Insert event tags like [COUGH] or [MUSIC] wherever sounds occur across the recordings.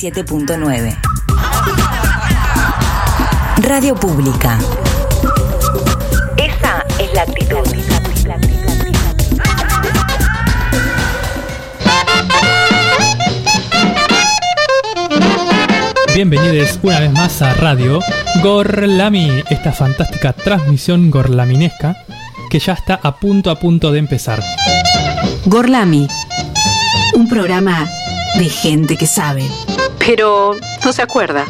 7.9 Radio Pública. Esa es la actitud. Bienvenidos una vez más a Radio Gorlami, esta fantástica transmisión gorlaminesca que ya está a punto a punto de empezar. Gorlami, un programa de gente que sabe, pero no se acuerda.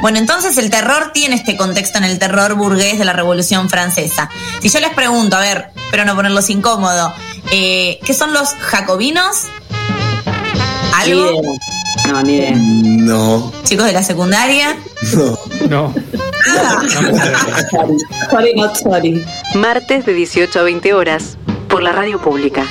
Bueno, entonces el terror tiene este contexto en el terror burgués de la Revolución Francesa. Si yo les pregunto, a ver, pero no ponerlos incómodo, eh, ¿qué son los jacobinos? ¿Algo? No, ni idea. No, ¿Chicos de la secundaria? no. No, Sorry, not sorry. Martes de 18 a 20 horas por la radio pública.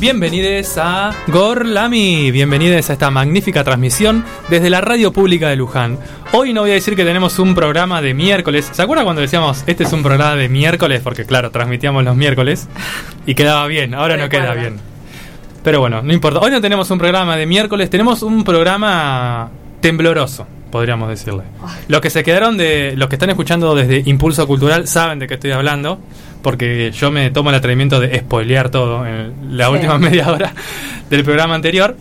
Bienvenidos a Gorlami, bienvenidos a esta magnífica transmisión desde la radio pública de Luján. Hoy no voy a decir que tenemos un programa de miércoles. ¿Se acuerdan cuando decíamos este es un programa de miércoles? Porque claro, transmitíamos los miércoles y quedaba bien, ahora no queda bien. Pero bueno, no importa. Hoy no tenemos un programa de miércoles, tenemos un programa tembloroso, podríamos decirle. Los que se quedaron de. Los que están escuchando desde Impulso Cultural saben de qué estoy hablando, porque yo me tomo el atrevimiento de spoilear todo en la Sí. última [LAUGHS] media hora del programa anterior.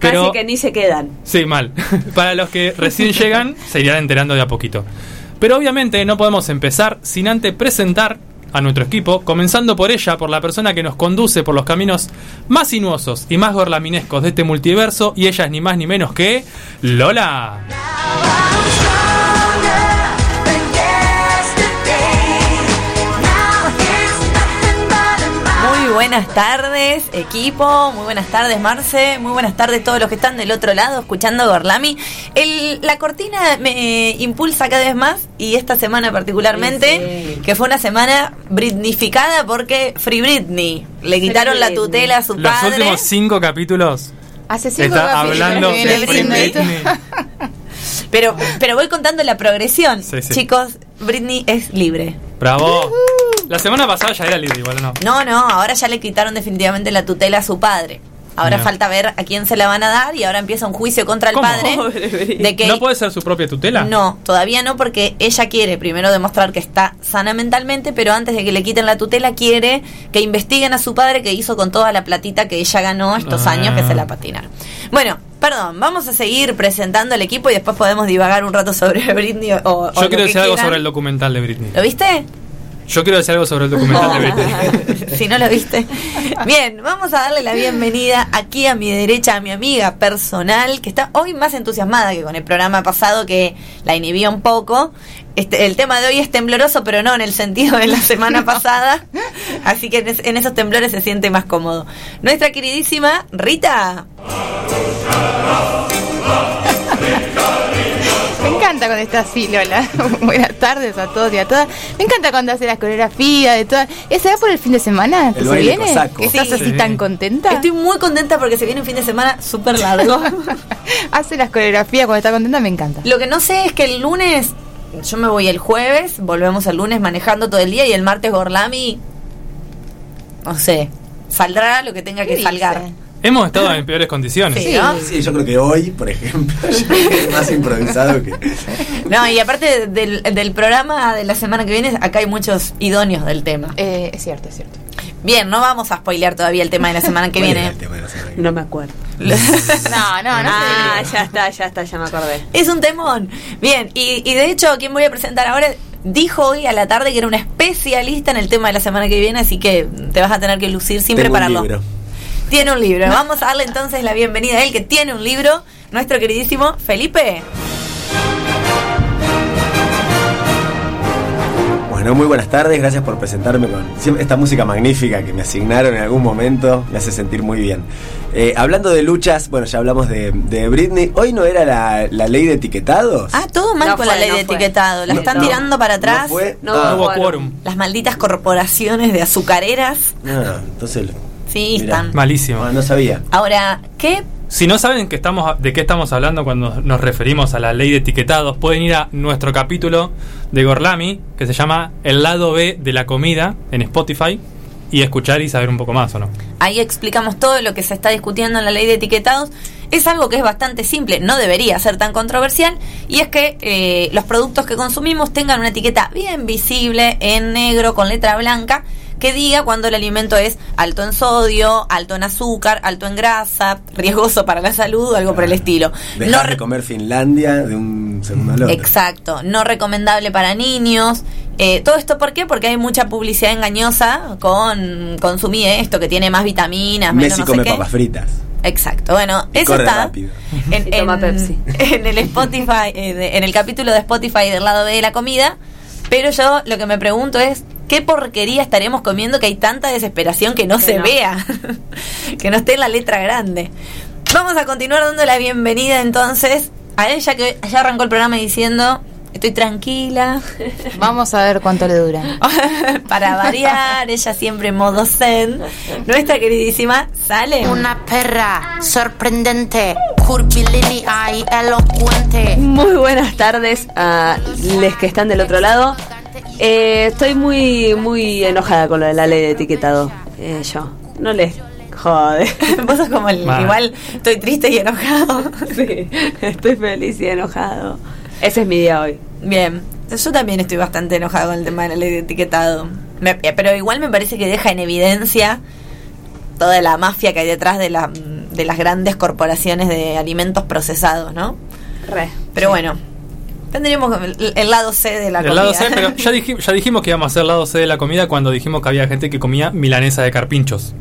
Pero, Casi que ni se quedan. Sí, mal. [LAUGHS] Para los que recién llegan, se irán enterando de a poquito. Pero obviamente no podemos empezar sin antes presentar a nuestro equipo, comenzando por ella, por la persona que nos conduce por los caminos más sinuosos y más gorlaminescos de este multiverso, y ella es ni más ni menos que Lola. Buenas tardes, equipo. Muy buenas tardes, Marce. Muy buenas tardes todos los que están del otro lado escuchando Gorlami. El- la cortina me impulsa cada vez más y esta semana particularmente, Sí, sí. que fue una semana britnificada porque Free Britney. Le quitaron la Britney. tutela a su Los padre. últimos cinco capítulos Hace cinco está capítulos hablando que viene de Free Britney. Britney. [LAUGHS] Pero, pero voy contando la progresión. Sí, sí. Chicos, Britney es libre. Bravo. La semana pasada ya era libre, igual no. No, no, ahora ya le quitaron definitivamente la tutela a su padre. Ahora falta ver a quién se la van a dar y ahora empieza un juicio contra el ¿Cómo? padre. [LAUGHS] De que ¿No puede ser su propia tutela? No, todavía no, porque ella quiere primero demostrar que está sana mentalmente, pero antes de que le quiten la tutela, quiere que investiguen a su padre que hizo con toda la platita que ella ganó estos Ah. años que se la patinaron. Bueno, perdón, vamos a seguir presentando el equipo y después podemos divagar un rato sobre [LAUGHS] Britney o, o Yo lo quiero decir algo sobre el documental de Britney. ¿Lo viste? Yo quiero decir algo sobre el documental de Britney. [LAUGHS] si no lo viste. Bien, vamos a darle la bienvenida aquí a mi derecha a mi amiga personal, que está hoy más entusiasmada que con el programa pasado, que la inhibía un poco. Este, el tema de hoy es tembloroso, pero no en el sentido de la semana [LAUGHS] [LAUGHS] pasada. Así que en, es- en esos temblores se siente más cómodo. Nuestra queridísima Rita. Me encanta cuando está así, Lola. [LAUGHS] Buenas tardes a todos y a todas. Me encanta cuando hace las coreografías de todas. ¿Ese va por el fin de semana que El se baile viene? cosaco. ¿Que estás Sí. así tan contenta? Estoy muy contenta porque se viene un fin de semana súper largo. [LAUGHS] hace las coreografías cuando está contenta, me encanta. Lo que no sé es que el lunes, yo me voy el jueves, volvemos el lunes manejando todo el día y el martes Gorlami, no sé, saldrá lo que tenga que ¿Qué salgar. Hemos estado en peores condiciones. Sí, ¿no? Sí, yo creo que hoy, por ejemplo, [LAUGHS] es más improvisado que. No, y aparte del, del programa de la semana que viene, acá hay muchos idóneos del tema. Eh, es cierto, es cierto. Bien, no vamos a spoilear todavía el tema de la semana que ¿Cuál era viene. el tema de la semana que No me acuerdo. [LAUGHS] No, no, no. ah, sé. ya está, ya está, ya me acordé. Es un temón. Bien, y, y de hecho, quien voy a presentar ahora dijo hoy a la tarde que era una especialista en el tema de la semana que viene, así que te vas a tener que lucir sin Tengo un prepararlo. libro. Tiene un libro. Vamos a darle entonces la bienvenida a él que tiene un libro, nuestro queridísimo Felipe. Bueno, muy buenas tardes, gracias por presentarme con siempre- esta música magnífica que me asignaron en algún momento, me hace sentir muy bien. Eh, hablando de luchas, bueno, ya hablamos de, de Britney, hoy no era la, la ley de etiquetados. Ah, todo mal No con fue, la ley no de fue. etiquetado. La No, están no. tirando para atrás. ¿No fue? No, Ah, No hubo quórum. Las malditas corporaciones de azucareras. ah, entonces. Sí, mirá. están. Malísimo. Ah, no sabía. Ahora, ¿qué Si no saben que estamos, de qué estamos hablando cuando nos referimos a la ley de etiquetados, pueden ir a nuestro capítulo de Gorlami, que se llama El lado B de la comida, en Spotify, y escuchar y saber un poco más, ¿o no? Ahí explicamos todo lo que se está discutiendo en la ley de etiquetados. Es algo que es bastante simple, no debería ser tan controversial, y es que eh, los productos que consumimos tengan una etiqueta bien visible en negro con letra blanca que diga cuando el alimento es alto en sodio, alto en azúcar, alto en grasa, riesgoso para la salud o algo por el estilo. Dejar No de comer Finlandia de un segundo al otro. Exacto, no recomendable para niños. Eh, todo esto, ¿por qué? Porque hay mucha publicidad engañosa con consumir esto que tiene más vitaminas, menos Messi no sé come qué. papas fritas. Exacto, bueno, Y eso está rápido. en, [LAUGHS] en- Pepsi. [LAUGHS] en el Spotify, eh, de- en el capítulo de Spotify del lado B de la comida. Pero yo lo que me pregunto es, ¿qué porquería estaremos comiendo que hay tanta desesperación que no Que se no. vea? [LAUGHS] que no esté en la letra grande. Vamos a continuar dando la bienvenida entonces a ella que ya arrancó el programa diciendo, estoy tranquila. [LAUGHS] Vamos a ver cuánto le dura. [LAUGHS] Para variar, ella siempre en modo zen. Nuestra queridísima Sale. Una perra sorprendente, curvilínea y elocuente. Muy buenas tardes a los que están del otro lado. Eh, estoy muy muy enojada con lo de la ley de etiquetado. Eh, yo. No les jode. [LAUGHS] Vos sos como el, igual estoy triste y enojado. Sí, estoy feliz y enojado. Ese es mi día hoy. Bien, yo también estoy bastante enojada con el tema de la ley de etiquetado. Me- eh, pero igual me parece que deja en evidencia toda la mafia que hay detrás de, la, de las grandes corporaciones de alimentos procesados, ¿no? Re. Pero bueno, tendríamos el, el lado C de la El comida. lado C, pero [LAUGHS] ya, diji- ya dijimos que íbamos a hacer el lado C de la comida cuando dijimos que había gente que comía milanesa de carpinchos.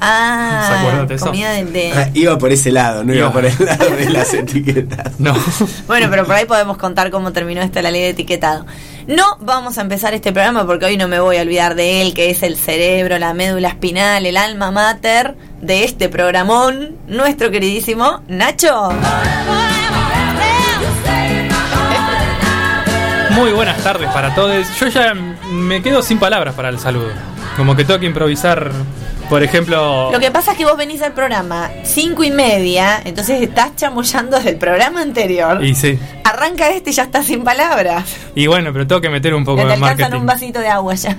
¿Se ah, acuerdan de eso? comida de, de- Ah, iba por ese lado, no iba, Iba. por el lado de las [LAUGHS] etiquetas. No. Bueno, pero por ahí podemos contar cómo terminó esta la ley de etiquetado. No vamos a empezar este programa porque hoy no me voy a olvidar de él, que es el cerebro, la médula espinal, el alma mater de este programón, nuestro queridísimo Nacho. Muy buenas tardes para todos. Yo ya me quedo sin palabras para el saludo. Como que tengo que improvisar, por ejemplo... Lo que pasa es que vos venís al programa cinco y media, entonces estás chamullando desde el programa anterior. Y sí. Arranca este y ya está sin palabras. Y bueno, pero tengo que meter un poco Ya te de alcanzan marketing. un vasito de agua ya.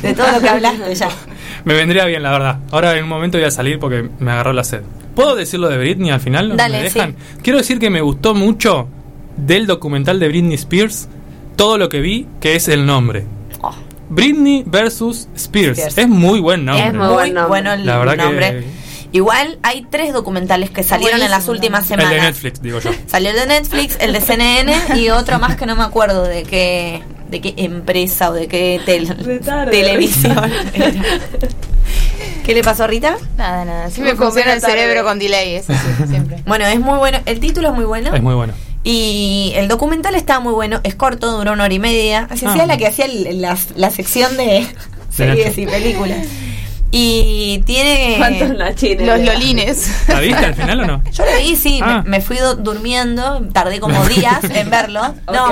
De todo lo que hablaste ya. [LAUGHS] Me vendría bien, la verdad. Ahora en un momento voy a salir porque me agarró la sed. ¿Puedo decirlo de Britney al final? ¿No Dale, ¿Me dejan? sí. Quiero decir que me gustó mucho del documental de Britney Spears todo lo que vi, que es el nombre. Oh. Britney versus Spears. Spears. Es muy buen nombre. Es Muy, Muy buen nombre. bueno el La verdad que- nombre. Igual hay tres documentales que salieron en las últimas El de semanas. Netflix, digo yo. [LAUGHS] Salió el de Netflix, el de CNN y otro más que no me acuerdo de qué de qué empresa o de qué tel- [LAUGHS] televisión era. [LAUGHS] ¿Qué le pasó a Rita? Nada, nada. Siempre Me funciona el tarde. cerebro con delay, eso sí, siempre. Bueno, es muy bueno. El título es muy bueno. Es muy bueno. Y el documental está muy bueno. Es corto, duró una hora y media. Así Ah. hacía la que hacía el- la, la sección de series y películas. Y tiene. Los lolines. ¿La viste al final o no? Yo lo vi, sí, Ah. me, me fui du- durmiendo, tardé como días en verlo. No,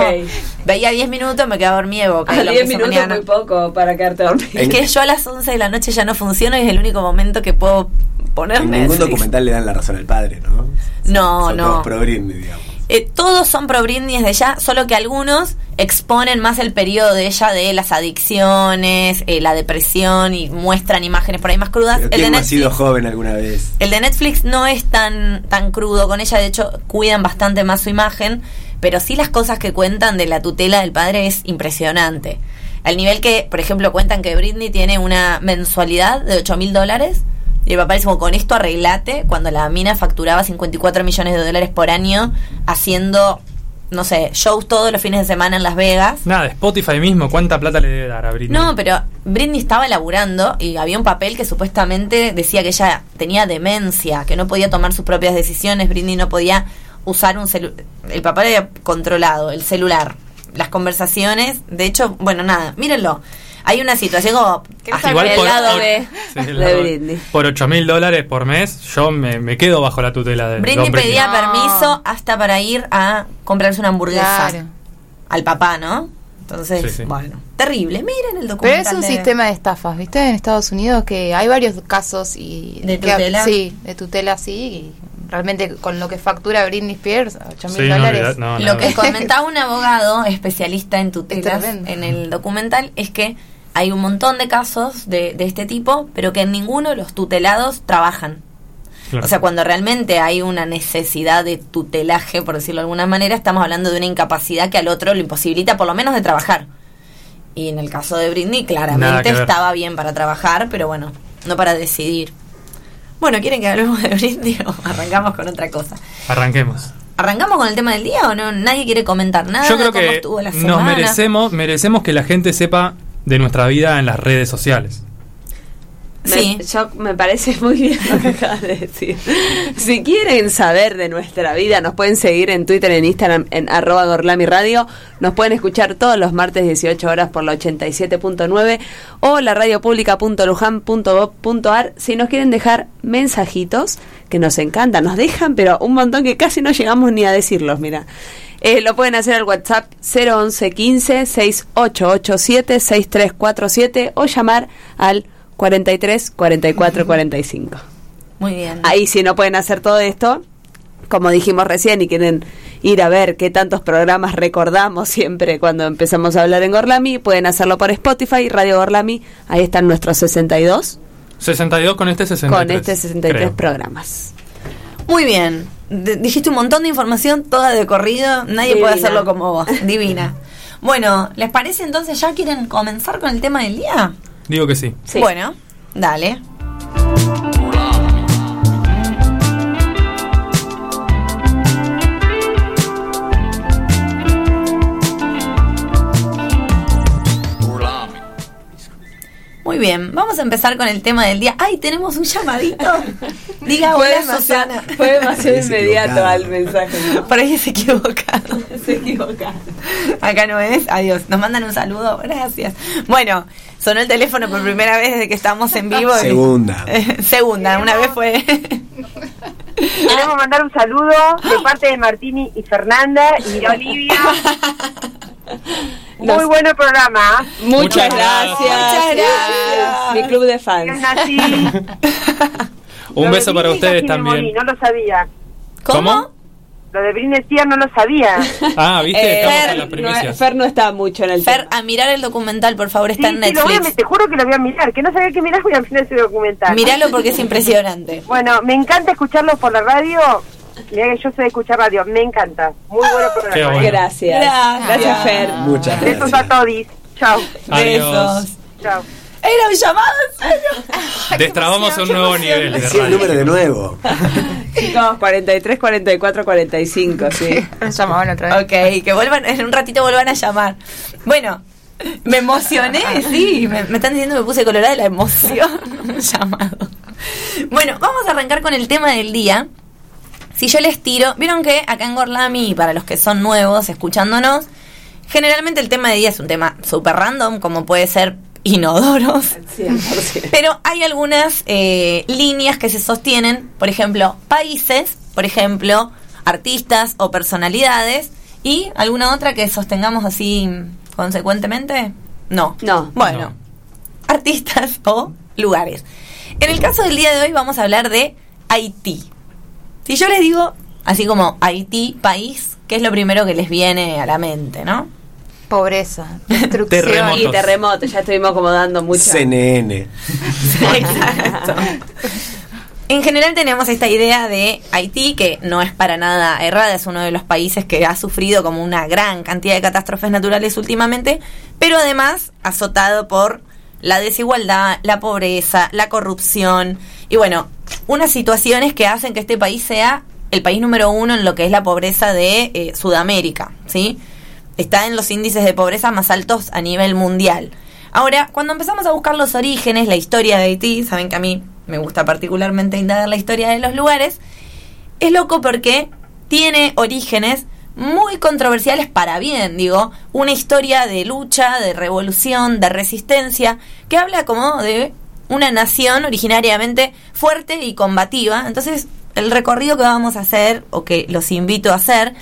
veía 10 minutos, me quedaba dormida. porque A lo 10 empecé minutos mañana. muy poco para quedarte dormido. Es que yo a las 11 de la noche ya no funciono y es el único momento que puedo En ponerme. ningún documental le dan la razón al padre, ¿no? No, Son no. todos pro Britney, digamos. Eh, todos son pro Britney desde ya, solo que algunos exponen más el periodo de ella de las adicciones, eh, la depresión y muestran imágenes por ahí más crudas. Pero El de, ¿Quién no ha sido Netflix, joven alguna vez? el de Netflix no es tan, tan crudo con ella, de hecho cuidan bastante más su imagen, pero sí las cosas que cuentan de la tutela del padre es impresionante. Al nivel que, por ejemplo, cuentan que Britney tiene una mensualidad de 8 mil dólares. Y el papá dice, como, con esto arreglate, cuando la mina facturaba 54 millones de dólares por año haciendo, no sé, shows todos los fines de semana en Las Vegas. Nada, Spotify mismo, ¿cuánta plata le debe dar a Britney? No, pero Britney estaba laburando y había un papel que supuestamente decía que ella tenía demencia, que no podía tomar sus propias decisiones, Britney no podía usar un celular. El papá le había controlado el celular, las conversaciones. De hecho, bueno, nada, mírenlo. Hay una situación como pasa Igual el por, lado por- B [LAUGHS] sí, de. Britney. por 8 mil dólares por mes, yo me, me quedo bajo la tutela de Britney Don Britney. pedía No. permiso hasta para ir a comprarse una hamburguesa Claro. al papá, ¿no? Entonces, Sí, sí. bueno, terrible. Miren el Pero documental. es un de- sistema de estafas, ¿viste? En Estados Unidos que hay varios casos y ¿De que- tutela? sí, de tutela sí, y realmente con lo que factura Britney Spears, 8 mil Sí, dólares. no, Lo que comentaba un abogado especialista en tutelas [LAUGHS] en el documental es que hay un montón de casos de, de este tipo, pero que en ninguno los tutelados trabajan. Claro. O sea, cuando realmente hay una necesidad de tutelaje, por decirlo de alguna manera, estamos hablando de una incapacidad que al otro lo imposibilita por lo menos de trabajar. Y en el caso de Britney, claramente estaba bien para trabajar, pero bueno, no para decidir. Bueno, ¿quieren que hablemos de Britney o [LAUGHS] arrancamos con otra cosa? Arranquemos. ¿Arrancamos con el tema del día o no? Nadie quiere comentar nada. Yo creo ¿Cómo que estuvo la nos merecemos, merecemos que la gente sepa de nuestra vida en las redes sociales. Me- Sí. yo me parece muy bien lo que acabas de decir. Si quieren saber de nuestra vida, nos pueden seguir en Twitter, en Instagram, en arroba Gorlami Radio. Nos pueden escuchar todos los martes 18 horas por la 87.9 o la radiopublica.lujan.gov.ar. Si nos quieren dejar mensajitos, que nos encantan, nos dejan, pero un montón que casi no llegamos ni a decirlos, mira. Eh, lo pueden hacer al WhatsApp 011 15 6887 6347 o llamar al 43 44 45. Muy bien. Ahí si no pueden hacer todo esto, como dijimos recién y quieren ir a ver qué tantos programas recordamos siempre cuando empezamos a hablar en Gorlami, pueden hacerlo por Spotify, Radio Gorlami, ahí están nuestros 62 62 con este 63. con este 63 creo. programas. Muy bien. D- dijiste un montón de información, toda de corrido. Nadie puede hacerlo como vos. Divina. [LAUGHS] Bueno, ¿les parece entonces ya quieren comenzar con el tema del día? Digo que sí. Sí. Bueno, dale. Muy bien, vamos a empezar con el tema del día. ¡Ay, tenemos un llamadito! [LAUGHS] Diga Fue hola, demasiado, Susana. fue demasiado inmediato al mensaje. ¿no? Por ahí es equivocado. [LAUGHS] Se equivoca. Acá no es. Adiós. Nos mandan un saludo. Gracias. Bueno, sonó el teléfono por primera vez desde que estamos en vivo. Segunda. Eh, [LAUGHS] segunda. Una vez fue. Queremos mandar un saludo de parte de Martini y Fernanda y de Olivia. Muy Los- el programa. Muchas Muchas gracias. Muchas gracias. Mi club de fans. [LAUGHS] Un Lo beso para ustedes me morí, también. no lo sabía. ¿Cómo? Lo de Britney Spears no lo sabía. [LAUGHS] Ah, viste, Eh, estamos Fer, No. Fer no está mucho en el Fer, tema. a mirar el documental, por favor, está Sí, en sí, lo voy a, Netflix. te juro que lo voy a mirar. Que no sabía que mirar, voy a mirar ese documental. Míralo porque es impresionante. Bueno, me encanta escucharlo por la radio. Mira que yo sé escuchar radio. Me encanta. Muy bueno programa. Qué bueno. Gracias. Gracias. Gracias, Fer. Muchas Besos gracias. a todos. Chao. Adiós. Besos. Chao. ¿Era un llamado? ¿En serio? [LAUGHS] Destrabamos un nuevo nivel de el número de nuevo. [LAUGHS] Chicos, 43, 44, 45, sí. Nos llamaban otra vez. Ok, que vuelvan, en un ratito vuelvan a llamar. Bueno, me emocioné, sí, me, me están diciendo que me puse colorada de la emoción. [LAUGHS] Un llamado. Bueno, vamos a arrancar con el tema del día. Si yo les tiro, vieron que acá en Gorlami, para los que son nuevos escuchándonos, generalmente el tema de día es un tema súper random, como puede ser inodoros. 100%. Pero hay algunas eh, líneas que se sostienen, por ejemplo, países, por ejemplo, artistas o personalidades, y alguna otra que sostengamos así consecuentemente. No. No. Bueno, No. artistas o lugares. En el caso del día de hoy vamos a hablar de Haití. Si yo les digo, así como Haití, país, ¿qué es lo primero que les viene a la mente, no? Pobreza, [LAUGHS] destrucción. Y terremoto, ya estuvimos como dando mucho. CNN. [LAUGHS] Exacto. En general tenemos esta idea de Haití, que no es para nada errada, es uno de los países que ha sufrido como una gran cantidad de catástrofes naturales últimamente, pero además azotado por la desigualdad, la pobreza, la corrupción y bueno, unas situaciones que hacen que este país sea el país número uno en lo que es la pobreza de eh, Sudamérica, ¿sí? Está en los índices de pobreza más altos a nivel mundial. Ahora, cuando empezamos a buscar los orígenes, la historia de Haití, saben que a mí me gusta particularmente indagar la historia de los lugares, es loco porque tiene orígenes muy controversiales para bien, digo, una historia de lucha, de revolución, de resistencia, que habla como de una nación originariamente fuerte y combativa. Entonces, el recorrido que vamos a hacer, o que los invito a hacer,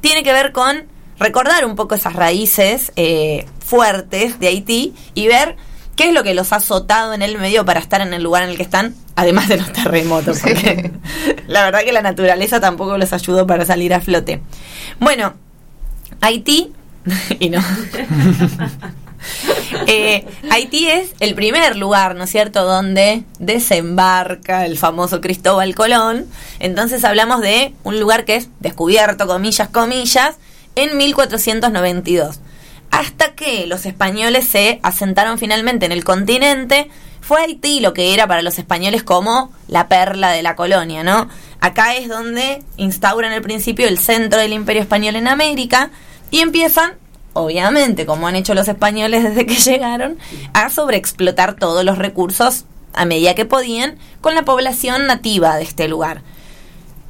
tiene que ver con recordar un poco esas raíces eh, fuertes de Haití y ver ¿Qué es lo que los ha azotado en el medio para estar en el lugar en el que están? Además de los terremotos, porque [LAUGHS] la verdad que la naturaleza tampoco los ayudó para salir a flote. Bueno, Haití, [LAUGHS] y no. [LAUGHS] [LAUGHS] Eh, Haití es el primer lugar, ¿no es cierto?, donde desembarca el famoso Cristóbal Colón. Entonces hablamos de un lugar que es descubierto, comillas, comillas, en 1492. Hasta que los españoles se asentaron finalmente en el continente, fue Haití lo que era para los españoles como la perla de la colonia, ¿no? Acá es donde instauran al principio el centro del imperio español en América y empiezan obviamente, como han hecho los españoles [LAUGHS] desde que llegaron, a sobreexplotar todos los recursos a medida que podían con la población nativa de este lugar.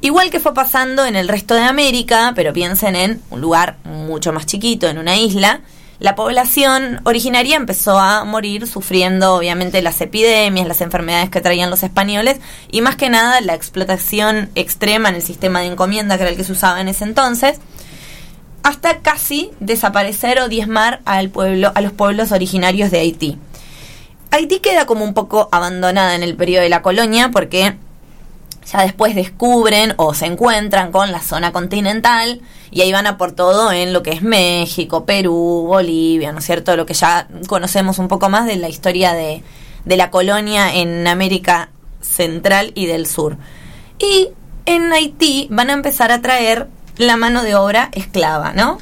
Igual que fue pasando en el resto de América, pero piensen en un lugar mucho más chiquito, en una isla, la población originaria empezó a morir sufriendo obviamente las epidemias, las enfermedades que traían los españoles y más que nada la explotación extrema en el sistema de encomienda que era el que se usaba en ese entonces hasta casi desaparecer o diezmar al pueblo, a los pueblos originarios de Haití. Haití queda como un poco abandonada en el periodo de la colonia porque ya después descubren o se encuentran con la zona continental y ahí van a por todo en lo que es México, Perú, Bolivia, ¿no es cierto? Lo que ya conocemos un poco más de la historia de, de la colonia en América Central y del Sur. Y en Haití van a empezar a traer la mano de obra esclava, ¿no?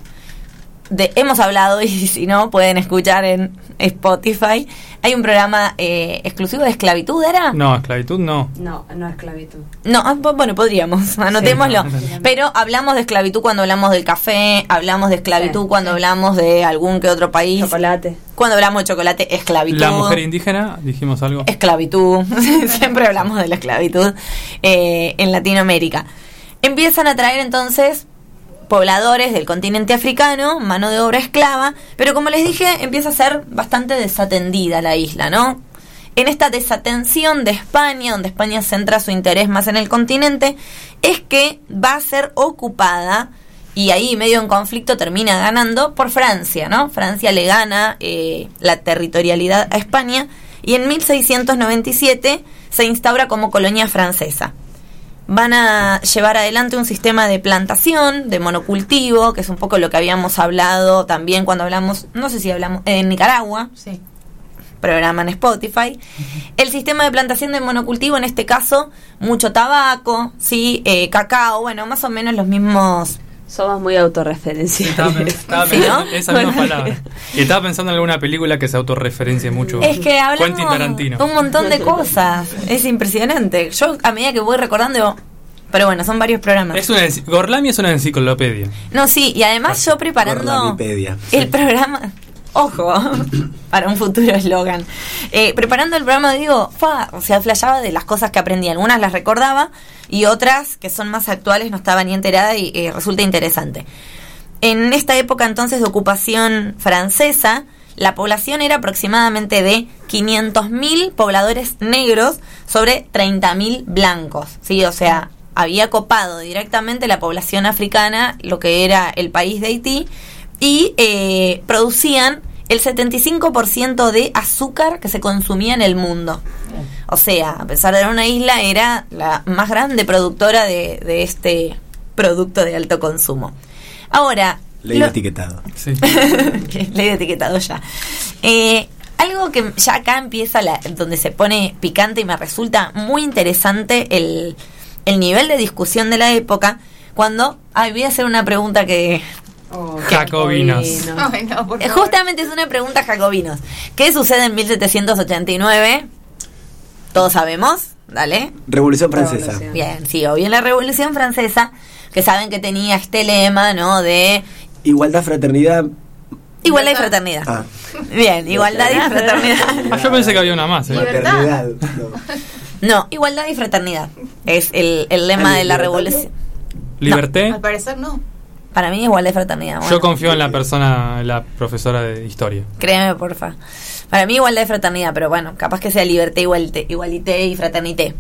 De, hemos hablado [LAUGHS] y si no pueden escuchar en Spotify. Hay un programa eh, exclusivo de esclavitud, ¿era? No, esclavitud no. No, no esclavitud. No, ah, bu- bueno, podríamos, [LAUGHS] anotémoslo. no, no. Pero hablamos de esclavitud cuando hablamos del café, hablamos de esclavitud Sí, cuando hablamos de algún que otro país. Chocolate. Cuando hablamos de chocolate, esclavitud. La mujer indígena, dijimos algo. esclavitud. [LAUGHS] Siempre hablamos de la esclavitud eh, en Latinoamérica. Empiezan a traer entonces pobladores del continente africano, mano de obra esclava, pero como les dije, empieza a ser bastante desatendida la isla, ¿no? En esta desatención de España, donde España centra su interés más en el continente, es que va a ser ocupada y ahí medio en conflicto termina ganando por Francia, ¿no? Francia le gana eh, la territorialidad a España y en 1697 se instaura como colonia francesa. Van a llevar adelante un sistema de plantación, de monocultivo, que es un poco lo que habíamos hablado también cuando hablamos, no sé si hablamos, en Nicaragua, Sí. programa en Spotify. El sistema de plantación de monocultivo, en este caso, mucho tabaco, sí, eh, cacao, bueno, más o menos los mismos Somos muy autorreferenciales. Estaba, [LAUGHS] estaba Sí, pensando ¿no? esa misma palabra. Y [LAUGHS] estaba pensando en alguna película que se autorreferencie mucho. Es que hablamos un montón de cosas. Es impresionante. Yo a medida que voy recordando, digo, pero bueno, son varios programas. Es una, Gorlami es una enciclopedia. No, sí, y además yo preparando el programa, ojo, [LAUGHS] para un futuro eslogan. Eh, preparando el programa digo, fa, o sea, flashaba de las cosas que aprendí. Algunas las recordaba y otras que son más actuales no estaba ni enterada y eh, resulta interesante. En esta época entonces de ocupación francesa, la población era aproximadamente de 500.000 pobladores negros sobre 30.000 blancos, ¿sí? O sea, había copado directamente la población africana, lo que era el país de Haití, y eh, producían el 75% de azúcar que se consumía en el mundo. O sea, a pesar de ser una isla, era la más grande productora de, de este producto de alto consumo. Ahora, Ley lo- de etiquetado. Sí. [LAUGHS] Ley de etiquetado ya. Eh, algo que ya acá empieza la, donde se pone picante y me resulta muy interesante el, el nivel de discusión de la época. Cuando. Ay, voy a hacer una pregunta que. Jacobinos. Ay, no, por eh, favor. Justamente es una pregunta jacobinos. ¿Qué sucede en 1789? Todos sabemos. Dale. Revolución Francesa. Revolución. Bien, sí, o bien la Revolución Francesa, que saben que tenía este lema, ¿no? De Igualdad, fraternidad. igualdad y fraternidad. Ah, Bien, igualdad y fraternidad. Ah, [LAUGHS] yo pensé que había una más. ¿eh? maternidad. No. [LAUGHS] No, igualdad y fraternidad. Es el, el lema de la revolución. Liberté. Al parecer no. Para mí, igualdad y fraternidad. Yo Bueno, confío en la persona, la profesora de historia. créeme, porfa. Para mí, igualdad y fraternidad, pero bueno, capaz que sea liberté, igualité, igualité y fraternité.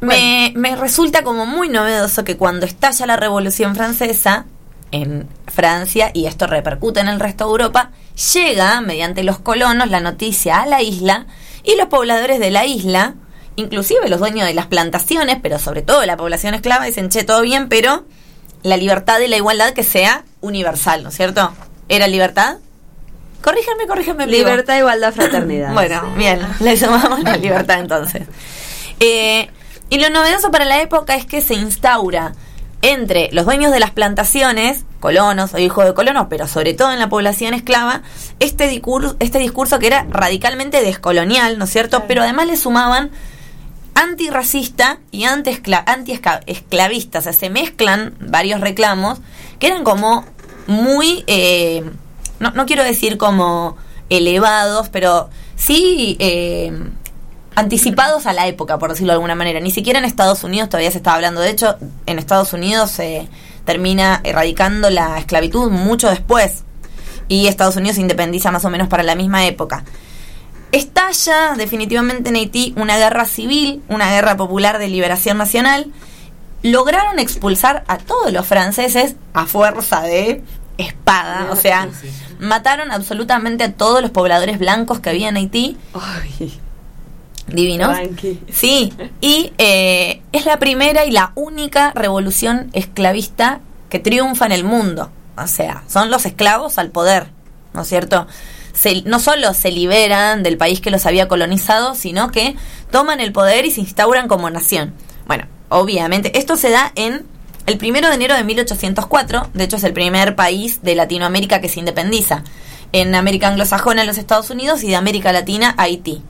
Me, me resulta como muy novedoso que cuando estalla la Revolución Francesa, en Francia y esto repercute en el resto de Europa, llega mediante los colonos la noticia a la isla y los pobladores de la isla, inclusive los dueños de las plantaciones, pero sobre todo la población esclava, dicen, che, todo bien, pero la libertad y la igualdad que sea universal, ¿no es cierto? ¿Era libertad? Corrígeme. amigo. Libertad, igualdad, fraternidad. [LAUGHS] Bueno, bien, le sumamos la libertad entonces. Eh, y lo novedoso para la época es que se instaura entre los dueños de las plantaciones, colonos o hijos de colonos, pero sobre todo en la población esclava, este discurso, este discurso que era radicalmente descolonial, ¿no es cierto? Pero además le sumaban antirracista y anti-esclavista. o sea, se mezclan varios reclamos que eran como muy, eh, no, no quiero decir como elevados, pero sí eh, anticipados a la época, por decirlo de alguna manera. Ni siquiera en Estados Unidos todavía se estaba hablando. De hecho, en Estados Unidos se termina erradicando la esclavitud mucho después. Y Estados Unidos se independiza más o menos para la misma época. Estalla definitivamente en Haití una guerra civil, una guerra popular de liberación nacional. Lograron expulsar a todos los franceses a fuerza de espada. O sea, mataron absolutamente a todos los pobladores blancos que había en Haití. Divinos. Sí, y eh, es la primera y la única revolución esclavista que triunfa en el mundo. O sea, son los esclavos al poder, ¿no es cierto? Se, no solo se liberan del país que los había colonizado, sino que toman el poder y se instauran como nación. Bueno, obviamente, esto se da en el primero de enero de 1804, de hecho es el primer país de Latinoamérica que se independiza. En América anglosajona, en los Estados Unidos, y de América Latina, Haití.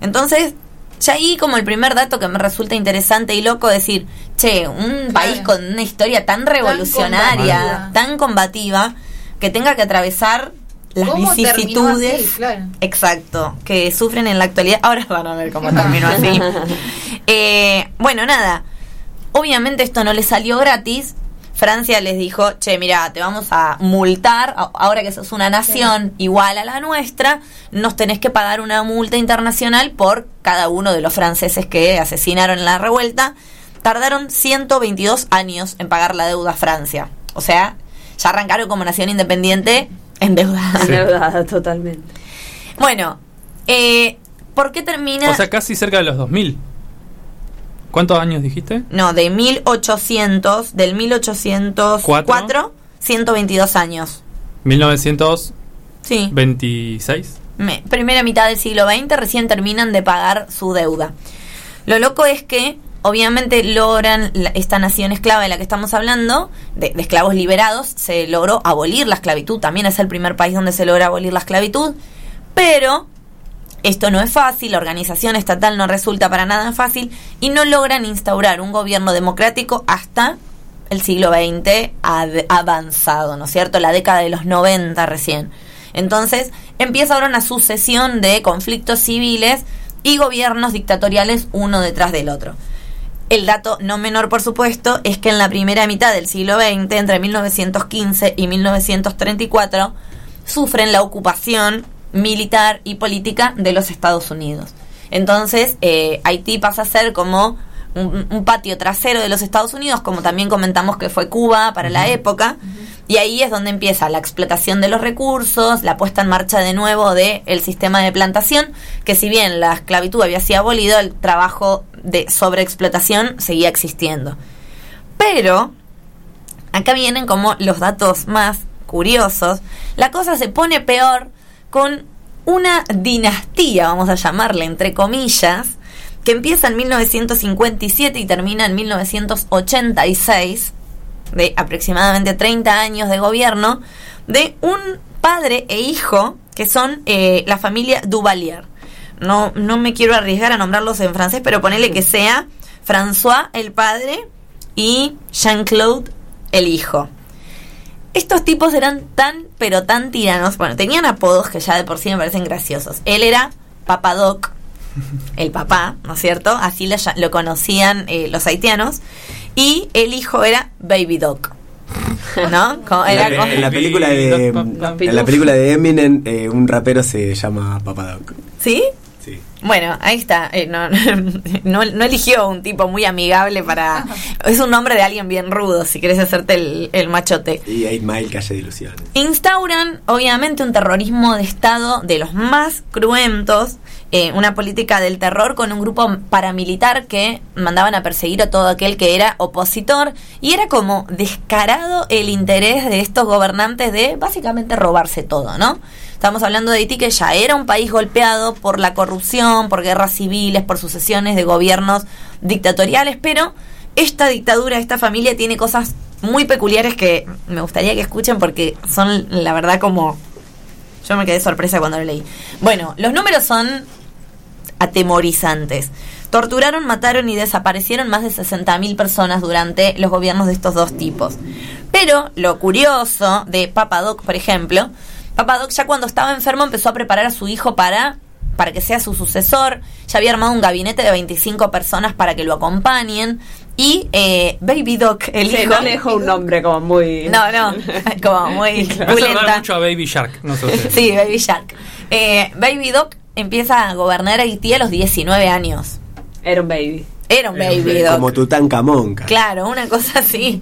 Entonces, ya ahí como el primer dato que me resulta interesante y loco decir, che, un país con una historia tan revolucionaria, tan combativa, que tenga que atravesar las ¿Cómo terminó vicisitudes así? Claro. exacto que sufren en la actualidad ahora van a ver cómo terminó así [LAUGHS] Eh, bueno nada obviamente esto no les salió gratis Francia les dijo, che, mira, te vamos a multar, ahora que sos una nación igual a la nuestra, nos tenés que pagar una multa internacional por cada uno de los franceses que asesinaron en la revuelta. Tardaron 122 años en pagar la deuda a Francia. O sea, ya arrancaron como nación independiente endeudada. Endeudada, totalmente. Bueno, eh, ¿por qué termina? O sea, casi cerca de los 2000. ¿Cuántos años dijiste? no, de 1800, del 1804, Cuatro. 122 años. 1926. Sí. Me- primera mitad del siglo XX recién terminan de pagar su deuda. Lo loco es que obviamente logran la- esta nación esclava de la que estamos hablando, de, de esclavos liberados, se logró abolir la esclavitud, también es el primer país donde se logra abolir la esclavitud, pero esto no es fácil, la organización estatal no resulta para nada fácil y no logran instaurar un gobierno democrático hasta el siglo XX ad- avanzado, ¿no es cierto? La década de los 90 recién. Entonces empieza ahora una sucesión de conflictos civiles y gobiernos dictatoriales uno detrás del otro. El dato no menor, por supuesto, es que en la primera mitad del siglo XX, entre 1915 y 1934, sufren la ocupación militar y política de los Estados Unidos. Entonces, eh, Haití pasa a ser como un, un patio trasero de los Estados Unidos, como también comentamos que fue Cuba para la época, y ahí es donde empieza la explotación de los recursos, la puesta en marcha de nuevo del el sistema de plantación, que si bien la esclavitud había sido abolido, el trabajo de sobreexplotación seguía existiendo. Pero, acá vienen como los datos más curiosos, la cosa se pone peor con una dinastía, vamos a llamarle entre comillas, que empieza en 1957 y termina en 1986, de aproximadamente 30 años de gobierno, de un padre e hijo que son eh, la familia Duvalier. No, no me quiero arriesgar a nombrarlos en francés, pero ponele que sea François el padre y Jean-Claude el hijo. Estos tipos eran tan, pero tan tiranos. Bueno, tenían apodos que ya de por sí me parecen graciosos. Él era Papadoc, el papá, ¿no es cierto? Así lo, lo conocían eh, los haitianos. Y el hijo era Baby Doc. ¿No? Como- En era la, como- en la película de en la película de Eminem eh, un rapero se llama Papadoc. ¿Sí? Sí. Bueno, ahí está. Eh, no, [LAUGHS] no, no eligió un tipo muy amigable para. Es un nombre de alguien bien rudo, si querés hacerte el, el machote. Y 8 Mile, calle de ilusiones. Instauran, obviamente, un terrorismo de Estado de los más cruentos. Eh, una política del terror con un grupo paramilitar que mandaban a perseguir a todo aquel que era opositor. Y era como descarado el interés de estos gobernantes de básicamente robarse todo, ¿no? Estamos hablando de Haití, que ya era un país golpeado por la corrupción, por guerras civiles, por sucesiones de gobiernos dictatoriales, pero esta dictadura, esta familia tiene cosas muy peculiares que me gustaría que escuchen porque son, la verdad, como... Yo me quedé sorpresa cuando lo leí. Bueno, los números son atemorizantes. Torturaron, mataron y desaparecieron más de 60.000 personas durante los gobiernos de estos dos tipos. Pero lo curioso de Papadoc, por ejemplo, Papadoc ya cuando estaba enfermo empezó a preparar a su hijo para para que sea su sucesor. Ya había armado un gabinete de 25 personas para que lo acompañen. Y eh, Baby Doc, el Sí, hijo. no le dejó un nombre como muy. No, no, [LAUGHS] como muy pulenta. mucho a Baby Shark. No sé. Sí, Baby Shark. Eh, Baby Doc empieza a gobernar Haití a los 19 años. Era un baby. Era un Baby Doc. Como Tutankamón. Claro, una cosa así.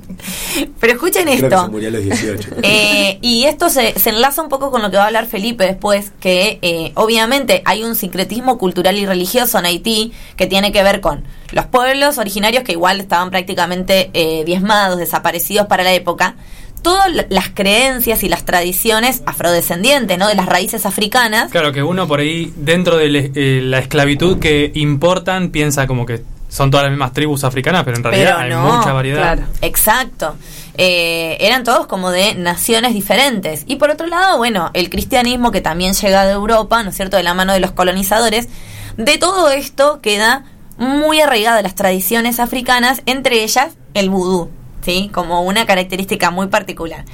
Pero escuchen Creo que se esto. murió a los 18. [LAUGHS] Eh, y esto se, se enlaza un poco con lo que va a hablar Felipe después, que eh, obviamente hay un sincretismo cultural y religioso en Haití que tiene que ver con los pueblos originarios que igual estaban prácticamente eh, diezmados, desaparecidos para la época, todas la- las creencias y las tradiciones afrodescendientes, ¿no? De las raíces africanas. Claro que uno por ahí, dentro de eh, la esclavitud que importan, piensa como que son todas las mismas tribus africanas, pero en realidad Pero hay mucha variedad. Exacto. Eh, eran todos como de naciones diferentes. Y por otro lado, bueno, el cristianismo que también llega de Europa, ¿no es cierto?, de la mano de los colonizadores. De todo esto queda muy arraigada las tradiciones africanas, entre ellas el vudú, ¿sí? Como una característica muy particular.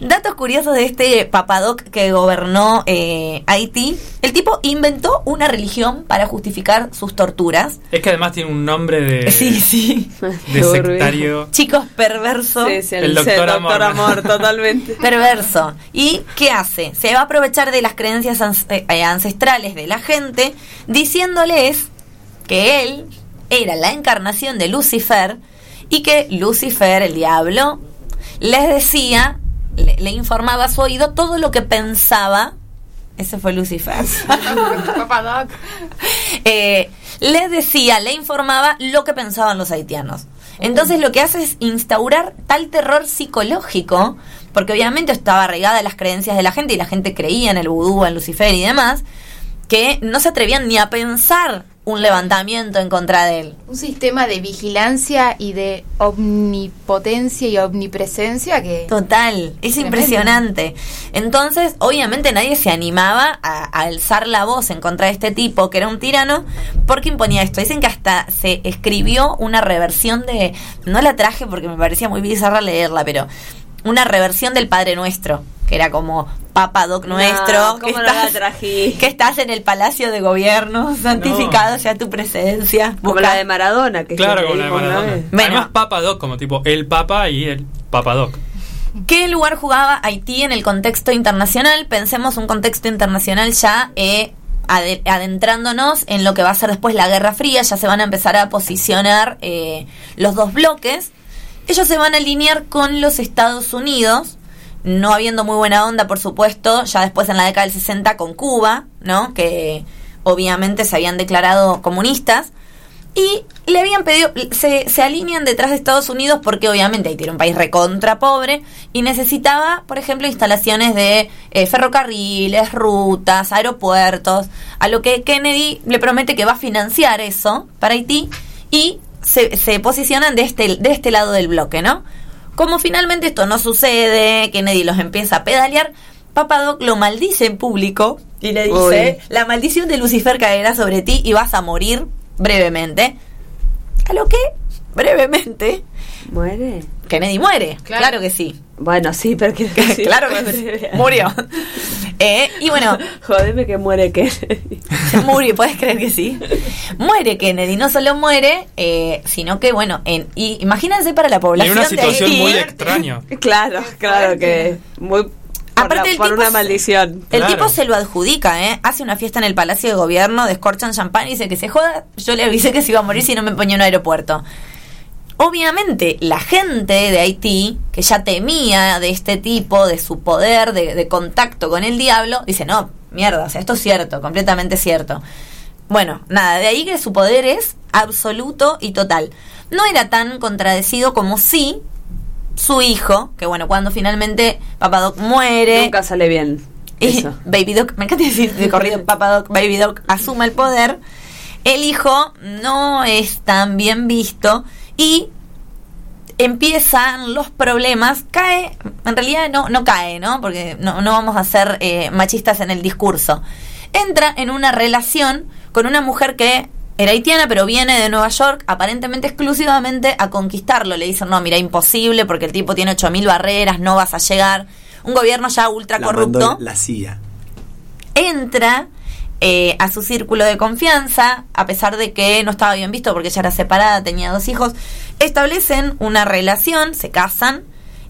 Datos curiosos de este papadoc que gobernó eh, Haití. El tipo inventó una religión para justificar sus torturas. Es que además tiene un nombre de, [LAUGHS] Sí, sí. de sectario. Chicos, perverso. Sí, sí, El el, doctor doctor, Amor. amor. totalmente. [LAUGHS] Perverso. ¿Y qué hace? Se va a aprovechar de las creencias ans- eh, ancestrales de la gente, diciéndoles que él era la encarnación de Lucifer y que Lucifer, el diablo, les decía, le, le informaba a su oído todo lo que pensaba. Ese fue Lucifer. [LAUGHS] Eh, les decía, le informaba lo que pensaban los haitianos. Entonces lo que hace es instaurar tal terror psicológico, porque obviamente estaba arraigada a las creencias de la gente y la gente creía en el vudú, en Lucifer y demás, que no se atrevían ni a pensar un levantamiento en contra de él. Un sistema de vigilancia y de omnipotencia y omnipresencia que... Total, es Tremendo. impresionante. Entonces, obviamente nadie se animaba a, a alzar la voz en contra de este tipo, que era un tirano, porque imponía esto. Dicen que hasta se escribió una reversión de, no la traje porque me parecía muy bizarra leerla, pero una reversión del Padre Nuestro, que era como Papa Doc nuestro, que, ¿cómo no estás, trajiste? que estás en el Palacio de Gobierno, santificado sea tu presencia. Como Busca- la de Maradona. Que Claro, como la de Maradona. Bueno. Además, Papadoc, como tipo el Papa y el Papadoc. ¿Qué lugar jugaba Haití en el contexto internacional? Pensemos un contexto internacional ya eh, ade- adentrándonos en lo que va a ser después la Guerra Fría, ya se van a empezar a posicionar eh, los dos bloques. Ellos se van a alinear con los Estados Unidos, no habiendo muy buena onda, por supuesto, ya después en la década del 60 con Cuba, ¿no? Que obviamente se habían declarado comunistas. Y le habían pedido, se, se alinean detrás de Estados Unidos porque obviamente Haití era un país recontra pobre y necesitaba, por ejemplo, instalaciones de eh, ferrocarriles, rutas, aeropuertos, a lo que Kennedy le promete que va a financiar eso para Haití y se, se posicionan de este, de este lado del bloque, ¿no? Como finalmente esto no sucede, Kennedy los empieza a pedalear, Papadoc lo maldice en público y le dice, Uy. la maldición de Lucifer caerá sobre ti y vas a morir brevemente. A lo que, brevemente, ¿Muere? Kennedy muere. Claro, Claro. que sí. Bueno, sí, pero [LAUGHS] que sí, claro que sí. Murió. Eh, y bueno, [LAUGHS] Jodeme que muere que. [LAUGHS] murió, puedes creer que sí. Muere Kennedy, no solo muere, eh, sino que, bueno, en, y imagínense para la En población una de situación muy extraña. claro, claro que. Muy Aparte, la- el por tipo una maldición. El Claro. tipo se lo adjudica, ¿eh? Hace una fiesta en el Palacio de Gobierno, descorchan champán y dice que se joda. Yo le avisé que se iba a morir si no me ponía en un aeropuerto. Obviamente, la gente de Haití, que ya temía de este tipo, de su poder, de, de contacto con el diablo, dice, no, mierda, o sea, esto es cierto, completamente cierto. Bueno, nada, de ahí que su poder es absoluto y total. No era tan contradecido como sí su hijo, que bueno, cuando finalmente Papadoc muere... Nunca sale bien. Y Eso. Baby Doc, me encanta decir de corrido, [LAUGHS] Papa Doc, Baby Doc asume el poder. El hijo no es tan bien visto y empiezan los problemas. Cae, en realidad no, no cae, ¿no? Porque no, no vamos a ser eh, machistas en el discurso. Entra en una relación con una mujer que era haitiana, pero viene de Nueva York, aparentemente exclusivamente a conquistarlo. Le dicen, no, mira, imposible, porque el tipo tiene 8.000 barreras, no vas a llegar. Un gobierno ya ultra corrupto la CIA. entra eh, a su círculo de confianza, a pesar de que no estaba bien visto porque ella era separada, tenía dos hijos, establecen una relación, se casan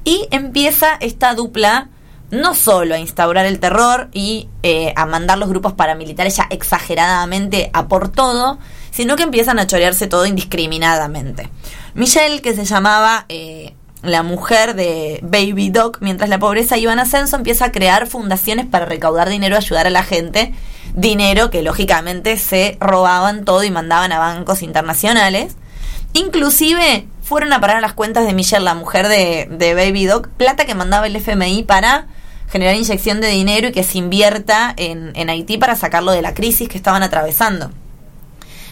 y empieza esta dupla no solo a instaurar el terror y eh, a mandar los grupos paramilitares ya exageradamente a por todo, sino que empiezan a chorearse todo indiscriminadamente. Michelle, que se llamaba eh, la mujer de Baby Doc, mientras la pobreza iba en ascenso, empieza a crear fundaciones para recaudar dinero, ayudar a la gente, dinero que lógicamente se robaban todo y mandaban a bancos internacionales. Inclusive fueron a parar a las cuentas de Michelle, la mujer de, de Baby Doc, plata que mandaba el FMI para generar inyección de dinero y que se invierta en, en Haití para sacarlo de la crisis que estaban atravesando.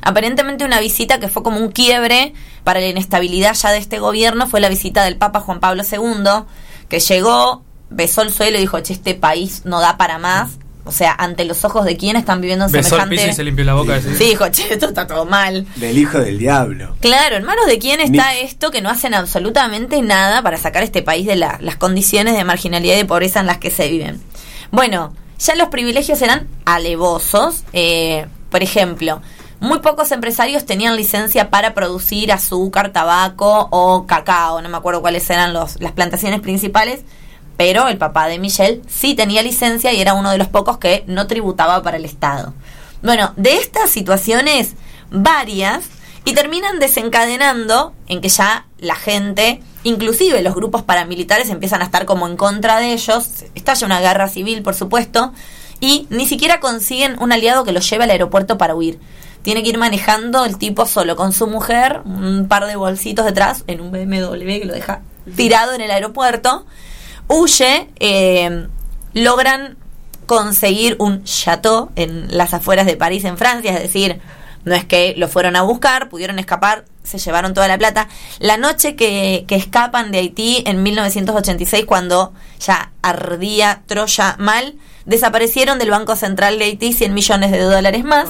Aparentemente una visita que fue como un quiebre para la inestabilidad ya de este gobierno fue la visita del Papa Juan Pablo II, que llegó, besó el suelo y dijo, che, este país no da para más. O sea, ante los ojos de quienes están viviendo en Besó el semejante... piso y se limpió la boca. Sí, dijo, che, esto está todo mal. Del hijo del diablo. Claro, en manos de quién está Ni- esto que no hacen absolutamente nada para sacar a este país de la- las condiciones de marginalidad y de pobreza en las que se viven. Bueno, ya los privilegios eran alevosos. eh, por ejemplo, muy pocos empresarios tenían licencia para producir azúcar, tabaco o cacao. No me acuerdo cuáles eran los, las plantaciones principales. Pero el papá de Michelle sí tenía licencia y era uno de los pocos que no tributaba para el Estado. Bueno, de estas situaciones, varias, y terminan desencadenando en que ya la gente, inclusive los grupos paramilitares, empiezan a estar como en contra de ellos. Estalla una guerra civil, por supuesto, y ni siquiera consiguen un aliado que los lleve al aeropuerto para huir. Tiene que ir manejando el tipo solo con su mujer, un par de bolsitos detrás, en un BMW que lo deja tirado en el aeropuerto. Huye, eh, logran conseguir un chateau en las afueras de París, en Francia, es decir, no es que lo fueron a buscar, pudieron escapar, se llevaron toda la plata. La noche que, que escapan de Haití en 1986, cuando ya ardía Troya mal, desaparecieron del Banco Central de Haití 100 millones de dólares más.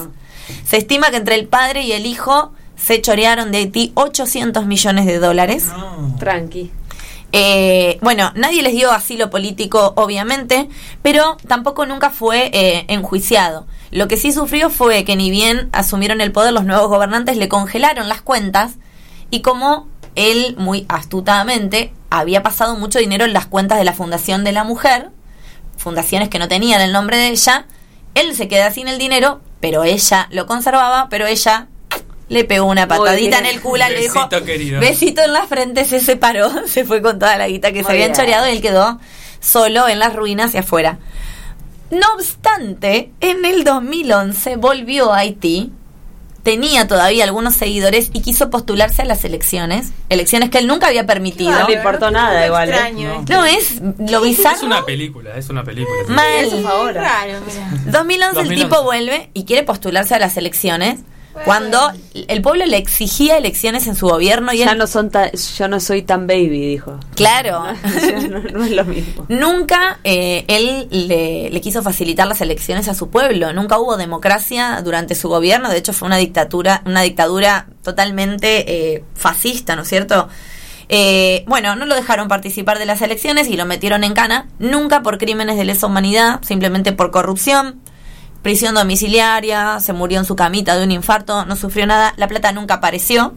Se estima que entre el padre y el hijo se chorearon de Haití 800 millones de dólares. Tranqui. Eh, bueno, nadie les dio asilo político, obviamente, pero tampoco nunca fue eh, enjuiciado. Lo que sí sufrió fue que ni bien asumieron el poder los nuevos gobernantes, le congelaron las cuentas y como él muy astutamente había pasado mucho dinero en las cuentas de la Fundación de la Mujer, fundaciones que no tenían el nombre de ella, él se queda sin el dinero, pero ella lo conservaba, pero ella le pegó una patadita en el culo, le dijo, Besito, querido. besito en la frente, se separó, [LAUGHS] se fue con toda la guita que se habían bien. choreado y él quedó solo en las ruinas hacia afuera. No obstante, en el 2011 volvió a Haití, tenía todavía algunos seguidores y quiso postularse a las elecciones, elecciones que él nunca había permitido. No le importó nada igual. ¿eh? Extraño. No. No, es lo bizarro. Es una película, es una película. Mal. Eso es raro, mira. 2011, el 2011. tipo vuelve y quiere postularse a las elecciones cuando el pueblo le exigía elecciones en su gobierno y Ya él no son ta- yo no soy tan baby, dijo. claro. [LAUGHS] No, no es lo mismo. nunca eh, él le, le quiso facilitar las elecciones a su pueblo. Nunca hubo democracia durante su gobierno. De hecho fue una dictadura una dictadura totalmente eh, fascista no es cierto Eh, bueno, no lo dejaron participar de las elecciones y lo metieron en cana, nunca por crímenes de lesa humanidad, simplemente por corrupción, prisión domiciliaria, se murió en su camita de un infarto, no sufrió nada, la plata nunca apareció.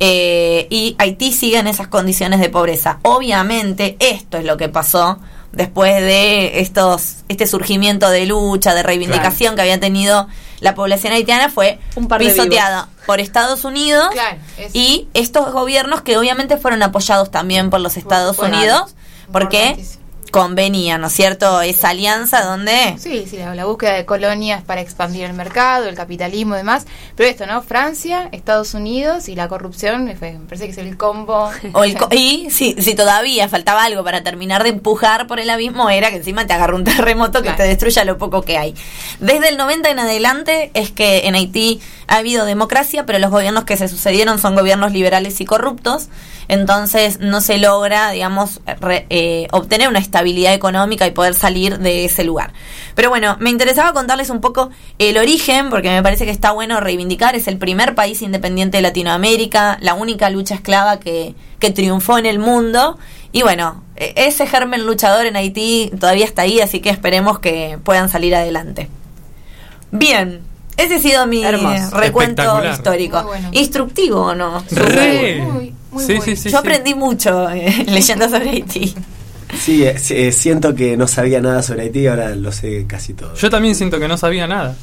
eh, y Haití sigue en esas condiciones de pobreza. Obviamente, esto es lo que pasó después de estos este surgimiento de lucha, de reivindicación que había tenido la población haitiana fue Un par de pisoteada por Estados Unidos Claro, es- y estos gobiernos que obviamente fueron apoyados también por los Estados por- Unidos porque. Convenía, ¿no es cierto? Esa alianza donde Sí, sí, la, la búsqueda de colonias para expandir el mercado, el capitalismo y demás. Pero esto, ¿no? Francia, Estados Unidos y la corrupción, me, fue- me parece que es el combo. [LAUGHS] O el co- y si, si todavía faltaba algo para terminar de empujar por el abismo, era que encima te agarra un terremoto que Claro. te destruya lo poco que hay. Desde el 90 en adelante es que en Haití ha habido democracia, pero los gobiernos que se sucedieron son gobiernos liberales y corruptos. Entonces no se logra, digamos, re- eh, obtener una estabilidad económica y poder salir de ese lugar. Pero bueno, me interesaba contarles un poco el origen, porque me parece que está bueno reivindicar. Es el primer país independiente de Latinoamérica, la única lucha esclava que, que triunfó en el mundo. Y bueno, e- ese germen luchador en Haití todavía está ahí, así que esperemos que puedan salir adelante. Bien, ese ha sido mi Hermoso. recuento histórico. Bueno. ¿Instructivo o no? Re. Muy, muy sí, sí, sí, Yo sí. aprendí mucho eh, [LAUGHS] leyendo sobre Haití. Sí, eh, sí, eh, siento que no sabía nada sobre Haití, ahora lo sé casi todo. Yo también siento que no sabía nada.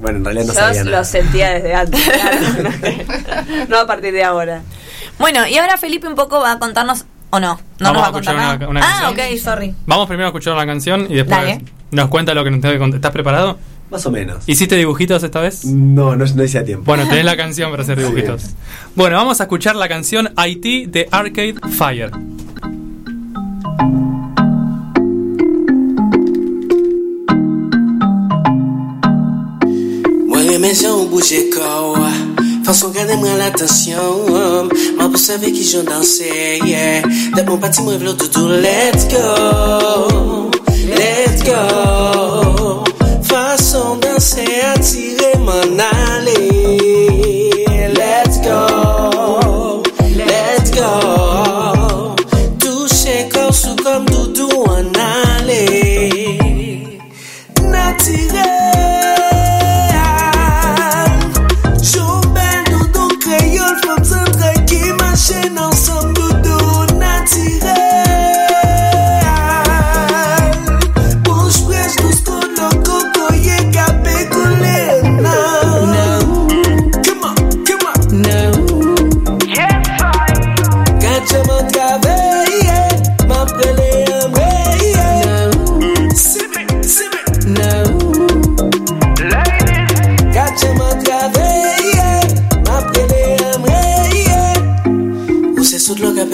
bueno, en realidad no Yo sabía nada. lo sentía desde antes. claro. [LAUGHS] no a partir de ahora. Bueno, y ahora Felipe un poco va a contarnos, o no, no Vamos nos va a contar nada. una- una ah, canción. ok, sorry. Vamos primero a escuchar la canción y después Dale. nos cuenta lo que nos tengo que contar. ¿Estás preparado? Más o menos. ¿Hiciste dibujitos esta vez? No, no, no hice a tiempo. Bueno, tenés la canción para hacer dibujitos. Bueno, vamos a escuchar la canción IT de Arcade Fire. Mwen jan ou bouje kor Fason gade mwen l'atensyon Mwen pou save ki jon danse yeah. Dep mwen pati mwen vlo doudou Let's go Let's go Fason danse atire man ale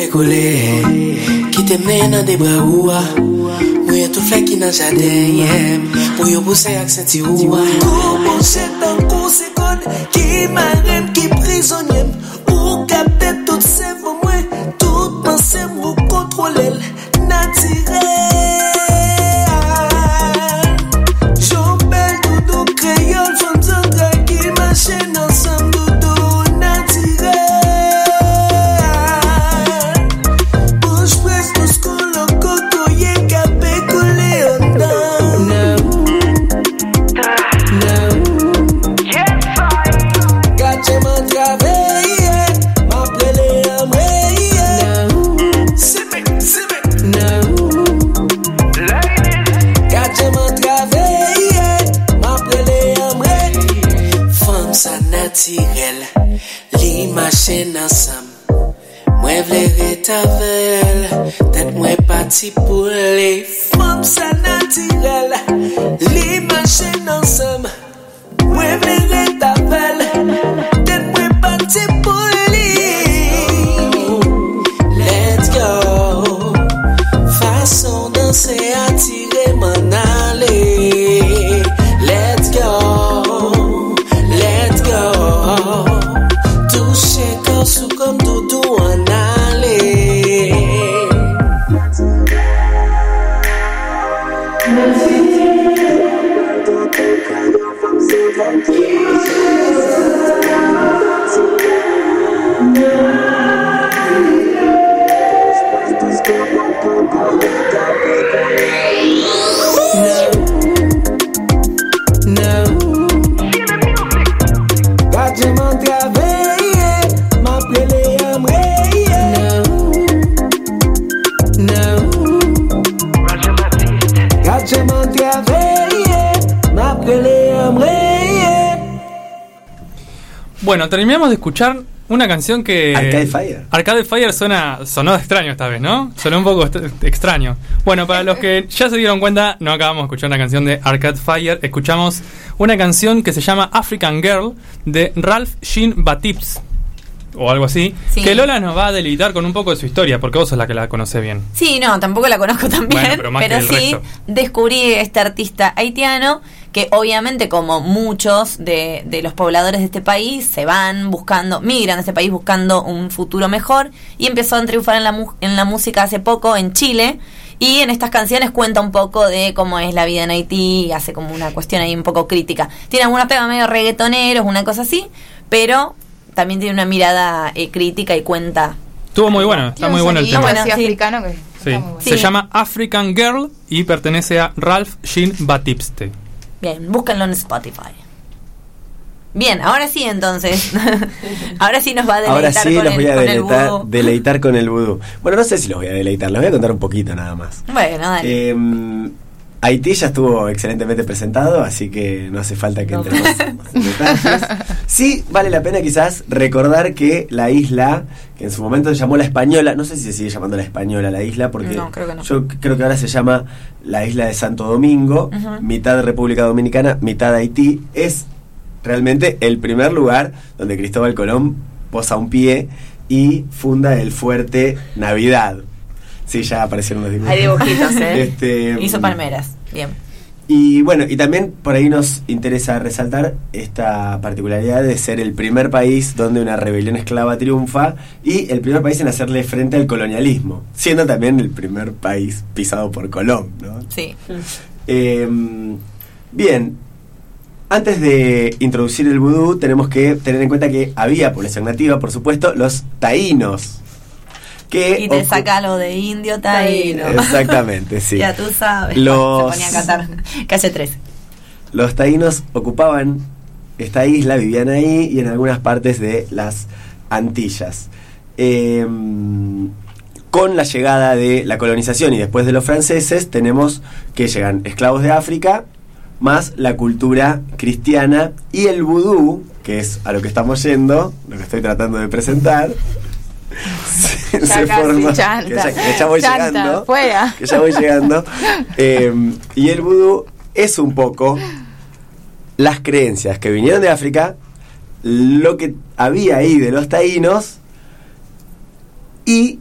me kole. Ki te mnen nan de bra ouwa Mwenye tou flek ki nan jaden yem Mwenye pou se ak senti oua. Kou mwen chetan kou se kon Ki marem ki terminamos de escuchar una canción que. Arcade Fire. Arcade Fire suena, sonó extraño esta vez, ¿no? Sonó un poco extraño. Bueno, para los que ya se dieron cuenta, no acabamos de escuchar una canción de Arcade Fire, escuchamos una canción que se llama African Girl de Ralph Jean Batips. O algo así. Sí. Que Lola nos va a deleitar con un poco de su historia, porque vos sos la que la conoce bien. Sí, no, tampoco la conozco tan bien, Bueno, pero más que el sí resto. descubrí este artista haitiano que obviamente como muchos de, de los pobladores de este país se van buscando, migran de este país buscando un futuro mejor y empezó a triunfar en la, mu- en la música hace poco en Chile y en estas canciones cuenta un poco de cómo es la vida en Haití y hace como una cuestión ahí un poco crítica. Tiene algunos temas medio reggaetoneros, una cosa así, pero también tiene una mirada eh, crítica y cuenta Estuvo muy bueno, está muy bueno el tema. así Bueno, sí. africano que Sí. está muy bueno. Se llama African Girl y pertenece a Ralph Jean Batipste. Bien, búsquenlo en Spotify. Bien, ahora sí entonces. [LAUGHS] ahora sí nos va a Ahora deleitar sí con, los el, voy a con el deleitar, deleitar con el vudú. Bueno, no sé si los voy a deleitar, los voy a contar un poquito nada más. Bueno, dale. Eh, Haití ya estuvo excelentemente presentado, así que no hace falta que entremos en [LAUGHS] detalles. Sí, vale la pena quizás recordar que la isla, que en su momento se llamó la Española, no sé si se sigue llamando la Española la isla, porque No, creo que no. yo creo que ahora se llama la isla de Santo Domingo, Ujú. mitad República Dominicana, mitad Haití. Es realmente el primer lugar donde Cristóbal Colón posa un pie y funda el fuerte Navidad. Sí, ya aparecieron los dibujos. Hay dibujitos, ¿eh? [LAUGHS] Este, Hizo palmeras. Bien. y bueno, y también por ahí nos interesa resaltar esta particularidad de ser el primer país donde una rebelión esclava triunfa y el primer país en hacerle frente al colonialismo, siendo también el primer país pisado por Colón, ¿no? Sí. Eh, bien, antes de introducir el vudú, tenemos que tener en cuenta que había población nativa, por supuesto, los taínos. Que Y te saca lo de indio taíno. Exactamente, sí. [LAUGHS] ya tú sabes. [LAUGHS] Los- Se ponía a cantar. Calle 13. Los taínos ocupaban esta isla, vivían ahí y en algunas partes de las Antillas. Eh, con la llegada de la colonización y después de los franceses, tenemos que llegan esclavos de África, más la cultura cristiana y el vudú, que es a lo que estamos yendo, lo que estoy tratando de presentar. Se- forma- chanta. que ya, que ya voy Chanta, llegando fuera. que ya voy llegando. Eh, y el vudú es un poco las creencias que vinieron de África, lo que había ahí de los taínos y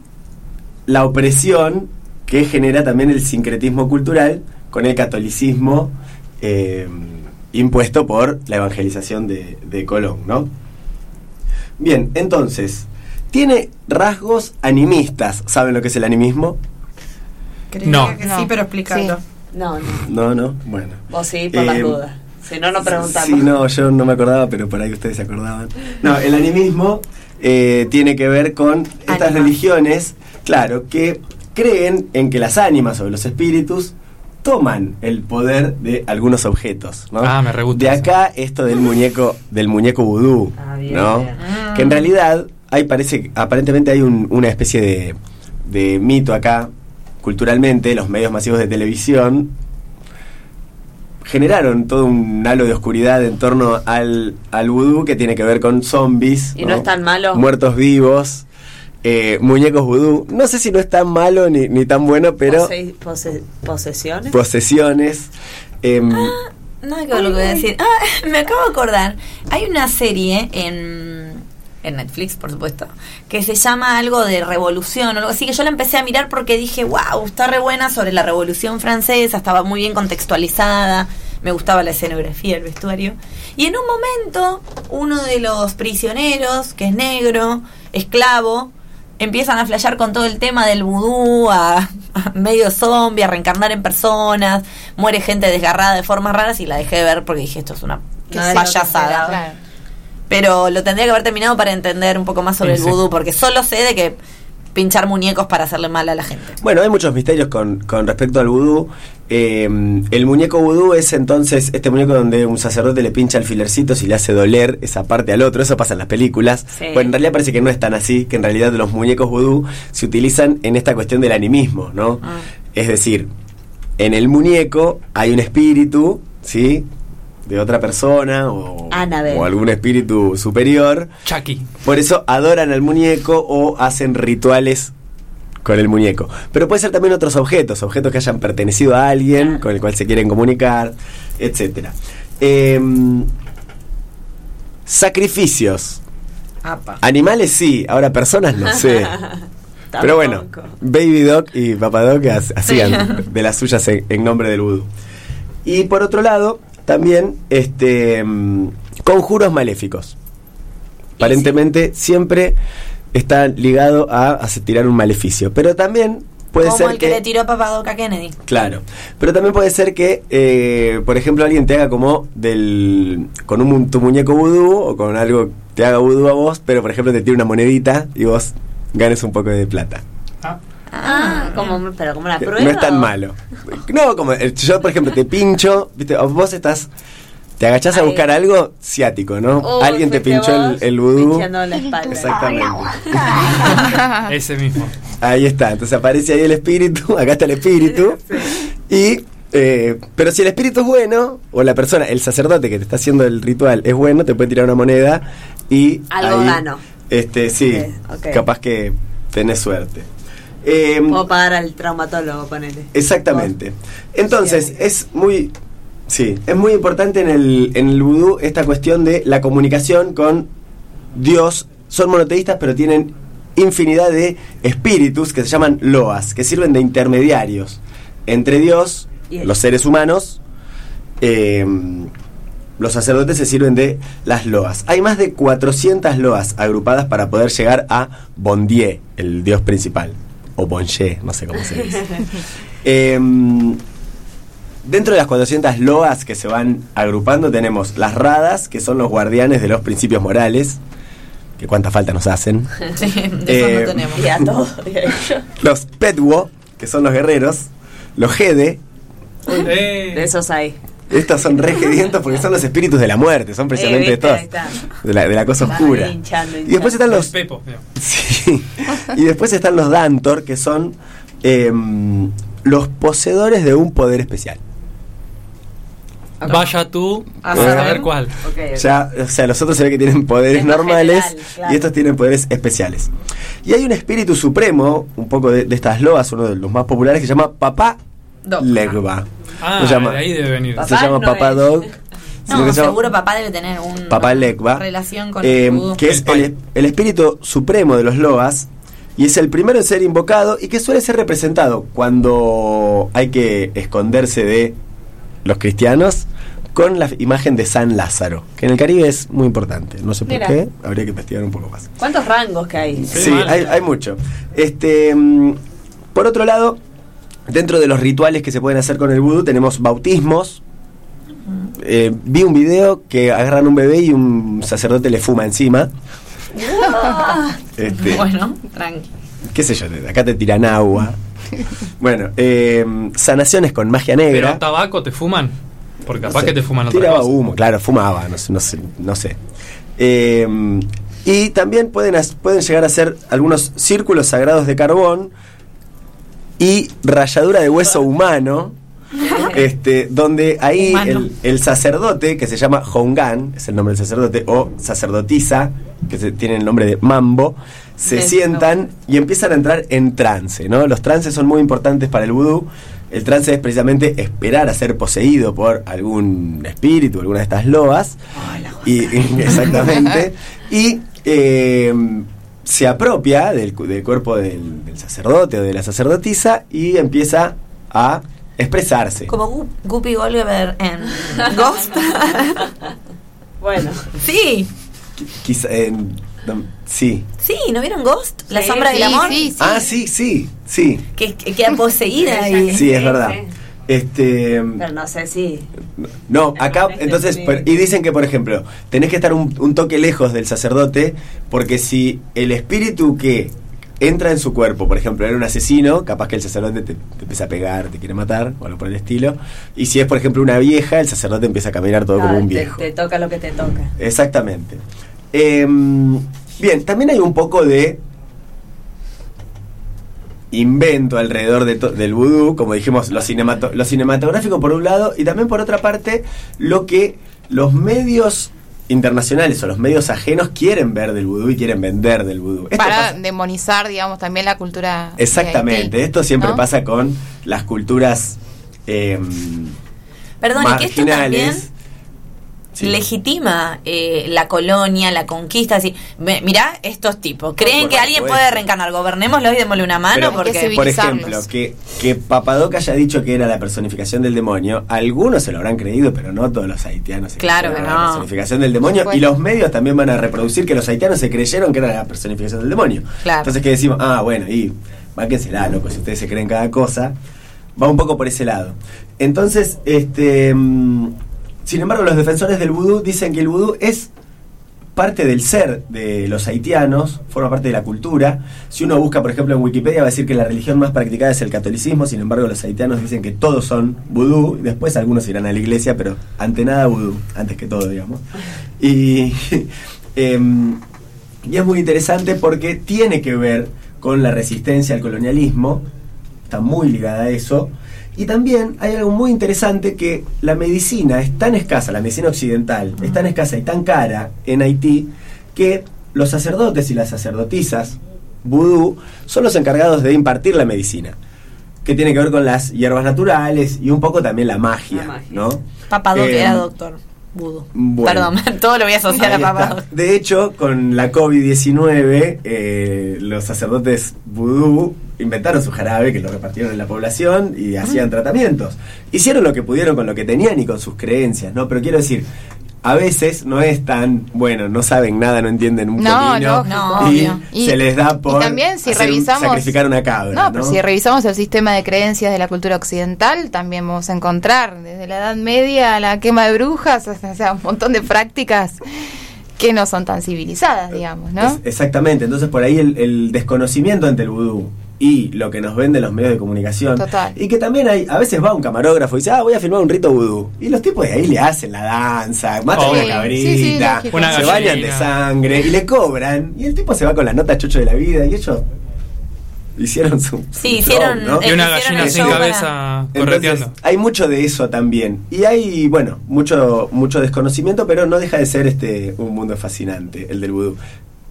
la opresión que genera también el sincretismo cultural con el catolicismo eh, impuesto por la evangelización de, de Colón, ¿no? Bien, entonces, tiene rasgos animistas. ¿Saben lo que es el animismo? No. que sí, pero explícalo. No, no. No, no, bueno. Vos sí, por las Eh, dudas. Si no, no preguntamos. Sí, no, yo no me acordaba, pero por ahí ustedes se acordaban. No, el animismo eh, tiene que ver con estas religiones, claro, que creen en que las ánimas o los espíritus toman el poder de algunos objetos, ¿no? Ah, me re gusta De eso. acá esto del muñeco, del muñeco vudú, Ah, bien, ¿no? bien. Que en realidad hay parece, aparentemente hay un- una especie de, de mito acá, culturalmente, los medios masivos de televisión generaron todo un halo de oscuridad en torno al, al vudú que tiene que ver con zombies. ¿Y no es tan malo? Muertos vivos, eh, muñecos vudú. No sé si no es tan malo ni, ni tan bueno, pero Pose- pose- posesiones. posesiones. No que ver lo que voy a decir. Ah, [LAUGHS] me acabo de acordar. Hay una serie en, en Netflix, por supuesto, que se llama algo de revolución o algo así, que yo la empecé a mirar porque dije, wow, está re buena sobre la revolución francesa, estaba muy bien contextualizada, me gustaba la escenografía, el vestuario. Y en un momento, uno de los prisioneros, que es negro, esclavo, empiezan a flashear con todo el tema del vudú, a, [LAUGHS] a medio zombie, a reencarnar en personas, muere gente desgarrada de formas raras y la dejé de ver porque dije esto es una payasada. Pero lo tendría que haber terminado para entender un poco más sobre Sí, el vudú, porque solo sé de que pinchar muñecos para hacerle mal a la gente. Bueno, hay muchos misterios con, con respecto al vudú. Eh, el muñeco vudú es entonces este muñeco donde un sacerdote le pincha alfilercitos y le hace doler esa parte al otro. Eso pasa en las películas. Sí. Bueno, en realidad parece que no es tan así, que en realidad los muñecos vudú se utilizan en esta cuestión del animismo, ¿no? Ah. Es decir, en el muñeco hay un espíritu, ¿sí? De otra persona o, Annabelle. o algún espíritu superior. Chucky. Por eso adoran al muñeco o hacen rituales con el muñeco. Pero puede ser también otros objetos, objetos que hayan pertenecido a alguien con el cual se quieren comunicar, etcétera. Em, sacrificios. Apa. Animales sí, ahora personas no sé. [LAUGHS] Pero bueno, Baby Doc y Papa Doc ha- hacían de las suyas en, en nombre del vudú. Y por otro lado, también este mm, conjuros maléficos. Aparentemente siempre está ligado a, a tirar un maleficio. Pero también puede Como ser el que, le tiró Papadoca a Kennedy. Claro, pero también puede ser que, eh, por ejemplo, alguien te haga como del con un, tu muñeco vudú o con algo te haga vudú a vos, pero por ejemplo te tire una monedita y vos ganes un poco de plata. Ah, como, pero como una Que prueba. No es tan malo. No, como eh, yo, por ejemplo, te pincho, ¿viste? Vos estás, te agachás a buscar algo ciático, ¿no? Uy, alguien te pinchó el, el vudú. pinchando la espalda. Exactamente. [LAUGHS] Ese mismo. Ahí está, entonces aparece ahí el espíritu, [LAUGHS] acá está el espíritu. Y, eh, pero si el espíritu es bueno, o la persona, el sacerdote que te está haciendo el ritual es bueno, te puede tirar una moneda y. Algo ahí, gano. Este, sí, capaz que tenés suerte. Eh, Puedo pagar al traumatólogo, ponele. Exactamente. Entonces, es muy. Sí, es muy importante en el, en el vudú esta cuestión de la comunicación con Dios. Son monoteístas, pero tienen infinidad de espíritus que se llaman loas, que sirven de intermediarios entre Dios, los seres humanos, eh, los sacerdotes se sirven de las loas. Hay más de 400 loas agrupadas para poder llegar a Bondier, el dios principal. O Bonje, no sé cómo se dice. [LAUGHS] Em, dentro de las 400 loas que se van agrupando tenemos las radas, que son los guardianes de los principios morales, que cuánta falta nos hacen. [LAUGHS] Sí, de Eh, no tenemos. Y a todo. [LAUGHS] Los petwo, que son los guerreros. Los gede, Eh, De esos hay. estos son re gedientos porque son los espíritus de la muerte, son precisamente Eh, ¿viste? estos. De la, de la cosa oscura. hinchando, Y después están los los Pepo. mira. Sí. Y después están los Dantor, que son em, los poseedores de un poder especial. Vaya tú A a saber. saber cuál. Ok, ok. Ya, o sea, los otros se ve que tienen poderes normales general, claro. y estos tienen poderes especiales. Y hay un espíritu supremo, un poco de, de estas loas, uno de los más populares, que se llama Papá Doc. Legba. Ah, se llama, de ahí debe venir. Papá se llama no Papá es. Dog. Sino No, que se llama seguro papá debe tener un Papá Legba. relación con eh, el que es El espíritu supremo de los loas y es el primero en ser invocado y que suele ser representado cuando hay que esconderse de los cristianos con la imagen de San Lázaro, que en el Caribe es muy importante. No sé por Mira. qué, habría que investigar un poco más. ¿Cuántos rangos que hay? Sí, Sí, hay, hay mucho. Este, mm, por otro lado, dentro de los rituales que se pueden hacer con el vudú tenemos bautismos. Eh, vi un video que agarran un bebé y un sacerdote le fuma encima. [LAUGHS] Este, Bueno, tranqui. qué sé yo, acá te tiran agua. Bueno, eh, sanaciones con magia Pero negra. tabaco te fuman. Porque capaz No sé, que te fuman otra Tiraba cosa. humo, claro, fumaba, no sé. No sé, no sé. Eh, y también pueden, pueden llegar a ser algunos círculos sagrados de carbón y ralladura de hueso humano. [LAUGHS] Este, donde ahí el, el sacerdote, que se llama Hongan, es el nombre del sacerdote, o sacerdotisa, que se, tiene el nombre de Mambo, se sientan y empiezan a entrar en trance, ¿no? Los trances son muy importantes para el vudú. El trance es precisamente esperar a ser poseído por algún espíritu, alguna de estas loas. y, [LAUGHS] exactamente. [LAUGHS] Y eh, se apropia del cuerpo del, del sacerdote o de la sacerdotisa y empieza a expresarse. Como Gu- Guppy Golver en [LAUGHS] Ghost. Bueno. sí, Quizá, eh, no, sí. sí, ¿no vieron Ghost? La Sí, sombra Sí, del amor. sí, sí. Ah, sí, sí, sí. Que, que queda poseída y... Sí, es verdad. Este, Pero no sé si. no, acá, entonces, per- y dicen que, por ejemplo, tenés que estar un, un toque lejos del sacerdote, porque si el espíritu que entra en su cuerpo, por ejemplo, era un asesino, capaz que el sacerdote te, te empieza a pegar, te quiere matar, o algo por el estilo. Y si es, por ejemplo, una vieja, el sacerdote empieza a caminar todo como un viejo. Te, toca lo que te toca. Exactamente. Em, bien, también hay un poco de invento alrededor de del vudú, como dijimos, lo, cinemato- lo cinematográfico por un lado y también por otra parte lo que los medios internacionales o los medios ajenos quieren ver del vudú y quieren vender del vudú. Esto Para pasa- demonizar, digamos, también la cultura. exactamente, esto siempre ¿no? pasa con las culturas eh, Perdón, y que esto también. Sí. legitima eh, la colonia, la conquista. Así. Me- mirá estos tipos. ¿Creen que alguien puede reencarnar? Gobernémoslo y démosle una mano. Pero, porque por ejemplo, que, que Papadoc haya dicho que era la personificación del demonio, algunos se lo habrán creído, pero no todos los haitianos se Claro que era la no. personificación del demonio. Y los medios también van a reproducir que los haitianos se creyeron que era la personificación del demonio. Claro. Entonces, que decimos? Ah, bueno, y bánquensela, loco, si ustedes se creen cada cosa. Va un poco por ese lado. Entonces, este. Sin embargo, los defensores del vudú dicen que el vudú es parte del ser de los haitianos, forma parte de la cultura. Si uno busca, por ejemplo, en Wikipedia, va a decir que la religión más practicada es el catolicismo, sin embargo, los haitianos dicen que todos son vudú, después algunos irán a la iglesia, pero ante nada vudú, antes que todo, digamos. Y, [LAUGHS] em, y es muy interesante porque tiene que ver con la resistencia al colonialismo, está muy ligada a eso. Y también hay algo muy interesante que la medicina es tan escasa, la medicina occidental es tan escasa y tan cara en Haití que los sacerdotes y las sacerdotisas vudú son los encargados de impartir la medicina, que tiene que ver con las hierbas naturales y un poco también la magia, ¿no? Papadoc Eh, era doctor. Budo. bueno. Perdón, [LAUGHS] todo lo voy a asociar a. De hecho, con la COVID-19, eh, los sacerdotes vudú inventaron su jarabe que lo repartieron en la población y hacían tratamientos. Hicieron lo que pudieron con lo que tenían y con sus creencias, ¿no? Pero quiero decir, a veces no es tan, bueno, no saben nada, no entienden un No, comino, lógico, y obvio. Se les da por y también si hacer revisamos- sacrificar una cabra, No, ¿no? pero si revisamos el sistema de creencias de la cultura occidental, también vamos a encontrar desde la Edad Media a la quema de brujas, [LAUGHS] o sea, un montón de prácticas que no son tan civilizadas, digamos, ¿no? Es- exactamente, entonces por ahí el, el desconocimiento ante el vudú y lo que nos venden los medios de comunicación. Total. Y que también hay, a veces va un camarógrafo y dice, ah, voy a filmar un rito vudú. Y los tipos de ahí le hacen la danza, matan Oh. una cabrita, sí, sí, lógico. Una se bañan de sangre y le cobran. Y el tipo se va con la nota chocho de la vida y ellos hicieron su... Sí, su hicieron- show, ¿no? Y una gallina sin para- cabeza Entonces, correteando. hay mucho de eso también. Y hay, bueno, mucho, mucho desconocimiento, pero no deja de ser este un mundo fascinante, el del vudú.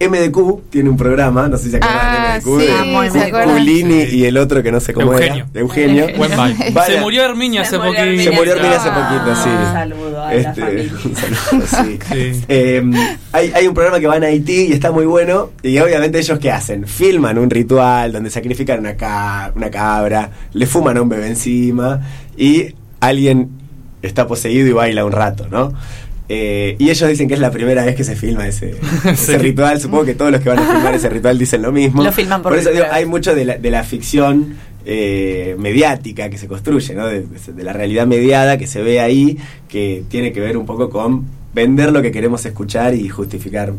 MDQ tiene un programa, no sé si se acuerdan Ah, de MDQ, sí, de ¿se Cu- acuerdan? Culini Sí. y el otro que no sé cómo Eugenio. era. Eugenio. Buen vibe. [LAUGHS] Vaya. Se murió Herminia hace poquito. Se murió Herminia hace Ah. poquito, sí. Un saludo a la Este, familia. [LAUGHS] un saludo, sí. [LAUGHS] Sí. Eh, hay, hay un programa que va en Haití y está muy bueno. Y obviamente ellos qué hacen? Filman un ritual donde sacrifican una, ca- una cabra, le fuman a un bebé encima y alguien está poseído y baila un rato, ¿no? Eh, y ellos dicen que es la primera vez que se filma ese, [LAUGHS] ritual. Supongo que todos los que van a filmar ese ritual dicen lo mismo. Lo filman por eso digo, hay mucho de la, de la ficción eh, mediática que se construye, ¿no? De, de la realidad mediada que se ve ahí, que tiene que ver un poco con vender lo que queremos escuchar y justificar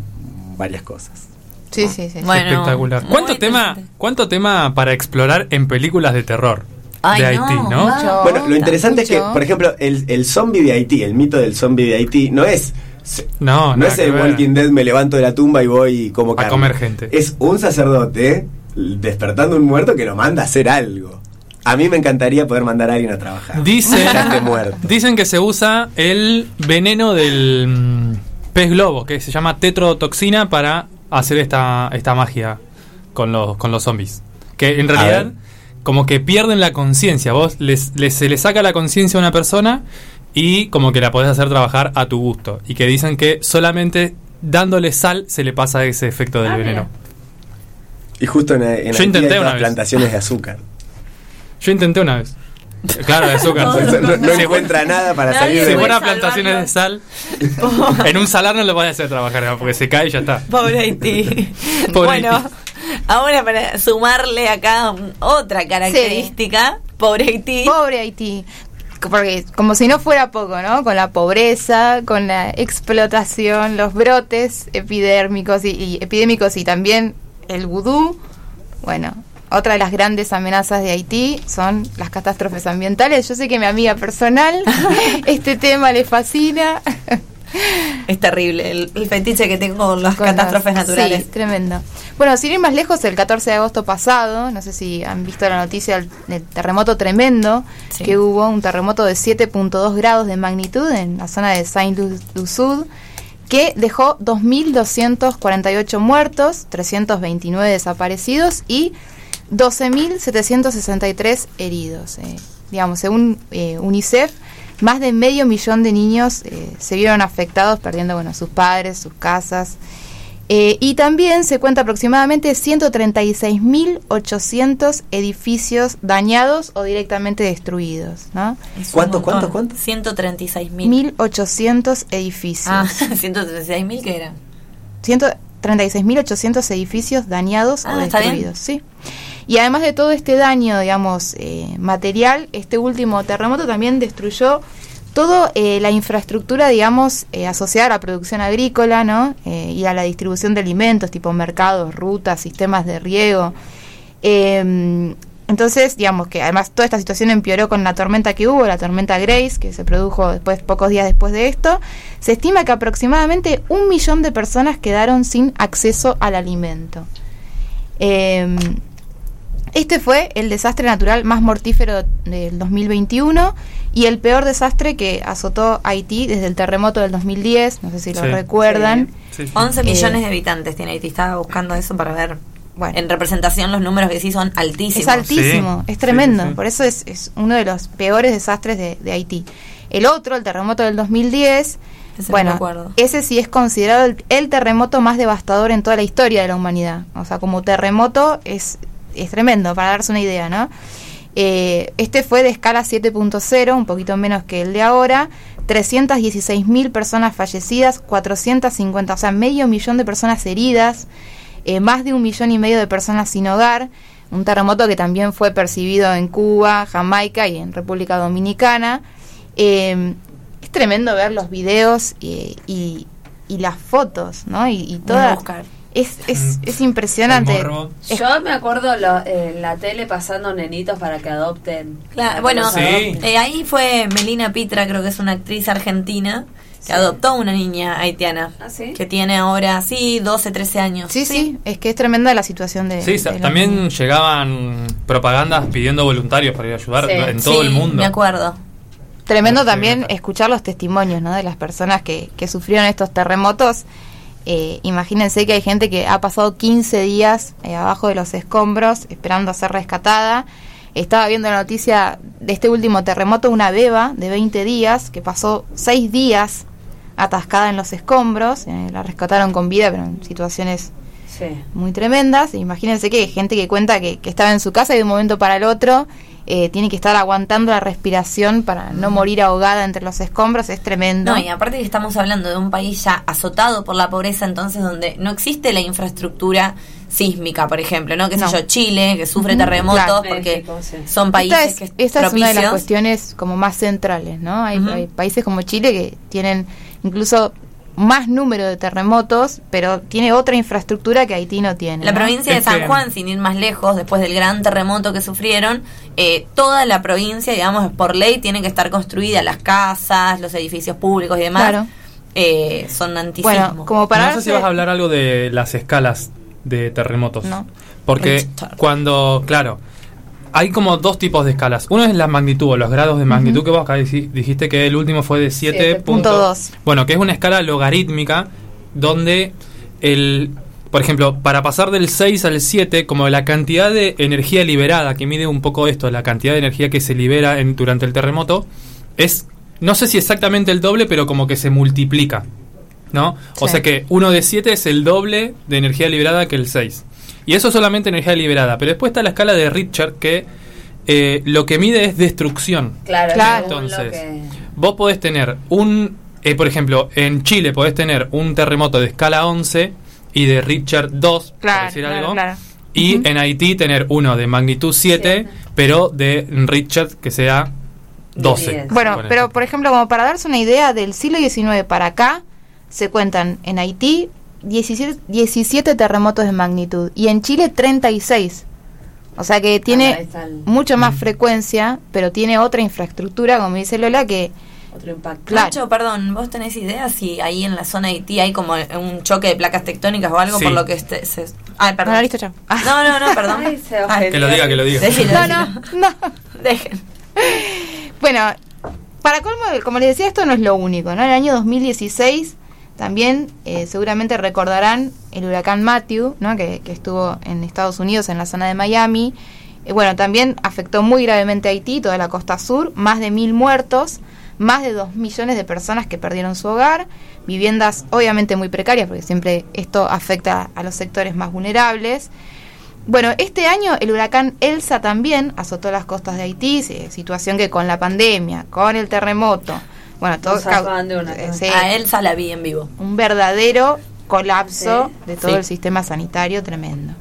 varias cosas. Sí, sí, sí. Bueno, Espectacular. ¿Cuánto tema. ¿Cuánto tema para explorar en películas de terror Ay, de no, Haití, no? mucho. Bueno, lo interesante es que, por ejemplo, el, el zombie de Haití, el mito del zombie de Haití, no es... No, No es el. Walking Dead, me levanto de la tumba y voy como A carne. comer gente. Es un sacerdote despertando un muerto que lo manda a hacer algo. A mí me encantaría poder mandar a alguien a trabajar. Dicen, dicen que se usa el veneno del mm, pez globo, que se llama tetrotoxina, para hacer esta, esta magia con los, con los zombies. Que en A realidad, ver. Como que pierden la conciencia. Vos les, les- se le saca la conciencia a una persona y como que la podés hacer trabajar a tu gusto. Y que dicen que solamente dándole sal se le pasa ese efecto del Ah, veneno. Y justo en, en Yo Haití intenté hay una todas vez. plantaciones de azúcar. Yo intenté una vez. Claro, de azúcar. [LAUGHS] no, no- no encuentra nada para salir Si de puede fuera plantaciones de sal, en un salar no lo podés hacer trabajar, porque se cae y ya está. Pobre Haití. Pobre bueno, Haití. Ahora para sumarle acá otra característica, pobre Haití. Pobre Haití. Porque como si no fuera poco, ¿no? Con la pobreza, con la explotación, los brotes epidérmicos y, y epidémicos y también el vudú. Bueno, otra de las grandes amenazas de Haití son las catástrofes ambientales. Yo sé que a mi amiga personal [LAUGHS] este tema le fascina. Es terrible el, el fetiche que tengo con las Con catástrofes las- naturales. Sí, tremendo. Bueno, sin ir más lejos, el 14 de agosto pasado, no sé si han visto la noticia del, terremoto tremendo Sí. que hubo, un terremoto de 7.2 grados de magnitud en la zona de Saint-Luz-du-Sud, que dejó 2.248 muertos, 329 desaparecidos y 12.763 heridos. eh. Digamos, según eh, UNICEF, más de medio millón de niños eh, se vieron afectados, perdiendo bueno, sus padres, sus casas. Eh, y también se cuenta aproximadamente 136.800 edificios dañados o directamente destruidos. ¿no? ¿Cuántos, cuántos, cuántos? 136 mil. 1.800 edificios. Ah, [LAUGHS] 136 mil que eran. 136.800 edificios dañados Ah, o está bien. destruidos, sí. Y además de todo este daño, digamos, eh, material, este último terremoto también destruyó toda la infraestructura, digamos, eh, asociada a la producción agrícola, ¿no? Eh, y a la distribución de alimentos, tipo mercados, rutas, sistemas de riego. Eh, entonces, digamos que además toda esta situación empeoró con la tormenta que hubo, la tormenta Grace, que se produjo después, pocos días después de esto. Se estima que aproximadamente un millón de personas quedaron sin acceso al alimento. Eh, este fue el desastre natural más mortífero del 2021 y el peor desastre que azotó Haití desde el terremoto del 2010, no sé si lo Sí. recuerdan. Sí, sí. 11 Eh, millones de habitantes tiene Haití. Estaba buscando eso para ver. Bueno. En representación, los números que sí son altísimos. Es altísimo, Sí, es tremendo. sí, sí. Por eso es, es uno de los peores desastres de, de Haití. El otro, el terremoto del 2010, Ese no bueno, ese sí es considerado el, el terremoto más devastador en toda la historia de la humanidad. O sea, como terremoto es, es tremendo, para darse una idea, ¿no? Eh, este fue de escala 7.0, un poquito menos que el de ahora. 316 mil personas fallecidas, 450, o sea, medio millón de personas heridas, eh, más de un millón y medio de personas sin hogar. Un terremoto que también fue percibido en Cuba, Jamaica y en República Dominicana. Eh, es tremendo ver los videos y, y- y las fotos, ¿no? Y, y Voy a toda. buscar. Es, es, es impresionante. Es- Yo me acuerdo lo- en la tele pasando nenitos para que adopten. Claro, bueno, Sí. eh, ahí fue Melina Pitra, creo que es una actriz argentina, que Sí. adoptó una niña haitiana. ¿Ah, sí? Que tiene ahora, sí, 12, 13 años. sí, sí, es que es tremenda la situación de. Sí, de también niños. llegaban propagandas pidiendo voluntarios para ir a ayudar Sí. en todo Sí, el mundo. Me acuerdo. Tremendo Sí, también escuchar los testimonios ¿no? de las personas que, que sufrieron estos terremotos. Eh, imagínense que hay gente que ha pasado 15 días eh, abajo de los escombros esperando a ser rescatada. Estaba viendo la noticia de este último terremoto, una beba de 20 días que pasó 6 días atascada en los escombros. Eh, la rescataron con vida, pero en situaciones Sí. muy tremendas. Imagínense que hay gente que cuenta que, que estaba en su casa y de un momento para el otro eh, tiene que estar aguantando la respiración para no morir ahogada entre los escombros. Es tremendo. No, y aparte que estamos hablando de un país ya azotado por la pobreza, entonces donde no existe la infraestructura sísmica, por ejemplo, ¿no? Que sé No. yo, Chile, que sufre terremotos claro. porque México, sí. son esta países es, que esta es una de las cuestiones como más centrales, ¿no? Hay, hay países como Chile que tienen incluso más número de terremotos, pero tiene otra infraestructura que Haití no tiene. La ¿no? provincia de San Juan, sin ir más lejos, después del gran terremoto que sufrieron, eh, toda la provincia, digamos, por ley tiene que estar construida, las casas, los edificios públicos y demás, Claro. eh, son antisismo. Bueno, como para no sé si vas a hablar algo de las escalas de terremotos. No. Porque Richter. cuando, claro, hay como dos tipos de escalas. Uno es la magnitud, o los grados de magnitud que vos acá dijiste que el último fue de 7.2. 7.2. Bueno, que es una escala logarítmica donde el por ejemplo, para pasar del 6 al 7, como la cantidad de energía liberada, que mide un poco esto, la cantidad de energía que se libera en, durante el terremoto, es, no sé si exactamente el doble, pero como que se multiplica. ¿No? O sea que uno de 7 es el doble de energía liberada que el 6. Y eso es solamente energía liberada. Pero después está la escala de Richter, que eh, lo que mide es destrucción. Claro, Claro. Entonces, que- Vos podés tener un, eh, por ejemplo, en Chile podés tener un terremoto de escala 11 y de Richard 2, por Claro, decir claro, algo. claro. Y en Haití tener uno de magnitud 7, pero de Richard que sea 12. Diez. Bueno, pero por ejemplo, como para darse una idea, del siglo XIX para acá, se cuentan en Haití 17, 17 terremotos de magnitud y en Chile 36. O sea que Ah, tiene el- mucho más frecuencia, pero tiene otra infraestructura, como dice Lola, que, otro impacto. Claro. Nacho, perdón, ¿vos tenés idea si ahí en la zona de Haití hay como un choque de placas tectónicas o algo Sí. por lo que este, se... Ay, perdón. Bueno, listo, chao. Ah. No, no, no, perdón. Ay, se Ay, Que lo diga, que lo diga. Decilo, No, decilo. no, no. [LAUGHS] Dejen. Bueno, para colmo, como les decía, esto no es lo único, ¿no? En el año 2016 también eh, seguramente recordarán el huracán Matthew, ¿no? Que, estuvo en Estados Unidos, en la zona de Miami. Eh, bueno, también afectó muy gravemente a Haití, toda la costa sur, más de mil muertos, más de dos millones de personas que perdieron su hogar, viviendas obviamente muy precarias, porque siempre esto afecta a los sectores más vulnerables. Bueno, este año el huracán Elsa también azotó las costas de Haití, sí, situación que con la pandemia, con el terremoto, bueno, todo una, eh, A Elsa la vi en vivo. un verdadero colapso Sí. de todo Sí. el sistema sanitario tremendo.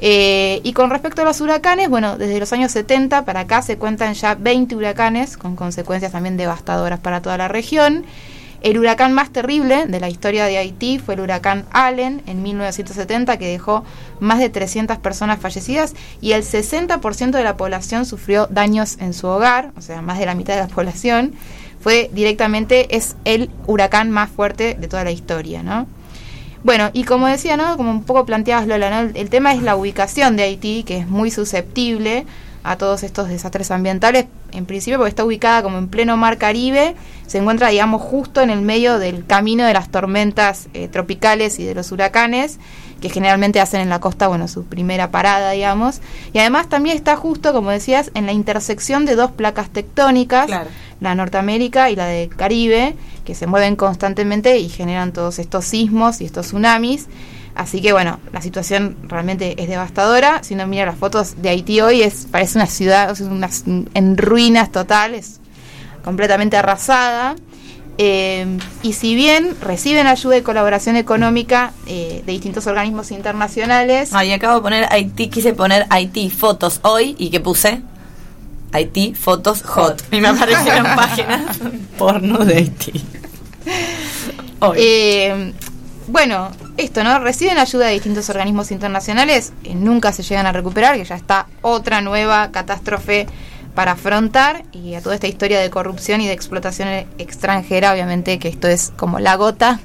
Eh, y con respecto a los huracanes, bueno, desde los años 70 para acá se cuentan ya 20 huracanes con consecuencias también devastadoras para toda la región. El huracán más terrible de la historia de Haití fue el huracán Allen en 1970 que dejó más de 300 personas fallecidas y el 60% de la población sufrió daños en su hogar, o sea, más de la mitad de la [LAUGHS] población. Fue directamente, es el huracán más fuerte de toda la historia, ¿no? Bueno, y como decía, ¿no? Como un poco planteabas Lola, ¿no? El, el tema es la ubicación de Haití, que es muy susceptible a todos estos desastres ambientales, en principio porque está ubicada como en pleno mar Caribe, se encuentra, digamos, justo en el medio del camino de las tormentas eh, tropicales y de los huracanes, que generalmente hacen en la costa, bueno, su primera parada, digamos, y además también está justo, como decías, en la intersección de dos placas tectónicas, Claro. la Norteamérica y la de Caribe, que se mueven constantemente y generan todos estos sismos y estos tsunamis. Así que bueno, la situación realmente es devastadora. Si uno mira las fotos de Haití hoy, es, parece una ciudad es una- en ruinas totales, completamente arrasada. Eh, y si bien reciben ayuda y colaboración económica eh, de distintos organismos internacionales, Ay, acabo de poner Haití, quise poner Haití fotos hoy y ¿qué puse? Haití fotos hot. Y me aparecieron [LAUGHS] páginas porno de Haití. Hoy. Eh, bueno, esto, ¿no? Reciben ayuda de distintos organismos internacionales, eh, nunca se llegan a recuperar, que ya está otra nueva catástrofe para afrontar, y a toda esta historia de corrupción y de explotación extranjera, obviamente que esto es como la gota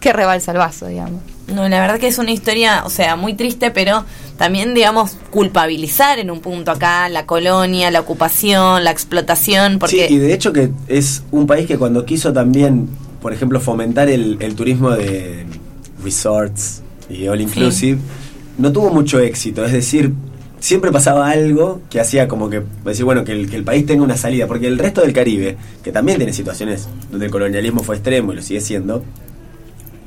que rebalsa el vaso, digamos. No, la verdad que es una historia, o sea, muy triste, pero también, digamos, culpabilizar en un punto acá la colonia, la ocupación, la explotación, porque... Sí, y de hecho que es un país que cuando quiso también, por ejemplo, fomentar el, el turismo de resorts y all inclusive, no tuvo mucho éxito. Es decir, siempre pasaba algo que hacía como que decir, bueno, que el, que el país tenga una salida. Porque el resto del Caribe, que también tiene situaciones donde el colonialismo fue extremo y lo sigue siendo,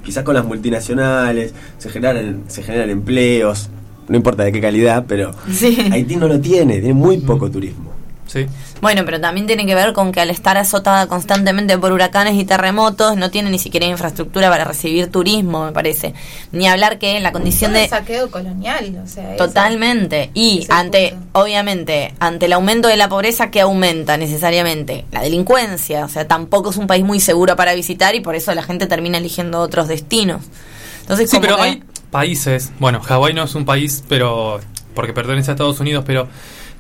quizás con las multinacionales se generan, se generan empleos, no importa de qué calidad, pero Sí. Haití no lo tiene, tiene muy poco turismo. Sí. Bueno, pero también tiene que ver con que al estar azotada constantemente por huracanes y terremotos, no tiene ni siquiera infraestructura para recibir turismo, me parece. Ni hablar que en la condición de... saqueo colonial, o sea, Totalmente. Y ante, punto. obviamente, ante el aumento de la pobreza, ¿qué aumenta necesariamente? La delincuencia. O sea, tampoco es un país muy seguro para visitar y por eso la gente termina eligiendo otros destinos. Entonces, Sí, pero que- hay países, bueno, Hawái no es un país, pero porque pertenece a Estados Unidos, pero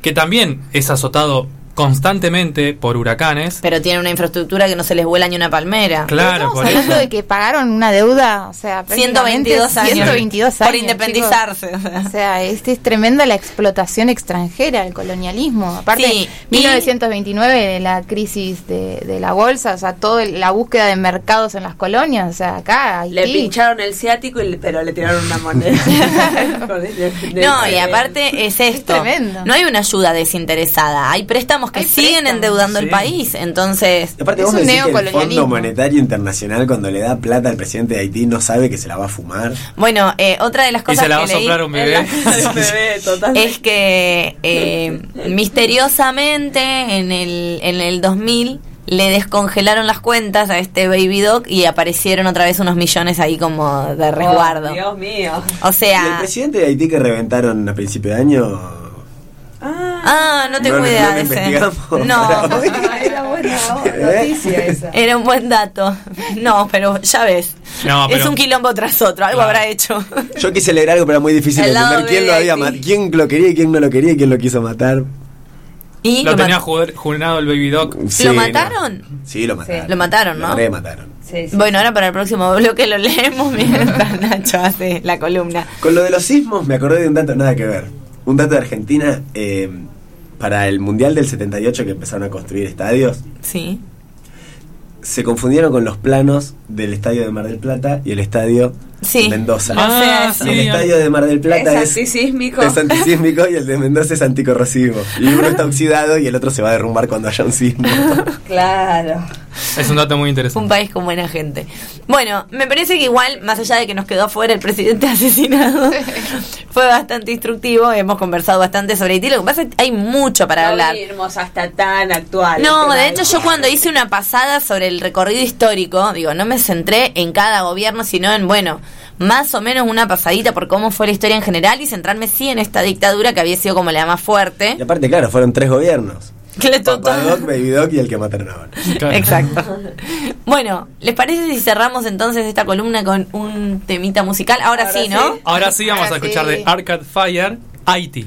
que también es azotado constantemente por huracanes. Pero tiene una infraestructura que no se les vuela ni una palmera. Claro, Estamos por hablando eso. de que pagaron una deuda, o sea, 122 prácticamente años. 122 Por independizarse, chicos. o sea. Este es tremenda la explotación extranjera, el colonialismo. Aparte, Sí, y- 1929, la crisis de, de la bolsa, o sea, toda la búsqueda de mercados en las colonias, o sea, acá Le Haití. pincharon el ciático, y le- pero le tiraron una moneda. [LAUGHS] [LAUGHS] No, y aparte es esto. tremendo. No hay una ayuda desinteresada. Hay préstamos que siguen préstamos, endeudando el país. Entonces, Y aparte Es vos un me decís que el. Fondo Monetario Internacional cuando le da plata al presidente de Haití no sabe que se la va a fumar. bueno, eh, otra de las Y cosas se la va a que soplar un bebé. [LAUGHS] [LAUGHS] Es que eh, misteriosamente en el, en el 2000 le descongelaron las cuentas a este Baby Dog y aparecieron otra vez unos millones ahí como de resguardo. Oh, Dios mío. o Y el sea, presidente de Haití que reventaron a principio de año. Ah, no tengo No, no, idea no de ese. No. [LAUGHS] [LAUGHS] Era buena ¿Eh? noticia esa. Era un buen dato. No, pero ya ves. No, Es pero- un quilombo tras otro. Algo Claro. habrá hecho. Yo quise leer algo, pero era muy difícil El entender quién lo había Haití. ma- quién lo quería y quién no lo quería y quién lo quiso matar. ¿Y lo lo tenía jurado el Baby Doc. Sí, ¿Lo no. mataron? Sí, lo mataron. Lo mataron, ¿no? Lo sí. Bueno, ahora para el próximo bloque lo leemos mientras [LAUGHS] Nacho hace la columna. Con lo de los sismos me acordé de un dato nada que ver. Un dato de Argentina. eh, para el Mundial del 78 que empezaron a construir estadios, Sí. se confundieron con los planos del estadio de Mar del Plata y el estadio Sí. Mendoza. Ah, sí. el estadio de Mar del Plata es es, antisísmico. es antisísmico y el de Mendoza es anticorrosivo. Y uno está [LAUGHS] oxidado y el otro se va a derrumbar cuando haya un sismo. [LAUGHS] Claro. Es un dato muy Un interesante. país con buena gente. Bueno, me parece que igual, más allá de que nos quedó afuera el presidente [LAUGHS] asesinado, fue bastante instructivo. Hemos conversado bastante sobre Haití. Lo que pasa es que hay mucho para no hablar. irnos hasta tan actual. No, de hecho yo cuando hice una pasada sobre el recorrido histórico, digo, no me centré en cada gobierno, sino en, bueno, más o menos una pasadita por cómo fue la historia en general y centrarme sí en esta dictadura que había sido como la más fuerte. Y aparte, claro, fueron tres gobiernos. [LAUGHS] Baby Doc y el que mataron ahora. Claro. Exacto. [LAUGHS] Bueno, ¿les parece si cerramos entonces esta columna con un temita musical? Ahora, Ahora sí, ¿no? sí. Ahora sí vamos a escuchar sí. de Arcade Fire. Haití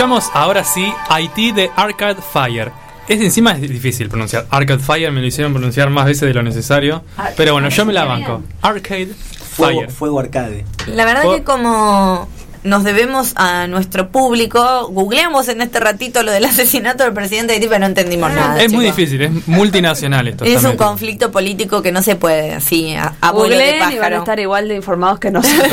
Escuchamos ahora sí IT de Arcade Fire. Es encima es difícil pronunciar. Arcade Fire me lo hicieron pronunciar más veces de lo necesario. Ah, Pero bueno, yo me la banco. Arcade Fuego, Fire. fuego arcade. La verdad Fue- que como nos debemos a nuestro público, googleamos en este ratito lo del asesinato del presidente de Haití, pero no entendimos nada. Es muy difícil, es multinacional esto. Es un conflicto político que no se puede así a, a de Googleen y van a estar igual de informados que nosotros,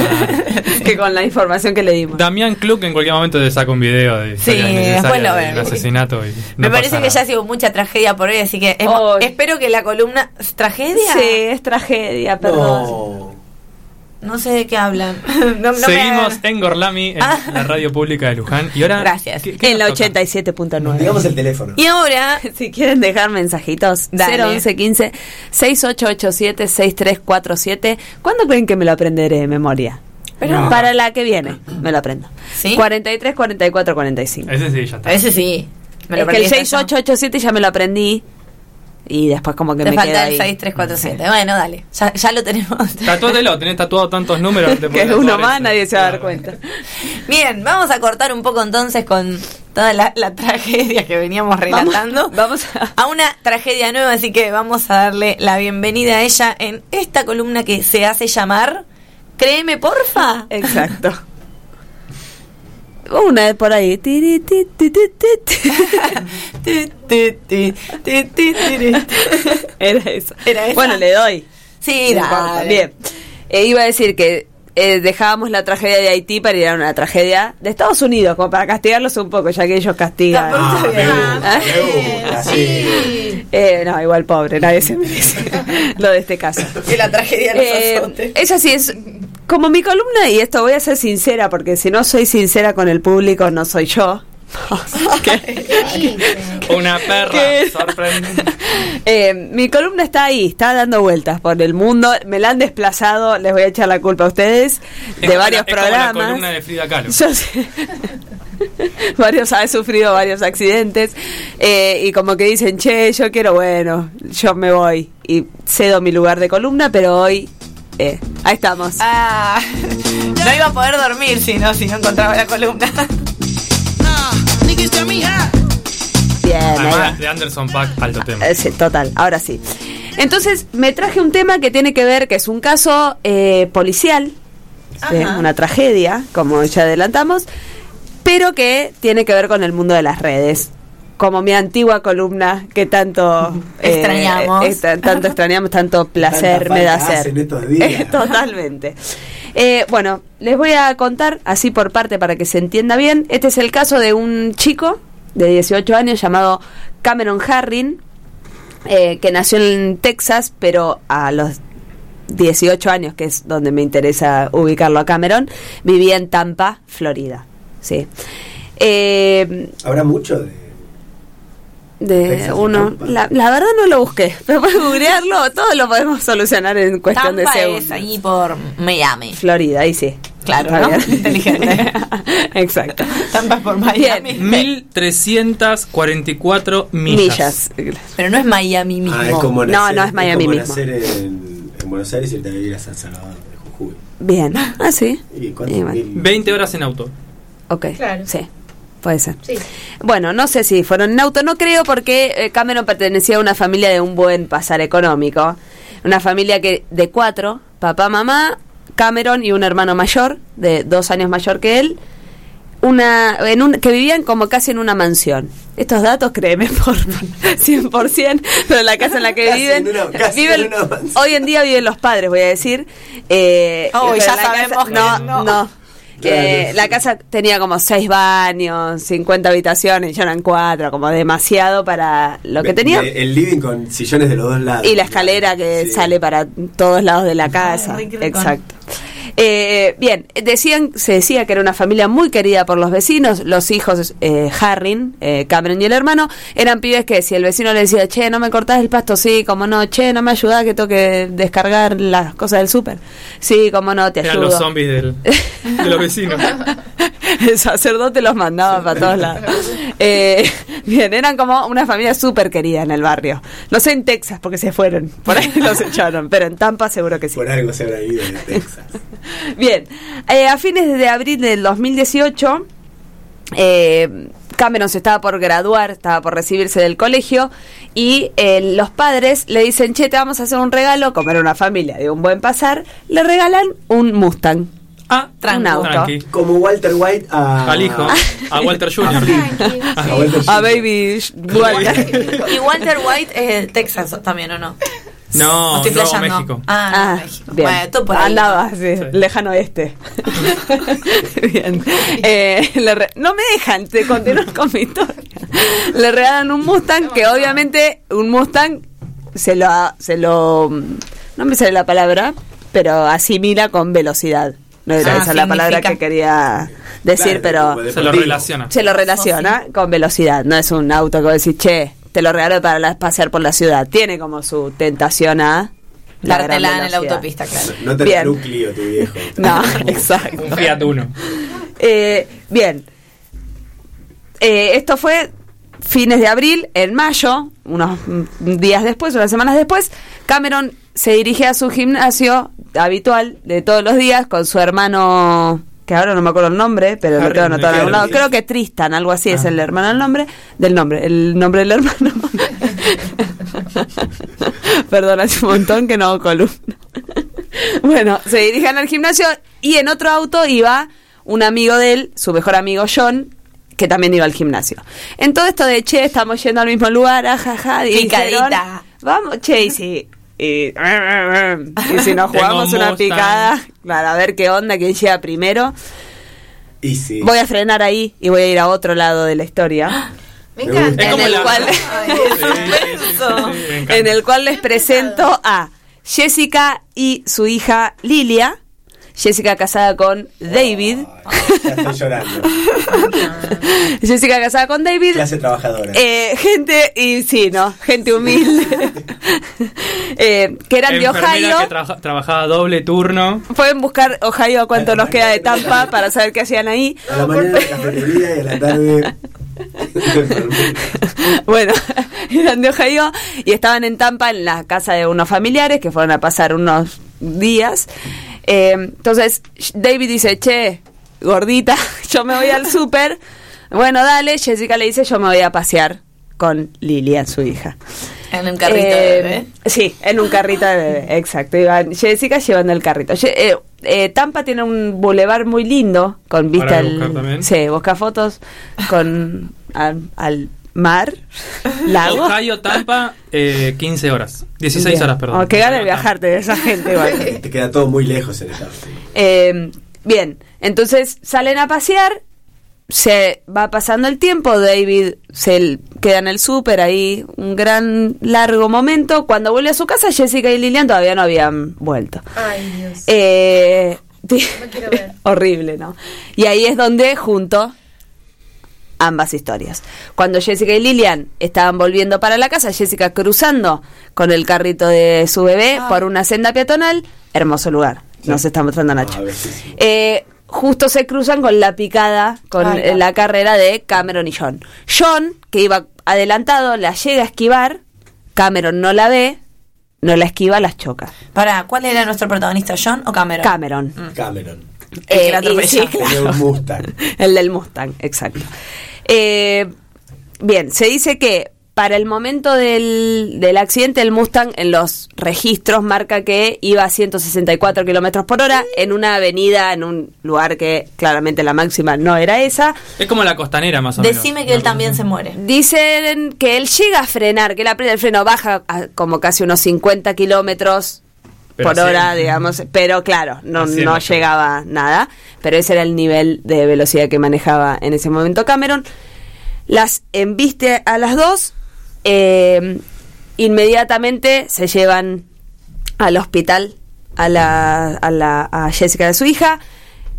que con la información que le dimos. Damián Kluk en cualquier momento te saca un video de Sí, después lo del asesinato. y Me parece pasa que ya ha sido mucha tragedia por hoy, así que es- espero que la columna... ¿Tragedia? Sí, es tragedia, perdón. No sé de qué hablan. [LAUGHS] No- no me Seguimos hagan- en Gorlami, en Ah. la radio pública de Luján. Y ahora. Gracias. ¿qué- qué En la nos toca? 87.9. Digamos el teléfono. Y ahora... Si quieren dejar mensajitos, Dale. 011 15 6887 6347. ¿Cuándo creen que me lo aprenderé de memoria? Pero- Para la que viene, me lo aprendo. ¿Sí? 43 44 45. Ese sí, ya está. Ese sí. Me lo Es que el aprendí hasta yo. 6887 ya me lo aprendí. Y después como que Te me falta queda el ahí. 6347. Bueno, dale. Ya, ya lo tenemos. [LAUGHS] Tatuátelo, tenés tatuado tantos números. te [LAUGHS] Que es uno más, nadie se va a dar cuenta. [LAUGHS] Bien, vamos a cortar un poco entonces con toda la, la tragedia que veníamos relatando. Vamos a... a una tragedia nueva, así que vamos a darle la bienvenida a ella en esta columna que se hace llamar Créeme, porfa. Exacto. Una vez por ahí. Era eso. ¿Era esa? Bueno, le doy. Sí, No dale. Bien. Eh, iba a decir que eh, dejábamos la tragedia de Haití para ir a una tragedia de Estados Unidos, como para castigarlos un poco, ya que ellos castigan. Ah, me gusta, me gusta, sí. Eh, no, igual pobre, nadie se merece [LAUGHS] lo de este caso. Que la tragedia nos Eh, azote. es así, es como mi columna, y esto voy a ser sincera, porque si no soy sincera con el público, no soy yo. [LAUGHS] Una perra. ¿Qué? Sorprendente. [LAUGHS] Eh, mi columna está ahí, está dando vueltas por el mundo, me la han desplazado, les voy a echar la culpa a ustedes, Es de como varios la- es como la programas. columna de Frida Kahlo. Yo sé. [LAUGHS] varios ha sufrido varios accidentes eh, y como que dicen, che, yo quiero, bueno, yo me voy y cedo mi lugar de columna, pero hoy, eh, ahí estamos. Ah, [LAUGHS] no iba a poder dormir si no, si no encontraba la columna. Bien, ahí va. Además de Anderson Pack, alto tema. Eh, sí, total, ahora sí. Entonces, me traje un tema que tiene que ver, que es un caso eh, policial, una tragedia, como ya adelantamos, pero que tiene que ver con el mundo de las redes. Como mi antigua columna que tanto eh, [LAUGHS] Extrañamos. eh, ta- tanto [LAUGHS] extrañamos, tanto placer me da hacer. hacen estos días. [LAUGHS] Totalmente. Eh, bueno, les voy a contar así por parte para que se entienda bien. Este es el caso de un chico de 18 años llamado Cameron Harrin, eh, que nació en Texas, pero a los 18 años, que es donde me interesa ubicarlo a Cameron, vivía en Tampa, Florida. Sí. Eh, Habrá mucho de. De uno, la, la verdad no lo busqué, [LAUGHS] pero puedes googlearlo, todo lo podemos solucionar en cuestión Tampa de es segundos. ahí por Miami. Florida, ahí sí. Claro, ¿no? Inteligente. [LAUGHS] Exacto. Tampa es por Miami. 1344 millas. Millas. Pero no es Miami mismo. Ah, es como No, nacer, no es Miami como mismo. nacer en, en Buenos Aires y a vivir a San Salvador de Jujuy. Bien. Ah, sí. ¿Y cuánto? Y bueno. Mil- 20 horas en auto. Ok. Claro. Sí. Puede ser. Sí. Bueno, no sé si fueron en auto, no creo porque eh, Cameron pertenecía a una familia de un buen pasar económico. Una familia que de cuatro, papá, mamá, Cameron y un hermano mayor, de dos años mayor que él, una en un, que vivían como casi en una mansión. Estos datos, créeme, [LAUGHS] por 100%, pero la casa en la que Casi viven, una- viven- hoy en día viven los padres, voy a decir. Eh, Oh, pero ya la sabemos que no, no. no. Claro. la casa tenía como seis baños, 50 habitaciones, ya eran cuatro, como demasiado para lo que tenía. El living con sillones de los dos lados. Y la escalera que Sí. sale para todos lados de la casa. Exacto. Eh, bien, decían, se decía que era una familia muy querida por los vecinos. Los hijos, eh, Harrin, eh, Cameron y el hermano, eran pibes que si el vecino le decía, che, no me cortás el pasto, sí, como no, che, no me ayudás que tengo que descargar las cosas del súper. Sí, como no, te Eran ayudo. los zombies del, de los vecinos. [LAUGHS] [LAUGHS] el sacerdote los mandaba para todos lados. Eh, [LAUGHS] bien, eran como una familia súper querida en el barrio. No sé en Texas porque se fueron, por ahí [LAUGHS] los echaron, pero en Tampa seguro que sí. Por algo se habrá ido de Texas. Bien, eh, a fines de abril del 2018, eh, Cameron se estaba por graduar, estaba por recibirse del colegio y eh, los padres le dicen, che, te vamos a hacer un regalo, como era una familia de un buen pasar, le regalan un Mustang. Ah, un auto. tranqui. Como Walter White a... Al hijo, a [LAUGHS] Walter Jr. A Walter A Baby [LAUGHS] Walter. Y Walter White es de Texas también, ¿o no? No, ¿O estoy Nuevo flasheando? México. Ah, Ah, México. bien. Bueno, tú por ahí. Andaba, sí, lejano oeste. [LAUGHS] bien. Eh, le re- no me dejan te continuar con mi historia. Le regalan un Mustang que obviamente un Mustang se lo, se lo, no me sale la palabra, pero asimila con velocidad. No era Ah, esa la palabra que quería decir, Claro, pero Se lo relaciona. se lo relaciona con velocidad. No es un auto que vos decís, che, te lo regalo para la- pasear por la ciudad. Tiene como su tentación a la gran Dártela en la autopista, claro. No te un Clio, tu viejo. [LAUGHS] No, [LAUGHS] exacto. Un Fiat Uno. Eh, bien. Eh, esto fue fines de abril, en mayo, unos mm, días después, unas semanas después, Cameron se dirige a su gimnasio habitual de todos los días con su hermano, que ahora no me acuerdo el nombre, pero lo tengo anotado en algún lado. Creo que Tristan, algo así es Ah. el hermano del nombre, del nombre, el nombre del hermano. [LAUGHS] Perdón, hace un montón que no hago columna. bueno, se dirigen al gimnasio y en otro auto iba un amigo de él, su mejor amigo John, que también iba al gimnasio. En todo esto de, che, estamos yendo al mismo lugar, ajaja, Picadita. Vamos, che, y si... Y, y si nos [LAUGHS] jugamos una picada, para ver qué onda, quién llega primero. Y sí. Voy a frenar ahí y voy a ir a otro lado de la historia. [GASPS] Encanta. el la- cual- me encanta. en el cual les presento a Jessica y su hija Lilia. Jessica casada con David. Ya estoy llorando. [LAUGHS] Jessica casada con David. Clase trabajadora. Eh, gente, y sí, ¿no? Gente humilde. [LAUGHS] Eh, que eran de Ohio. que trabaja- trabajaba doble turno. Pueden buscar Ohio a cuánto nos queda de Tampa para saber qué hacían ahí. A la mañana la cafetería y a la tarde. [LAUGHS] bueno, eran de Ohio y estaban en Tampa en la casa de unos familiares que fueron a pasar unos días. Eh, entonces David dice, che, gordita, [LAUGHS] yo me voy al súper. Bueno, dale, Jessica le dice, yo me voy a pasear con Lilia, su hija. En un carrito Eh, de bebé. Sí, en un carrito de bebé, [LAUGHS] exacto. Iban Jessica llevando el carrito. Eh, eh, Tampa tiene un bulevar muy lindo con vista Para al. Sí, busca fotos con al, al mar, lago. Ohio, Tampa, eh, 15 horas. 16 Bien. horas, perdón. Oh, qué ganas de viajarte de esa gente igual. [LAUGHS] Te queda todo muy lejos en Estados Unidos. Eh, bien, entonces salen a pasear, se va pasando el tiempo, David se queda en el súper ahí un gran largo momento. Cuando vuelve a su casa, Jessica y Lilian todavía no habían vuelto. Ay, Dios. Eh, No quiero [LAUGHS] ver. horrible, ¿no? Y ahí es donde junto ambas historias. Cuando Jessica y Lilian estaban volviendo para la casa, Jessica cruzando con el carrito de su bebé por una senda peatonal, hermoso lugar. Nos está mostrando Nacho. Ah. Eh, justo se cruzan con la picada, con Ay, no. la carrera de Cameron y John. John, que iba adelantado, la llega a esquivar, Cameron no la ve, no la esquiva, las choca. Para, ¿cuál era nuestro protagonista, John o Cameron? Cameron. Cameron. El que la Eh, y sí, [LAUGHS] claro. Mustang. El del Mustang, exacto. Eh, bien, se dice que para el momento del, del accidente, el Mustang en los registros marca que iba a 164 kilómetros por hora en una avenida, en un lugar que claramente la máxima no era esa. Es como la costanera, más o menos. Decime que él también se muere. Dicen que él llega a frenar, que él aprieta el freno, baja a como casi unos 50 kilómetros Pero por así- hora, digamos, pero claro, no, no no llega. llegaba nada, pero ese era el nivel de velocidad que manejaba en ese momento Cameron. Las embiste a las dos, eh, inmediatamente se llevan al hospital a, la, a, la, a Jessica de su hija.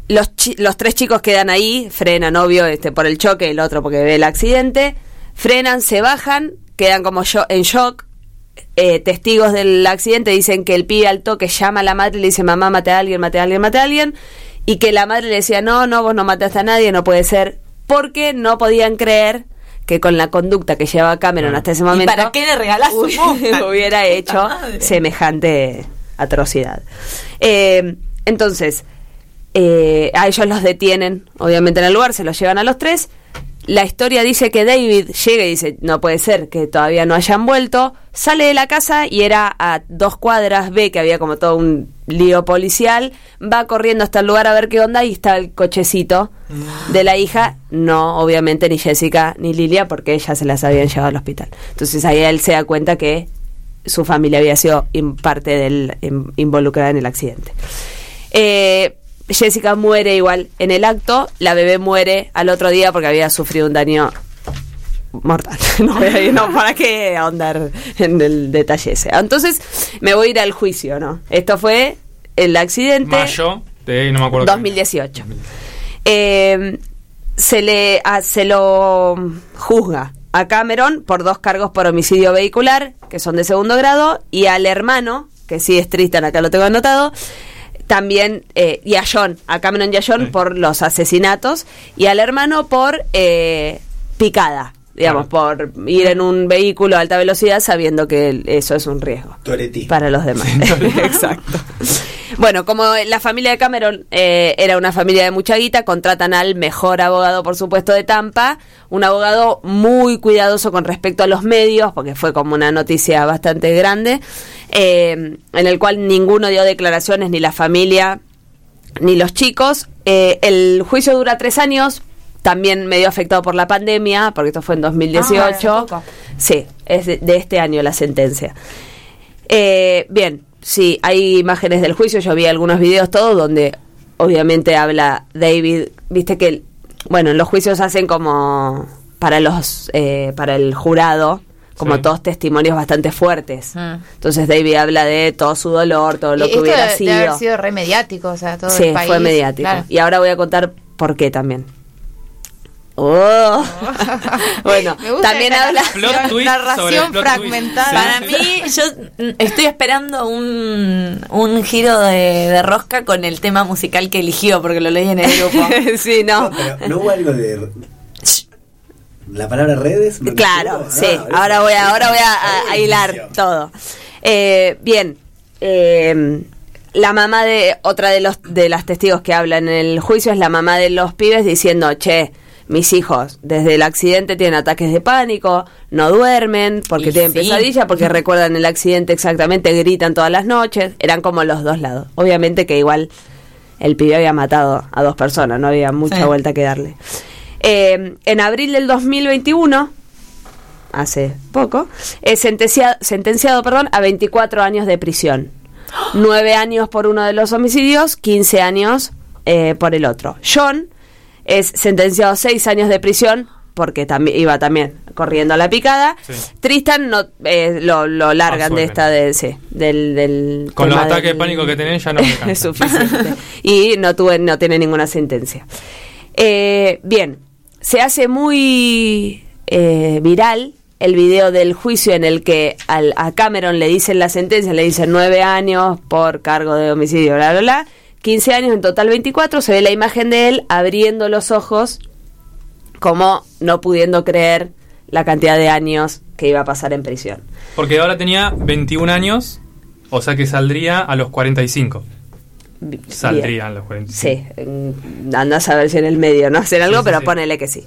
Los, chi- los tres chicos quedan ahí, frenan, obvio, este, por el choque, el otro porque ve el accidente. Frenan, se bajan, quedan como yo en shock. Eh, testigos del accidente dicen que el pibe al toque llama a la madre y le dice, mamá, mate a alguien, mate a alguien, mate a alguien. Y que la madre le decía, no, no, vos no mataste a nadie, no puede ser. Porque no podían creer que con la conducta que llevaba Cameron hasta ese ¿Y momento para qué le regalás [LAUGHS] [LAUGHS] hubiera Puta hecho madre. semejante atrocidad. Eh, entonces, eh, a ellos los detienen, obviamente en el lugar, se los llevan a los tres. La historia dice que David llega y dice, no puede ser que todavía no hayan vuelto. Sale de la casa y era a dos cuadras, ve que había como todo un lío policial, va corriendo hasta el lugar a ver qué onda y está el cochecito de la hija. No, obviamente ni Jessica ni Lilia porque ellas se las habían llevado al hospital. Entonces ahí él se da cuenta que su familia había sido parte del in- involucrada en el accidente. Eh, Jessica muere igual en el acto, la bebé muere al otro día porque había sufrido un daño mortal. [LAUGHS] No voy a ir, no, para qué ahondar en el detalle ese. Entonces, me voy a ir al juicio, ¿no? Esto fue el accidente Mayo de no me acuerdo. qué- 2018. Eh, se le a- se lo juzga a Cameron por dos cargos por homicidio vehicular, que son de segundo grado, y al hermano, que sí es Tristan, acá lo tengo anotado, también, eh, y a John, a Cameron y a John por los asesinatos, y al hermano por eh, picada, digamos, por ir en un vehículo a alta velocidad sabiendo que eso es un riesgo Toretí. para los demás. [LAUGHS] Exacto. Bueno, como la familia de Cameron eh, era una familia de mucha guita, contratan al mejor abogado, por supuesto, de Tampa, un abogado muy cuidadoso con respecto a los medios, porque fue como una noticia bastante grande, eh, en el cual ninguno dio declaraciones, ni la familia, ni los chicos. Eh, el juicio dura tres años, también medio afectado por la pandemia, porque esto fue en 2018. Ah, sí, es de, de este año la sentencia. Eh, bien, sí, hay imágenes del juicio, yo vi algunos videos, todo, donde obviamente habla David, viste que, bueno, en los juicios hacen como para los, eh, para el jurado, como Sí. todos testimonios bastante fuertes. Mm. Entonces David habla de todo su dolor, todo lo Y que esto hubiera debe- sido. debe haber sido re mediático, o sea, todo Sí, el país. fue mediático. claro. Y ahora voy a contar por qué también. Oh. [LAUGHS] bueno, también habla sobre narración fragmentada. Para mí, yo estoy esperando un, un giro de, de rosca con el tema musical que eligió, porque lo leí en el grupo. [LAUGHS] sí, no. Pero no hubo algo de. La palabra redes. ¿me Claro, equivoco? sí. Ah, ahora voy a, ahora voy a, a- Ah, a hilar todo. Eh, bien. eh, la mamá de otra de los de las testigos que hablan en el juicio es la mamá de los pibes diciendo, che, mis hijos desde el accidente tienen ataques de pánico, no duermen porque Y tienen sí. pesadilla, porque [LAUGHS] recuerdan el accidente exactamente, gritan todas las noches. Eran como los dos lados. Obviamente que igual el pibe había matado a dos personas, no había mucha Sí. vuelta que darle. Eh, en abril del 2021, hace poco, es sentenciado, sentenciado perdón, a 24 años de prisión. [GASPS] 9 años por uno de los homicidios, 15 años eh, por el otro. John es sentenciado a 6 años de prisión porque también iba también corriendo a la picada. Sí. Tristan no, eh, lo, lo largan de esta de, sí, del, del Con los ataques de pánico que tenés ya no [LAUGHS] me es suficiente. y no tuve, no tiene ninguna sentencia. Eh, bien, se hace muy eh, viral el video del juicio en el que al, a Cameron le dicen la sentencia, le dicen nueve años por cargo de homicidio, bla, bla, bla. 15 años, en total 24, se ve la imagen de él abriendo los ojos como no pudiendo creer la cantidad de años que iba a pasar en prisión. Porque ahora tenía 21 años, o sea que saldría a los 45. Saldría a los 45. Sí, mm, andás a ver si en el medio no hacen algo, Sí, sí, pero sí. ponele que sí.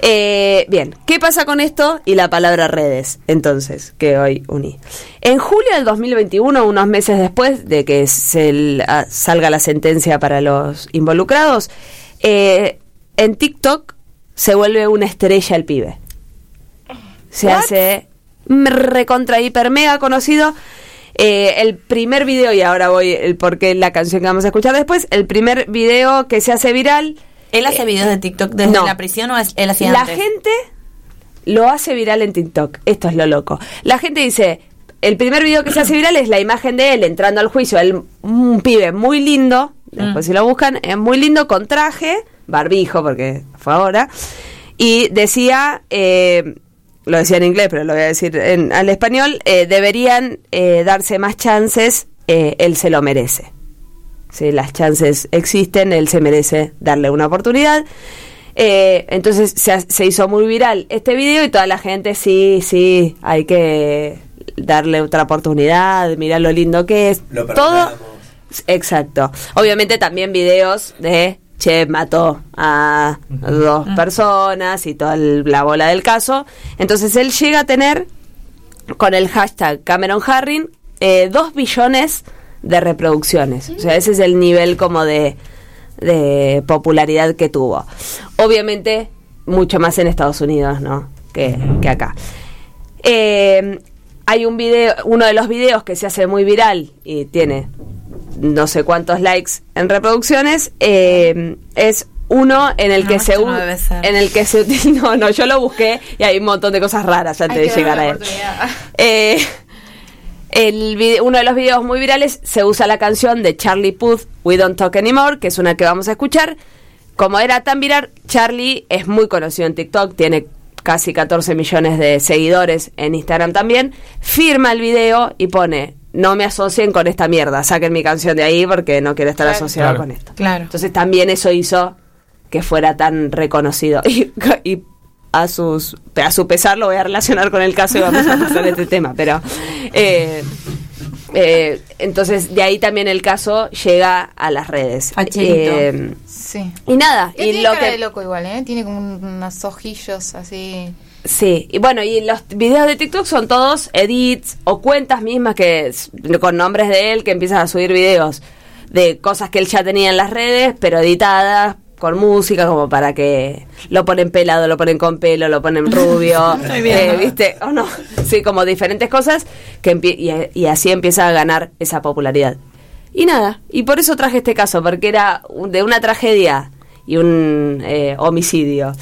Eh, bien, ¿qué pasa con esto y la palabra redes? Entonces, que hoy uní. En julio del 2021, unos meses después de que se salga la sentencia para los involucrados, eh, en TikTok se vuelve una estrella el pibe. Se hace mm, recontra hiper mega conocido. Eh, el primer video, y ahora voy el por qué la canción que vamos a escuchar después, el primer video que se hace viral. ¿Él hace videos de TikTok desde no. la prisión o es- él hacía La antes? gente lo hace viral en TikTok. Esto es lo loco. La gente dice, el primer video que se hace viral es la imagen de él entrando al juicio, él, un pibe muy lindo, después Mm. si lo buscan, es muy lindo con traje, barbijo, porque fue ahora, y decía, eh, lo decía en inglés, pero lo voy a decir en, al español, eh, deberían eh, darse más chances, eh, él se lo merece. Si las chances existen, él se merece darle una oportunidad. Entonces se, hizo muy viral este video y toda la gente, sí, sí, hay que darle otra oportunidad, mira lo lindo que es. Lo Todo. Exacto. Obviamente también videos de che mató a dos personas y toda la bola del caso. Entonces él llega a tener con el hashtag Cameron Harring eh, dos billones de reproducciones. O sea, ese es el nivel como de, de popularidad que tuvo. Obviamente, mucho más en Estados Unidos, ¿no? Que, que acá. Eh, hay un video, uno de los videos que se hace muy viral y tiene no sé cuántos likes en reproducciones, eh, es uno en el No, que se no en el que se [LAUGHS] no no yo lo busqué y hay un montón de cosas raras antes de llegar a él Eh, el vide- uno de los videos muy virales se usa la canción de Charlie Puth, We Don't Talk Anymore, que es una que vamos a escuchar. Como era tan viral, Charlie es muy conocido en TikTok, tiene casi 14 millones de seguidores en Instagram también. Firma el video y pone, no me asocien con esta mierda, saquen mi canción de ahí porque no quiero estar Claro. asociado Claro. con esto. Claro. Entonces también eso hizo que fuera tan reconocido. [LAUGHS] Y, y a, sus, a su pesar lo voy a relacionar con el caso y vamos a pasar este [LAUGHS] tema. Pero eh, eh, entonces de ahí también el caso llega a las redes. Eh, Sí. y nada, y tiene lo cara que de loco igual, ¿eh? Tiene como un- unos ojillos así. Sí, y bueno, y los videos de TikTok son todos edits o cuentas mismas que con nombres de él que empiezan a subir videos de cosas que él ya tenía en las redes, pero editadas con música como para que lo ponen pelado, lo ponen con pelo, lo ponen rubio, [LAUGHS] eh, ¿viste? O no, sí, como diferentes cosas que y, y así empieza a ganar esa popularidad. Y nada, y por eso traje este caso, porque era de una tragedia y un eh, homicidio.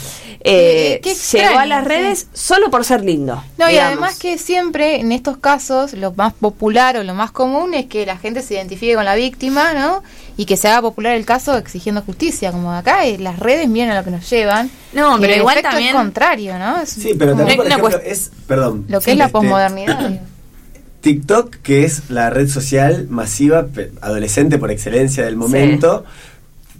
Eh, qué llegó a las sí. redes solo por ser lindo. No, y además que siempre en estos casos lo más popular o lo más común es que la gente se identifique con la víctima, ¿no? Y que se haga popular el caso exigiendo justicia, como acá eh, las redes miren a lo que nos llevan. No, Y pero el igual también- es contrario, ¿no? Es Sí, pero como también, por ejemplo, es. Perdón. lo que Sí, es la este, posmodernidad. [LAUGHS] TikTok, que es la red social masiva, adolescente por excelencia del momento,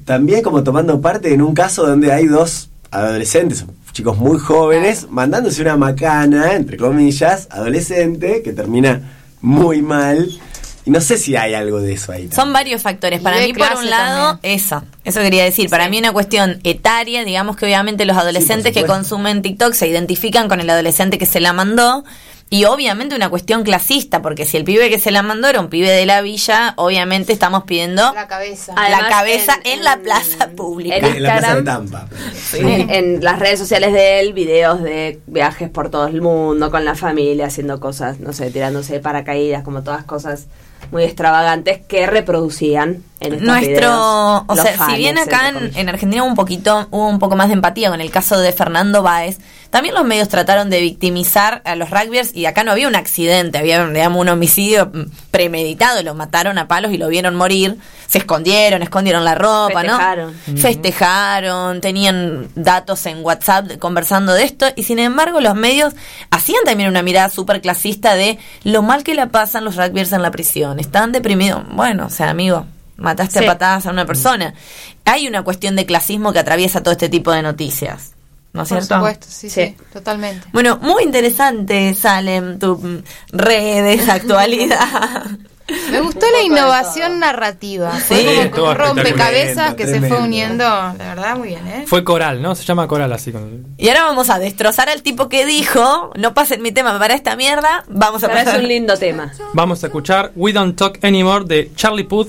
también como tomando parte en un caso donde hay dos adolescentes, chicos muy jóvenes, mandándose una macana, entre comillas, adolescente, que termina muy mal. Y no sé si hay algo de eso ahí. Son varios factores. Para mí, por un lado, también. eso. Eso quería decir. Para mí, una cuestión etaria. Digamos que obviamente los adolescentes que consumen TikTok se identifican con el adolescente que se la mandó. Y obviamente una cuestión clasista, porque si el pibe que se la mandó era un pibe de la villa, obviamente estamos pidiendo La cabeza. Además, la cabeza en, en- la plaza pública. en En la plaza de Instagram. Tampa. En, en las redes sociales de él, videos de viajes por todo el mundo, con la familia, haciendo cosas, no sé, tirándose de paracaídas, como todas cosas muy extravagantes que reproducían en estos Nuestro, videos o sea, si bien acá en, Argentina hubo un poquito, hubo un poco más de empatía con el caso de Fernando Báez, también los medios trataron de victimizar a los rugbyers y acá no había un accidente, había digamos, un homicidio mm, premeditado, lo mataron a palos y lo vieron morir, se escondieron, escondieron la ropa, Festejaron. ¿no? Festejaron, tenían datos en WhatsApp conversando de esto y sin embargo los medios hacían también una mirada súper clasista de lo mal que la pasan los rugbyers en la prisión, están deprimidos, bueno, o sea, amigo, mataste Sí. a patadas a una persona. Hay una cuestión de clasismo que atraviesa todo este tipo de noticias. ¿No es Por cierto? supuesto, sí, sí, Sí. totalmente. Bueno, muy interesante, Salem, tu mm, redes, [LAUGHS] actualidad. Me gustó la innovación narrativa. Fue Sí, como un rompecabezas que se fue uniendo. La verdad, muy bien, ¿eh? Fue coral, ¿no? Se llama coral así. Con... y ahora vamos a destrozar al tipo que dijo, no pasen mi tema para esta mierda, vamos a Pero es pasar. un lindo tema. Vamos a escuchar We Don't Talk Anymore de Charlie Puth,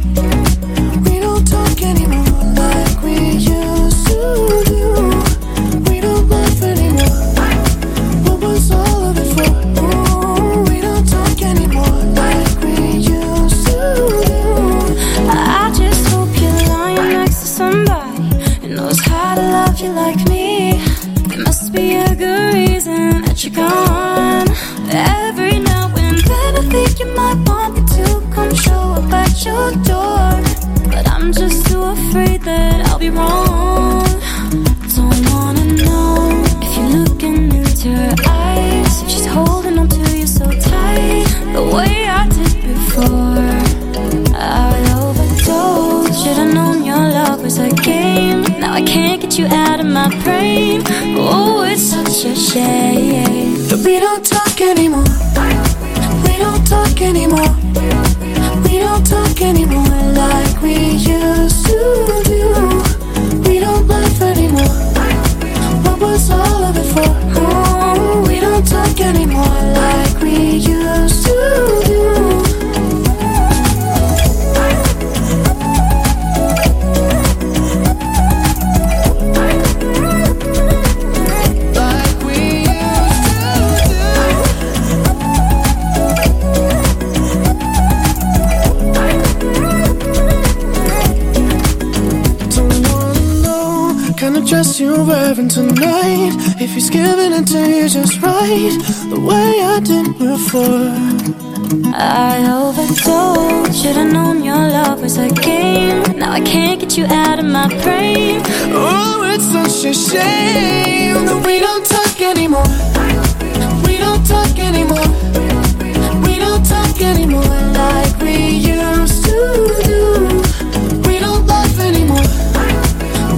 you out of my brain. Oh, it's such a shame that we don't talk anymore. We don't talk anymore. We don't talk anymore like we used to do. We don't laugh anymore.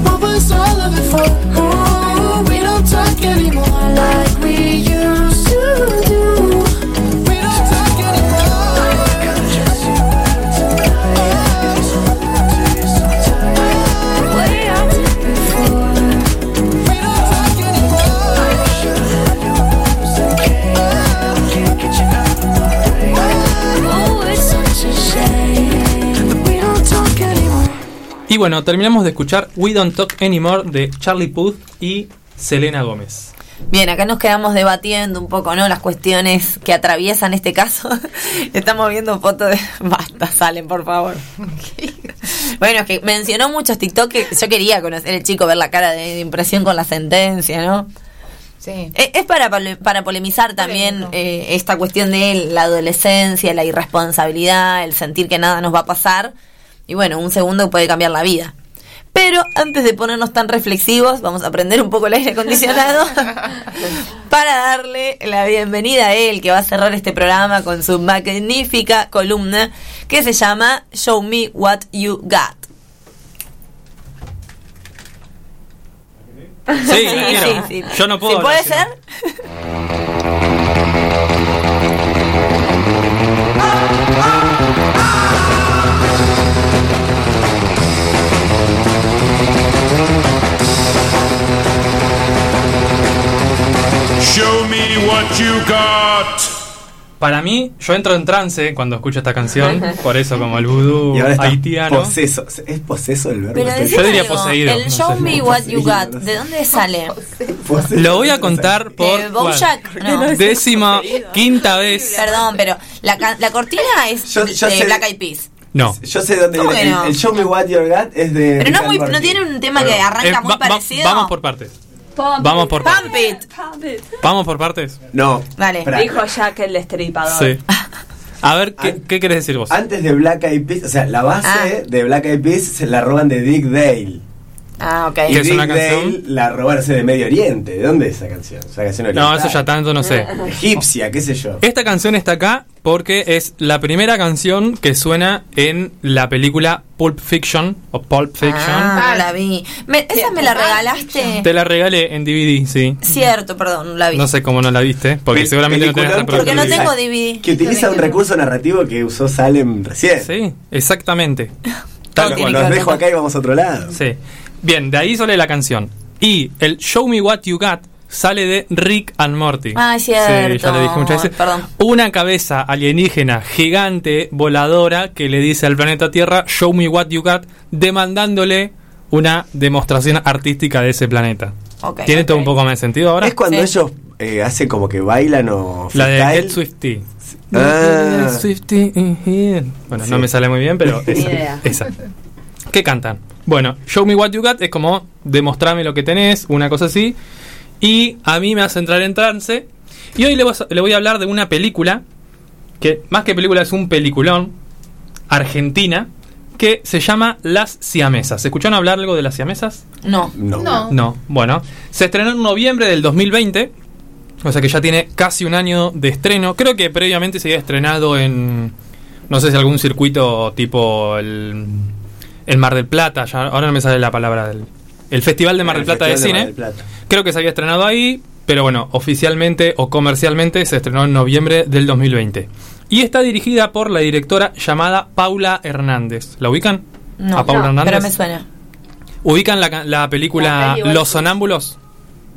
What was all of it for? Oh, we don't talk anymore like we used bueno, terminamos de escuchar We Don't Talk Anymore de Charlie Puth y Selena Gómez. Bien, acá nos quedamos debatiendo un poco, ¿no? Las cuestiones que atraviesan este caso. [LAUGHS] Estamos viendo fotos de... [LAUGHS] Basta, salen, por favor. [LAUGHS] bueno, es que mencionó muchos TikTok que yo quería conocer el chico, ver la cara de, impresión con la sentencia, ¿no? Sí. Eh, Es para, para polemizar también eh, esta cuestión de la adolescencia, la irresponsabilidad, el sentir que nada nos va a pasar. Y bueno, un segundo puede cambiar la vida. Pero antes de ponernos tan reflexivos, vamos a prender un poco el aire acondicionado [LAUGHS] para darle la bienvenida a él, que va a cerrar este programa con su magnífica columna que se llama Show Me What You Got. Sí, [LAUGHS] la quiero. Yo no puedo ¿Sí puede ser? Show me what you got. Para mí, yo entro en trance cuando escucho esta canción, [LAUGHS] por eso como el vudú haitiano. poseso. ¿Es poseso el verbo? Pero Yo diría algo, poseído, El no Show. Me What You Got, ¿de dónde sale? [LAUGHS] Lo voy a contar por. No. décima quinta vez. Perdón, pero la, la cortina es Yo- yo de sé- Black Eyed Peas. No. Yo sé dónde ¿Cómo viene. El, Show Me What You Got es de. Pero no, muy, no tiene un tema que arranca Eh, muy va- va- parecido. vamos por partes. Vamos por partes. Pump it. Vamos por partes. No. Espera. Dijo Jack el destripador. Sí. [LAUGHS] A ver, ¿qué, qué querés decir vos? Antes de Black Eyed Peas, o sea, la base Ah. de Black Eyed Peas se la roban de Dick Dale. Ah, ok. Y ¿Qué es una canción? Dale la robaron ese de Medio Oriente. ¿De dónde es esa canción? Esa canción No, oriental. eso ya tanto no sé. [LAUGHS] Egipcia, qué sé yo. Esta canción está acá porque es la primera canción que suena en la película Pulp Fiction o Pulp Fiction. Ah, no la vi. Me- ¿Esa me la regalaste? Te la regalé en DVD, sí. Cierto, perdón, no la vi. No sé cómo no la viste, porque Pe- seguramente no tenés Porque no tengo DVD. Que utiliza un recurso narrativo que usó Salem recién. Sí, exactamente. [LAUGHS] Tal que Los dejo acá y vamos a otro lado. Sí. Bien, de ahí sale la canción. Y el Show Me What You Got sale de Rick and Morty. Ah, es cierto. Sí, ya le dije muchas veces. Perdón. Una cabeza alienígena gigante, voladora, que le dice al planeta Tierra, Show Me What You Got, demandándole una demostración artística de ese planeta. ¿Tiene todo un poco más de sentido ahora? Es cuando Sí. ellos eh, hacen como que bailan o. La de. Get Swifty. Ah. Swifty in here. Bueno, no me sale muy bien, pero Ni esa. idea. esa. ¿Qué cantan? Bueno, Show Me What You Got es como demostrame lo que tenés, una cosa así. Y a mí me hace entrar en trance. Y hoy le voy a, le voy a hablar de una película, que más que película es un peliculón, argentina, que se llama Las Siamesas. ¿Escucharon hablar algo de las Siamesas? No. No. No. No, bueno. Se estrenó en noviembre del 2020. O sea que ya tiene casi un año de estreno. Creo que previamente se había estrenado en. No sé si algún circuito tipo el. El Mar del Plata. Ya, ahora no me sale la palabra del. el Festival de Mar del El Plata de Cine. Mar del Plata. Creo que se había estrenado ahí, pero bueno, oficialmente o comercialmente se estrenó en noviembre del 2020. Y está dirigida por la directora llamada Paula Hernández. ¿La ubican? No, ¿A Paula no, Hernández? pero me suena. ¿Ubican la, ca- la película Los. Sonámbulos?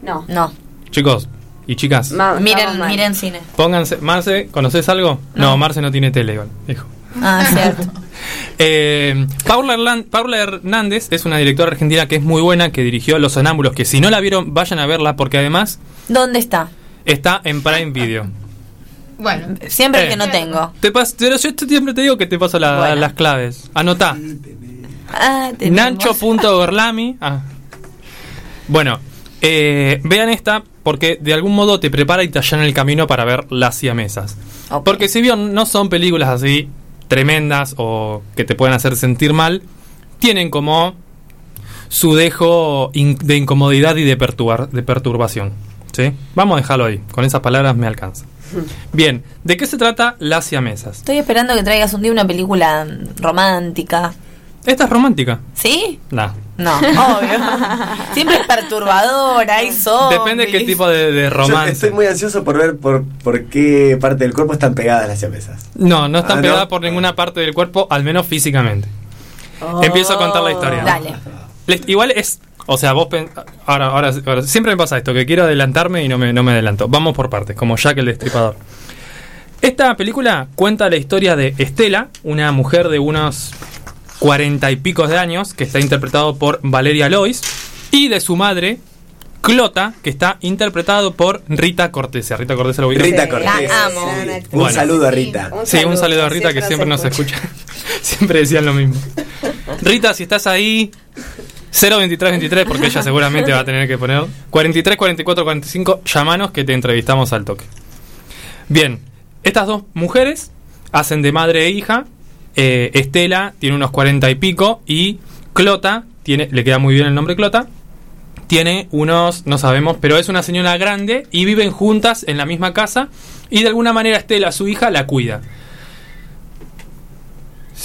No. No. Chicos y chicas, Ma- Miren, miren cine. pónganse. Marce, ¿conoces algo? No, Marce no tiene tele, igual, dijo. Ah, [LAUGHS] cierto. Eh, Paula, Paula Hernández es una directora argentina que es muy buena, que dirigió Los Sonámbulos, que si no la vieron, vayan a verla, porque además ¿Dónde está? está en Prime Video. Bueno, Siempre Eh. que no tengo. Te pas- pero yo siempre te digo que te paso la- Bueno. las claves. Anotá. Ah. Nancho.gorlami. Ah. Bueno, eh, vean esta porque de algún modo te prepara y te allana el camino para ver las siamesas. Ok. Porque si bien no son películas así tremendas o que te pueden hacer sentir mal, tienen como su dejo de incomodidad y de, perturbar, de perturbación. ¿sí? Vamos a dejarlo ahí, con esas palabras me alcanza. Bien, ¿de qué se trata Las siamesas? Estoy esperando que traigas un día una película romántica. Esta es romántica. ¿Sí? Nah. No, [LAUGHS] obvio. Siempre es perturbadora, hay zombies. Depende qué tipo de, de Yo romance. estoy muy ansioso por ver por, por qué parte del cuerpo están pegadas las siamesas. No, no están Ah, ¿no? pegadas por ninguna parte del cuerpo, al menos físicamente. Empiezo a contar la historia. Dale. Igual es. O sea, vos. pen- Ahora, ahora, ahora, siempre me pasa esto, que quiero adelantarme y no me, no me adelanto. Vamos por partes, como Jack el Destripador. Esta película cuenta la historia de Estela, una mujer de unos cuarenta y pico de años, que está interpretado por Valeria Lois, y de su madre, Clota, que está interpretado por Rita Cortese. Rita Cortese lo ubican? Rita Cortés. La amo. sí. Un Bueno. saludo a Rita. Sí, un saludo a Rita que siempre nos escucha. [LAUGHS] siempre decían lo mismo. Rita, si estás ahí, 02323, porque ella seguramente va a tener que poner 43, 44, 45, llamanos que te entrevistamos al toque. Bien, estas dos mujeres hacen de madre e hija. Eh, Estela tiene unos 40 y pico y Clota, tiene, le queda muy bien el nombre Clota, tiene unos, no sabemos, pero es una señora grande y viven juntas en la misma casa y de alguna manera Estela, su hija, la cuida.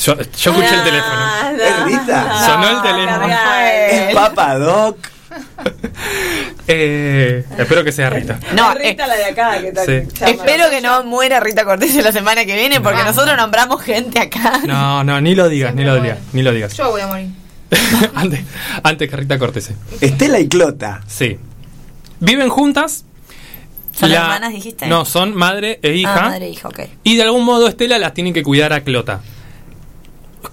Yo, yo escuché el teléfono. ¿Es Rita? Sonó el teléfono. ¿Es Papa Doc? [LAUGHS] Eh, espero que sea Rita. No, Rita eh, la de acá que está- Sí. espero que no muera Rita Cortés la semana que viene porque nosotros nombramos gente acá. No, no, ni lo digas, ni lo digas, ni lo digas. yo voy a morir. [LAUGHS] antes, antes que Rita Cortese. Estela y Clota. Sí. Viven juntas. ¿Son hermanas, dijiste? No, son madre e hija. Ah, madre e hija, ok. Y de algún modo Estela las tiene que cuidar a Clota.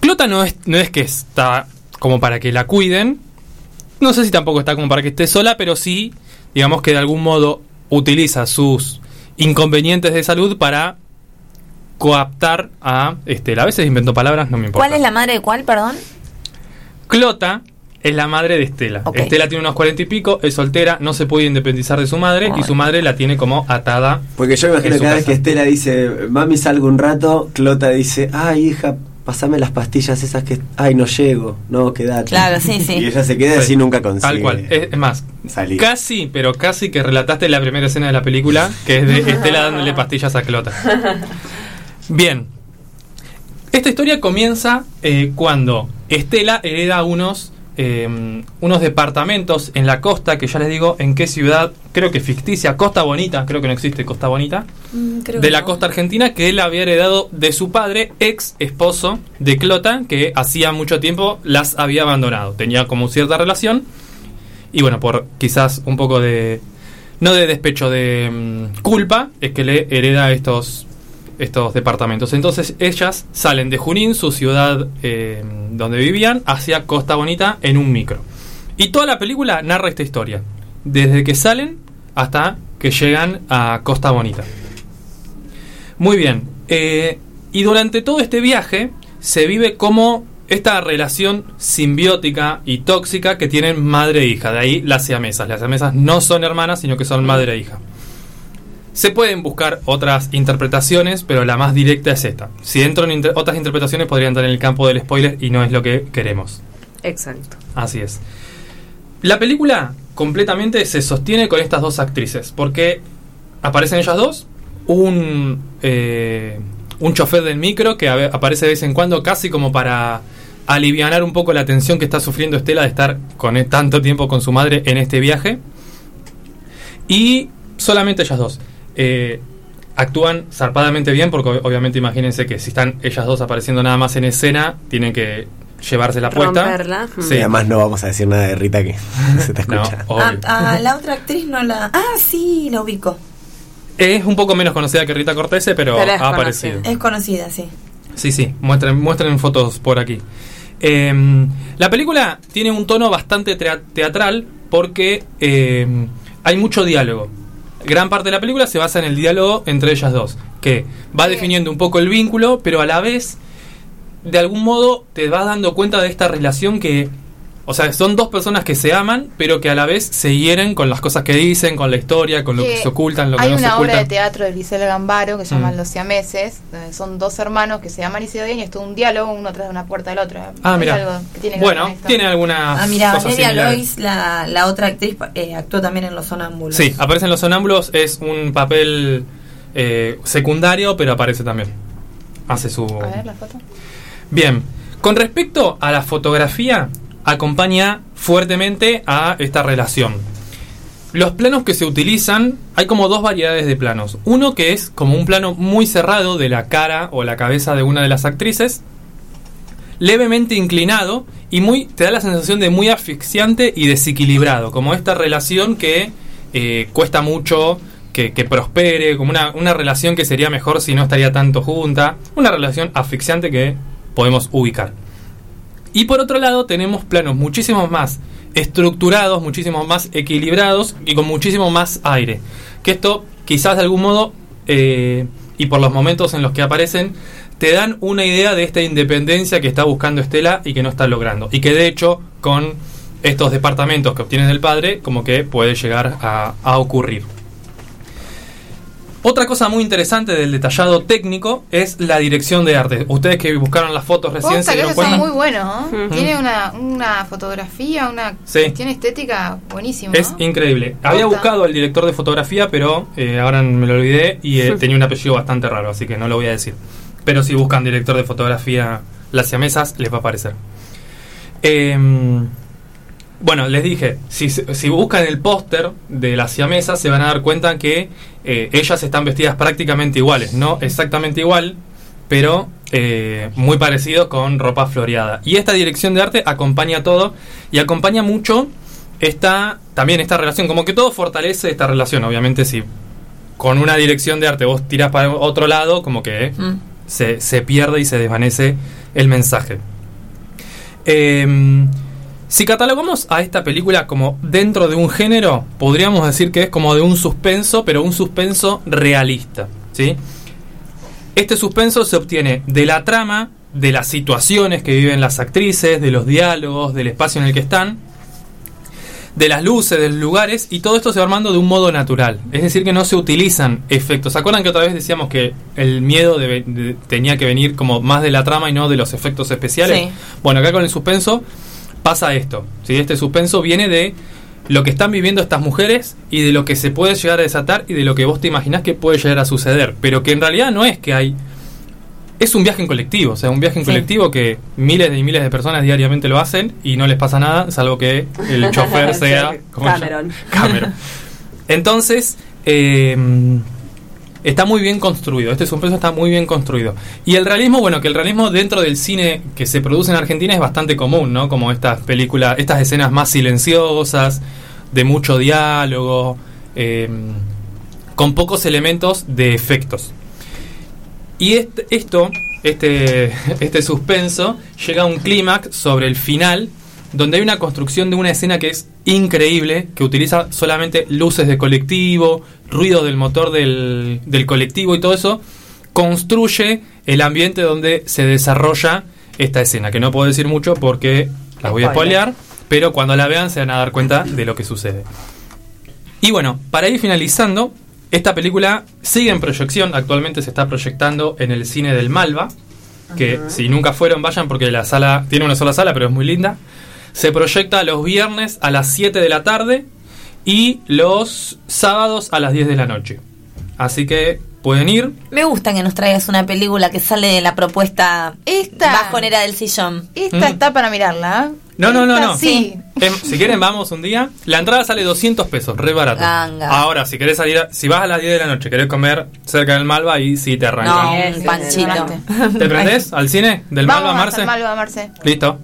Clota no es, no es que está como para que la cuiden. No sé si tampoco está como para que esté sola, pero sí, digamos que de algún modo utiliza sus inconvenientes de salud para coaptar a Estela. A veces invento palabras, no me importa. ¿Cuál es la madre de cuál, perdón? Clota es la madre de Estela. Estela tiene unos cuarenta y pico, es soltera, no se puede independizar de su madre y su madre la tiene como atada. Porque yo me imagino su cada vez casa. que Estela dice, mami salgo un rato, Clota dice, ay hija, pasame las pastillas esas que... Ay, no llego, no, quédate. Claro, sí, sí. Y ella se queda Sí. así y nunca consigue. Tal cual. Es, es más, salir. casi, pero casi que relataste la primera escena de la película, que es de [LAUGHS] Estela dándole pastillas a Clota. Bien. Esta historia comienza eh, cuando Estela hereda unos, eh, unos departamentos en la costa, que ya les digo en qué ciudad, creo que ficticia, Costa Bonita, creo que no existe Costa Bonita, de la costa argentina, que él había heredado de su padre, ex esposo de Clota, que hacía mucho tiempo las había abandonado. Tenía como cierta relación. Y bueno, por quizás un poco de. No de despecho, de mm, culpa, es que le hereda estos, estos departamentos. Entonces ellas salen de Junín, su ciudad eh, donde vivían, hacia Costa Bonita en un micro. Y toda la película narra esta historia. Desde que salen hasta que llegan a Costa Bonita. Muy bien. eh, y durante todo este viaje se vive como esta relación simbiótica y tóxica que tienen madre e hija. De ahí las siamesas. Las siamesas no son hermanas, sino que son madre e hija. Se pueden buscar otras interpretaciones, pero la más directa es esta. Si entro en inter- otras interpretaciones podrían estar en el campo del spoiler y no es lo que queremos. Exacto. Así es. La película completamente se sostiene con estas dos actrices, porque aparecen ellas dos, un, eh, un chofer del micro que aparece de vez en cuando casi como para alivianar un poco la tensión que está sufriendo Estela de estar con e- tanto tiempo con su madre en este viaje. Y solamente ellas dos. Eh, actúan zarpadamente bien porque ob- obviamente imagínense que si están ellas dos apareciendo nada más en escena, tienen que llevarse la puesta. Romperla. Y además no vamos a decir nada de Rita que [LAUGHS] se te escucha. Ah, ah, la otra actriz no la. Ah, sí, la ubico. Es un poco menos conocida que Rita Cortese, pero, ha aparecido. Es conocida, sí. Sí, sí, muestren, muestren fotos por aquí. Eh, la película tiene un tono bastante teatral porque eh, hay mucho diálogo. Gran parte de la película se basa en el diálogo entre ellas dos, que va definiendo un poco el vínculo, pero a la vez, de algún modo, te vas dando cuenta de esta relación que, o sea, son dos personas que se aman, pero que a la vez se hieren con las cosas que dicen, con la historia, con lo que Que se ocultan, lo que Hay no se una obra ocultan. de teatro de Gisela Gambaro que se llama Mm. Los Siameses, donde son dos hermanos que se aman y se odian y es todo un diálogo uno tras de una puerta del otro. Ah, mira. Bueno, tiene algunas Ah, mira, Valeria. Lois, la, la otra actriz, eh, actuó también en Los Sonámbulos. Sí, aparece en Los Sonámbulos, es un papel eh, secundario, pero aparece también. Hace su... A ver la foto. Bien, con respecto a la fotografía, acompaña fuertemente a esta relación. Los planos que se utilizan, hay como dos variedades de planos. Uno que es como un plano muy cerrado de la cara o la cabeza de una de las actrices, levemente inclinado y muy te da la sensación de muy asfixiante y desequilibrado, como esta relación que eh, cuesta mucho que, que prospere, como una, una relación que sería mejor si no estaría tanto junta, una relación asfixiante que podemos ubicar. Y por otro lado tenemos planos muchísimo más estructurados, muchísimo más equilibrados y con muchísimo más aire. Que esto quizás de algún modo, eh, y por los momentos en los que aparecen, te dan una idea de esta independencia que está buscando Estela y que no está logrando. Y que de hecho con estos departamentos que obtiene del padre, como que puede llegar a ocurrir. Otra cosa muy interesante del detallado técnico es la dirección de arte. Ustedes que buscaron las fotos recién se dieron cuenta. muy buenos, ¿no? Ujú. Tiene una, una fotografía, una Sí. cuestión estética buenísima. Es increíble. Había buscado al director de fotografía, pero eh, ahora me lo olvidé y eh, tenía un apellido bastante raro, así que no lo voy a decir. Pero si buscan director de fotografía las siamesas, les va a aparecer. Em, bueno, les dije, si, si buscan el póster de las siamesas, se van a dar cuenta que eh, ellas están vestidas prácticamente iguales, no exactamente igual, pero eh, muy parecido con ropa floreada. Y esta dirección de arte acompaña todo y acompaña mucho esta también esta relación, como que todo fortalece esta relación, obviamente si con una dirección de arte vos tirás para otro lado, como que Mm. se, se pierde y se desvanece el mensaje. Em, si catalogamos a esta película como dentro de un género, podríamos decir que es como de un suspenso, pero un suspenso realista. ¿sí? Este suspenso se obtiene de la trama, de las situaciones que viven las actrices, de los diálogos, del espacio en el que están, de las luces, de los lugares, y todo esto se va armando de un modo natural. Es decir, que no se utilizan efectos. ¿Se acuerdan que otra vez decíamos que el miedo de- tenía que venir como más de la trama y no de los efectos especiales? Sí. Bueno, acá con el suspenso pasa esto. ¿sí? Este suspenso viene de lo que están viviendo estas mujeres y de lo que se puede llegar a desatar y de lo que vos te imaginás que puede llegar a suceder. Pero que en realidad no es que hay... Es un viaje en colectivo, o sea, un viaje en Sí. colectivo que miles y miles de personas diariamente lo hacen y no les pasa nada, salvo que el [LAUGHS] chofer sea... Cameron. Cameron. Entonces, eh, está muy bien construido. Este suspenso está muy bien construido. Y el realismo, bueno, que el realismo dentro del cine que se produce en Argentina es bastante común, ¿no? Como estas películas, estas escenas más silenciosas, de mucho diálogo, eh, con pocos elementos de efectos. Y este- esto, este, [LAUGHS] este suspenso, llega a un clímax sobre el final, donde hay una construcción de una escena que es increíble, que utiliza solamente luces de colectivo, ruido del motor del, del colectivo y todo eso, construye el ambiente donde se desarrolla esta escena, que no puedo decir mucho porque las voy a spoilear, pero cuando la vean se van a dar cuenta de lo que sucede. Y bueno, para ir finalizando, esta película sigue en proyección, actualmente se está proyectando en el cine del Malva, que si nunca fueron vayan porque la sala tiene una sola sala, pero es muy linda. Se proyecta los viernes a las 7 de la tarde y los sábados a las 10 de la noche. así que pueden ir. Me gusta que nos traigas una película que sale de la propuesta Esta. bajonera del sillón. Esta Mm. está para mirarla. ¿eh? No, no, no, no. Sí. Em, si quieren, vamos un día. La entrada sale 200 pesos, re barato. Ganga. Ahora, si querés salir, a- si vas a las 10 de la noche, querés comer cerca del Malva, ahí sí te No, arrancan. un panchito. ¿Te prendés al cine del Vamos Malva, a Marce? Malva, Marce. Listo.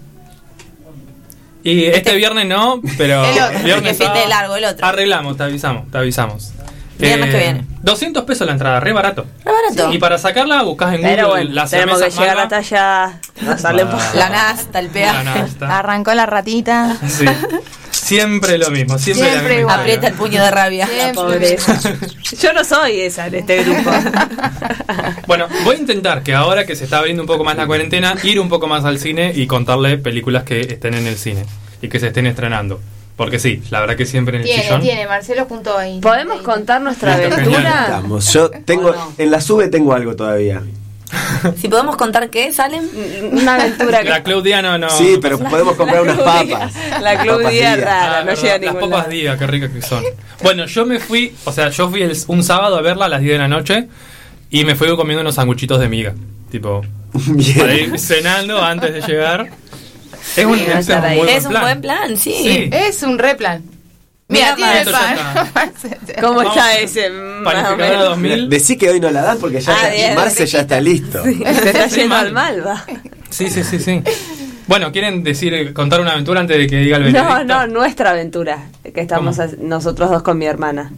Y este viernes no, pero El otro, viernes que sábado largo, el otro. Arreglamos, te avisamos, te avisamos. Eh, Viernes que viene. 200 pesos la entrada, re barato. Re barato. Y para sacarla buscas en Google Pero bueno, las tenemos que llegar. [LAUGHS] Nos sale un poco. La nasta, el La peaje. Arrancó la ratita. [LAUGHS] Sí. Siempre lo mismo, siempre, Siempre la misma. Aprieta el puño de rabia. [LAUGHS] Yo no soy esa en este grupo. [LAUGHS] Bueno, voy a intentar que ahora que se está abriendo un poco más la cuarentena, ir un poco más al cine y contarle películas que estén en el cine y que se estén estrenando. Porque sí, la verdad que siempre en el Tiene, sillón. tiene. Marcelo junto ahí. ¿Podemos contar nuestra aventura? Estamos. Yo tengo. En la sube tengo algo todavía. [LAUGHS] Si podemos contar qué, ¿salen? Una aventura que. La Claudiano no. Sí, pero podemos comprar unas papas. La Club Papas Día Día. rara, Ah, no llega a Las ningún papas lado. día, qué ricas que son. Bueno, yo me fui, o sea, yo fui el- un sábado a verla a las 10 de la noche y me fui comiendo unos sanguchitos de miga. Tipo, [LAUGHS] para Bien. ir cenando antes de llegar. Es un, Sí, es un buen plan, sí. Sí. Es un replan. Mira, tiene el pan. [LAUGHS] ¿Cómo Vamos. está ese? Más o Panificadora menos. 2000. Decí que hoy no la dan porque ya Ah, está- Marce ya está listo. [LAUGHS] Se está Sí, yendo mal. al Malva. Sí, sí, sí, sí. Bueno, ¿quieren decir, contar una aventura antes de que diga el No, veredicto? no, nuestra aventura. Que estamos nosotros dos con mi hermana.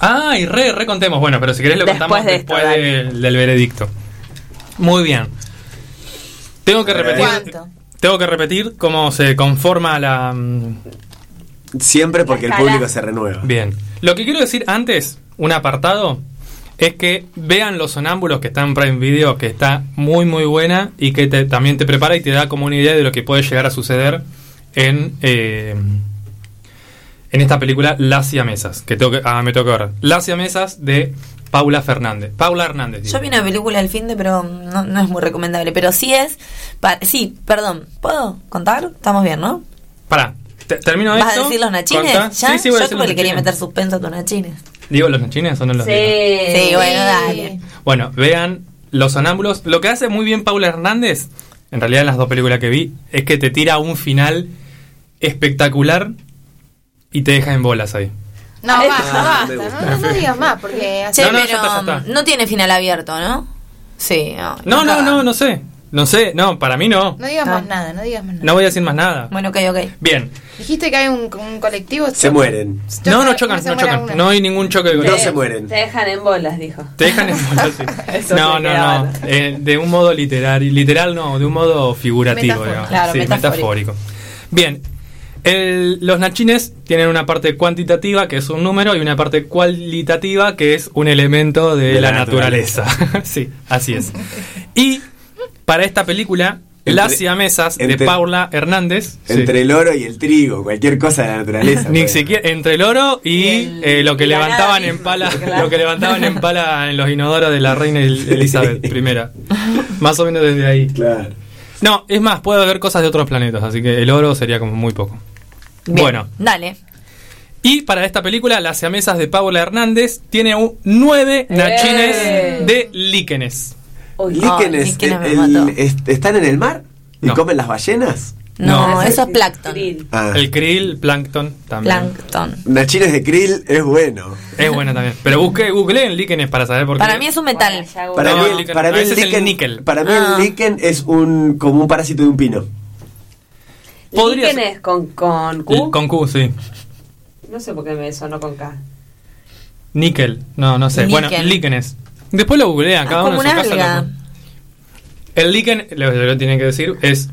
Ah, y re, re contemos. Bueno, pero si querés lo Después contamos de esto, después del, del veredicto. Muy bien. Tengo que repetir. ¿Cuánto? Tengo que repetir cómo se conforma la. Siempre porque el público se renueva. Bien. Lo que quiero decir antes, un apartado, es que vean los sonámbulos que están en Prime Video, que está muy, muy buena y que te- también te prepara y te da como una idea de lo que puede llegar a suceder en. eh, en esta película Las Siamesas, que, tengo que ah, me toca ver. Las Siamesas de Paula Fernández. Paula Hernández. digo. Yo vi una película al fin de, pero no, no es muy recomendable. Pero sí es. pa- sí, perdón. ¿Puedo contar? Estamos bien, ¿no? Pará, te- termino ¿Vas esto. a decir los nachines? ¿Ya? Sí, sí, voy a Yo decir como los le quería meter suspenso a tus nachines. ¿Digo los nachines o no los digo? Sí, bueno, dale. Bueno, vean Los Sonámbulos. Lo que hace muy bien Paula Hernández, en realidad en las dos películas que vi, es que te tira un final espectacular y te deja en bolas ahí. No, basta, me basta. No, no, digas más, porque. [LAUGHS] Che, No, no, ya pero está, ya está. no tiene final abierto, ¿no? Sí, no. No, no, no, no sé. No sé, no, para mí no. No digas Ah. más nada, no digas más nada. No voy a decir más nada. Bueno, ok, ok. Bien. Dijiste que hay un, un colectivo. Se mueren. No, no chocan, se no chocan. No hay ningún choque de No se mueren. Te dejan en bolas, dijo. Te dejan en bolas, sí. [LAUGHS] No, no, no. Eh, de un modo literal. Literal no, de un modo figurativo, Metafórico. digamos. Claro, Sí, metafórico. Bien. El- los nachines tienen una parte cuantitativa, que es un número, y una parte cualitativa, que es un elemento de, De la, la naturaleza. [LAUGHS] sí, así es. Y para esta película, Entre- Las siamesas de entre- Paula Hernández. sí. Entre el oro y el trigo, cualquier cosa de la naturaleza. [LAUGHS] Ni pues. siquiera entre el oro y, el- eh, lo que levantaban en pala, claro. lo que levantaban en pala en los inodoros de la reina El- Elizabeth I. Más o menos desde ahí. Claro. No, es más, puede haber cosas de otros planetas, así que el oro sería como muy poco. Bien, Bueno, Dale. y para esta película, Las siamesas de Paula Hernández tiene un, nueve nachines ¡Eh! de líquenes. Líquenes, líquenes el- est- ¿están en el mar? ¿Y No. comen las ballenas? No, No. eso es plancton. Ah, El krill, plancton también. Plancton. Nachines de krill es bueno. Es buena también. Pero busqué, googleen líquenes para saber por qué. Para mí es un metal. Bueno, Para No, mí, el líquen- para mí ese el es el líquen, níquel. para mí Ah. el líquen es un como un parásito de un pino. Podría Líquen ser- es con, con Q. Con Q, sí. No sé por qué me sonó con K. Níquel, no, no sé. Bueno, líquenes. Después lo googlean, Ah, cada uno como en su casa. alga. lo- El líquen, lo que lo tienen que decir, es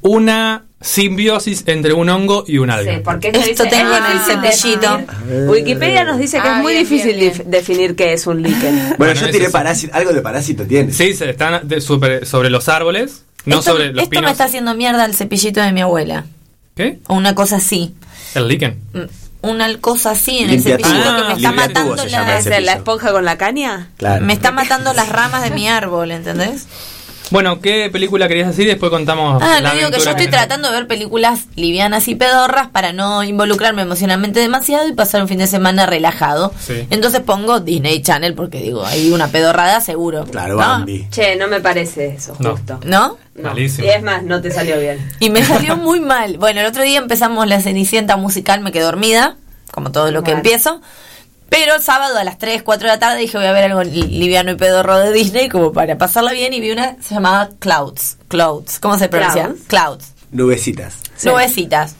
una simbiosis entre un hongo y un alga. Sí, porque Esto tengo en el cepillito. Wikipedia nos dice que Ah, es muy bien, difícil bien, definir qué es un líquen. Bueno, Bueno, yo tiré parásito, algo de parásito tiene. Sí, se están de- sobre, sobre los árboles, no esto sobre los esto pinos. me está haciendo mierda el cepillito de mi abuela. ¿Qué? O una cosa así. El líquen. Una cosa así en el Limpia cepillito tubo. que me está matando la, ¿Es la esponja con la caña? Claro. me está matando las ramas de mi árbol, ¿entendés? Bueno, ¿qué película querías decir? Después contamos. Ah, la digo que yo estoy tratando de ver películas livianas y pedorras para no involucrarme emocionalmente demasiado y pasar un fin de semana relajado. Sí. Entonces pongo Disney Channel porque digo, hay una pedorrada seguro. Claro, ¿No? Bambi. Che, no me parece eso, No. justo. ¿No? No. Malísimo. Y es más, no te salió bien. Y me salió muy mal. Bueno, el otro día empezamos la Cenicienta musical, me quedé dormida, como todo lo que Bueno. empiezo. Pero el sábado a las 3, 4 de la tarde dije voy a ver algo li- liviano y pedorro de Disney como para pasarla bien y vi una se llamaba Clouds. Clouds. ¿Cómo se pronuncia? Clouds. Clouds. Nubecitas. Nubecitas.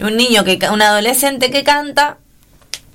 Un niño que un adolescente que canta.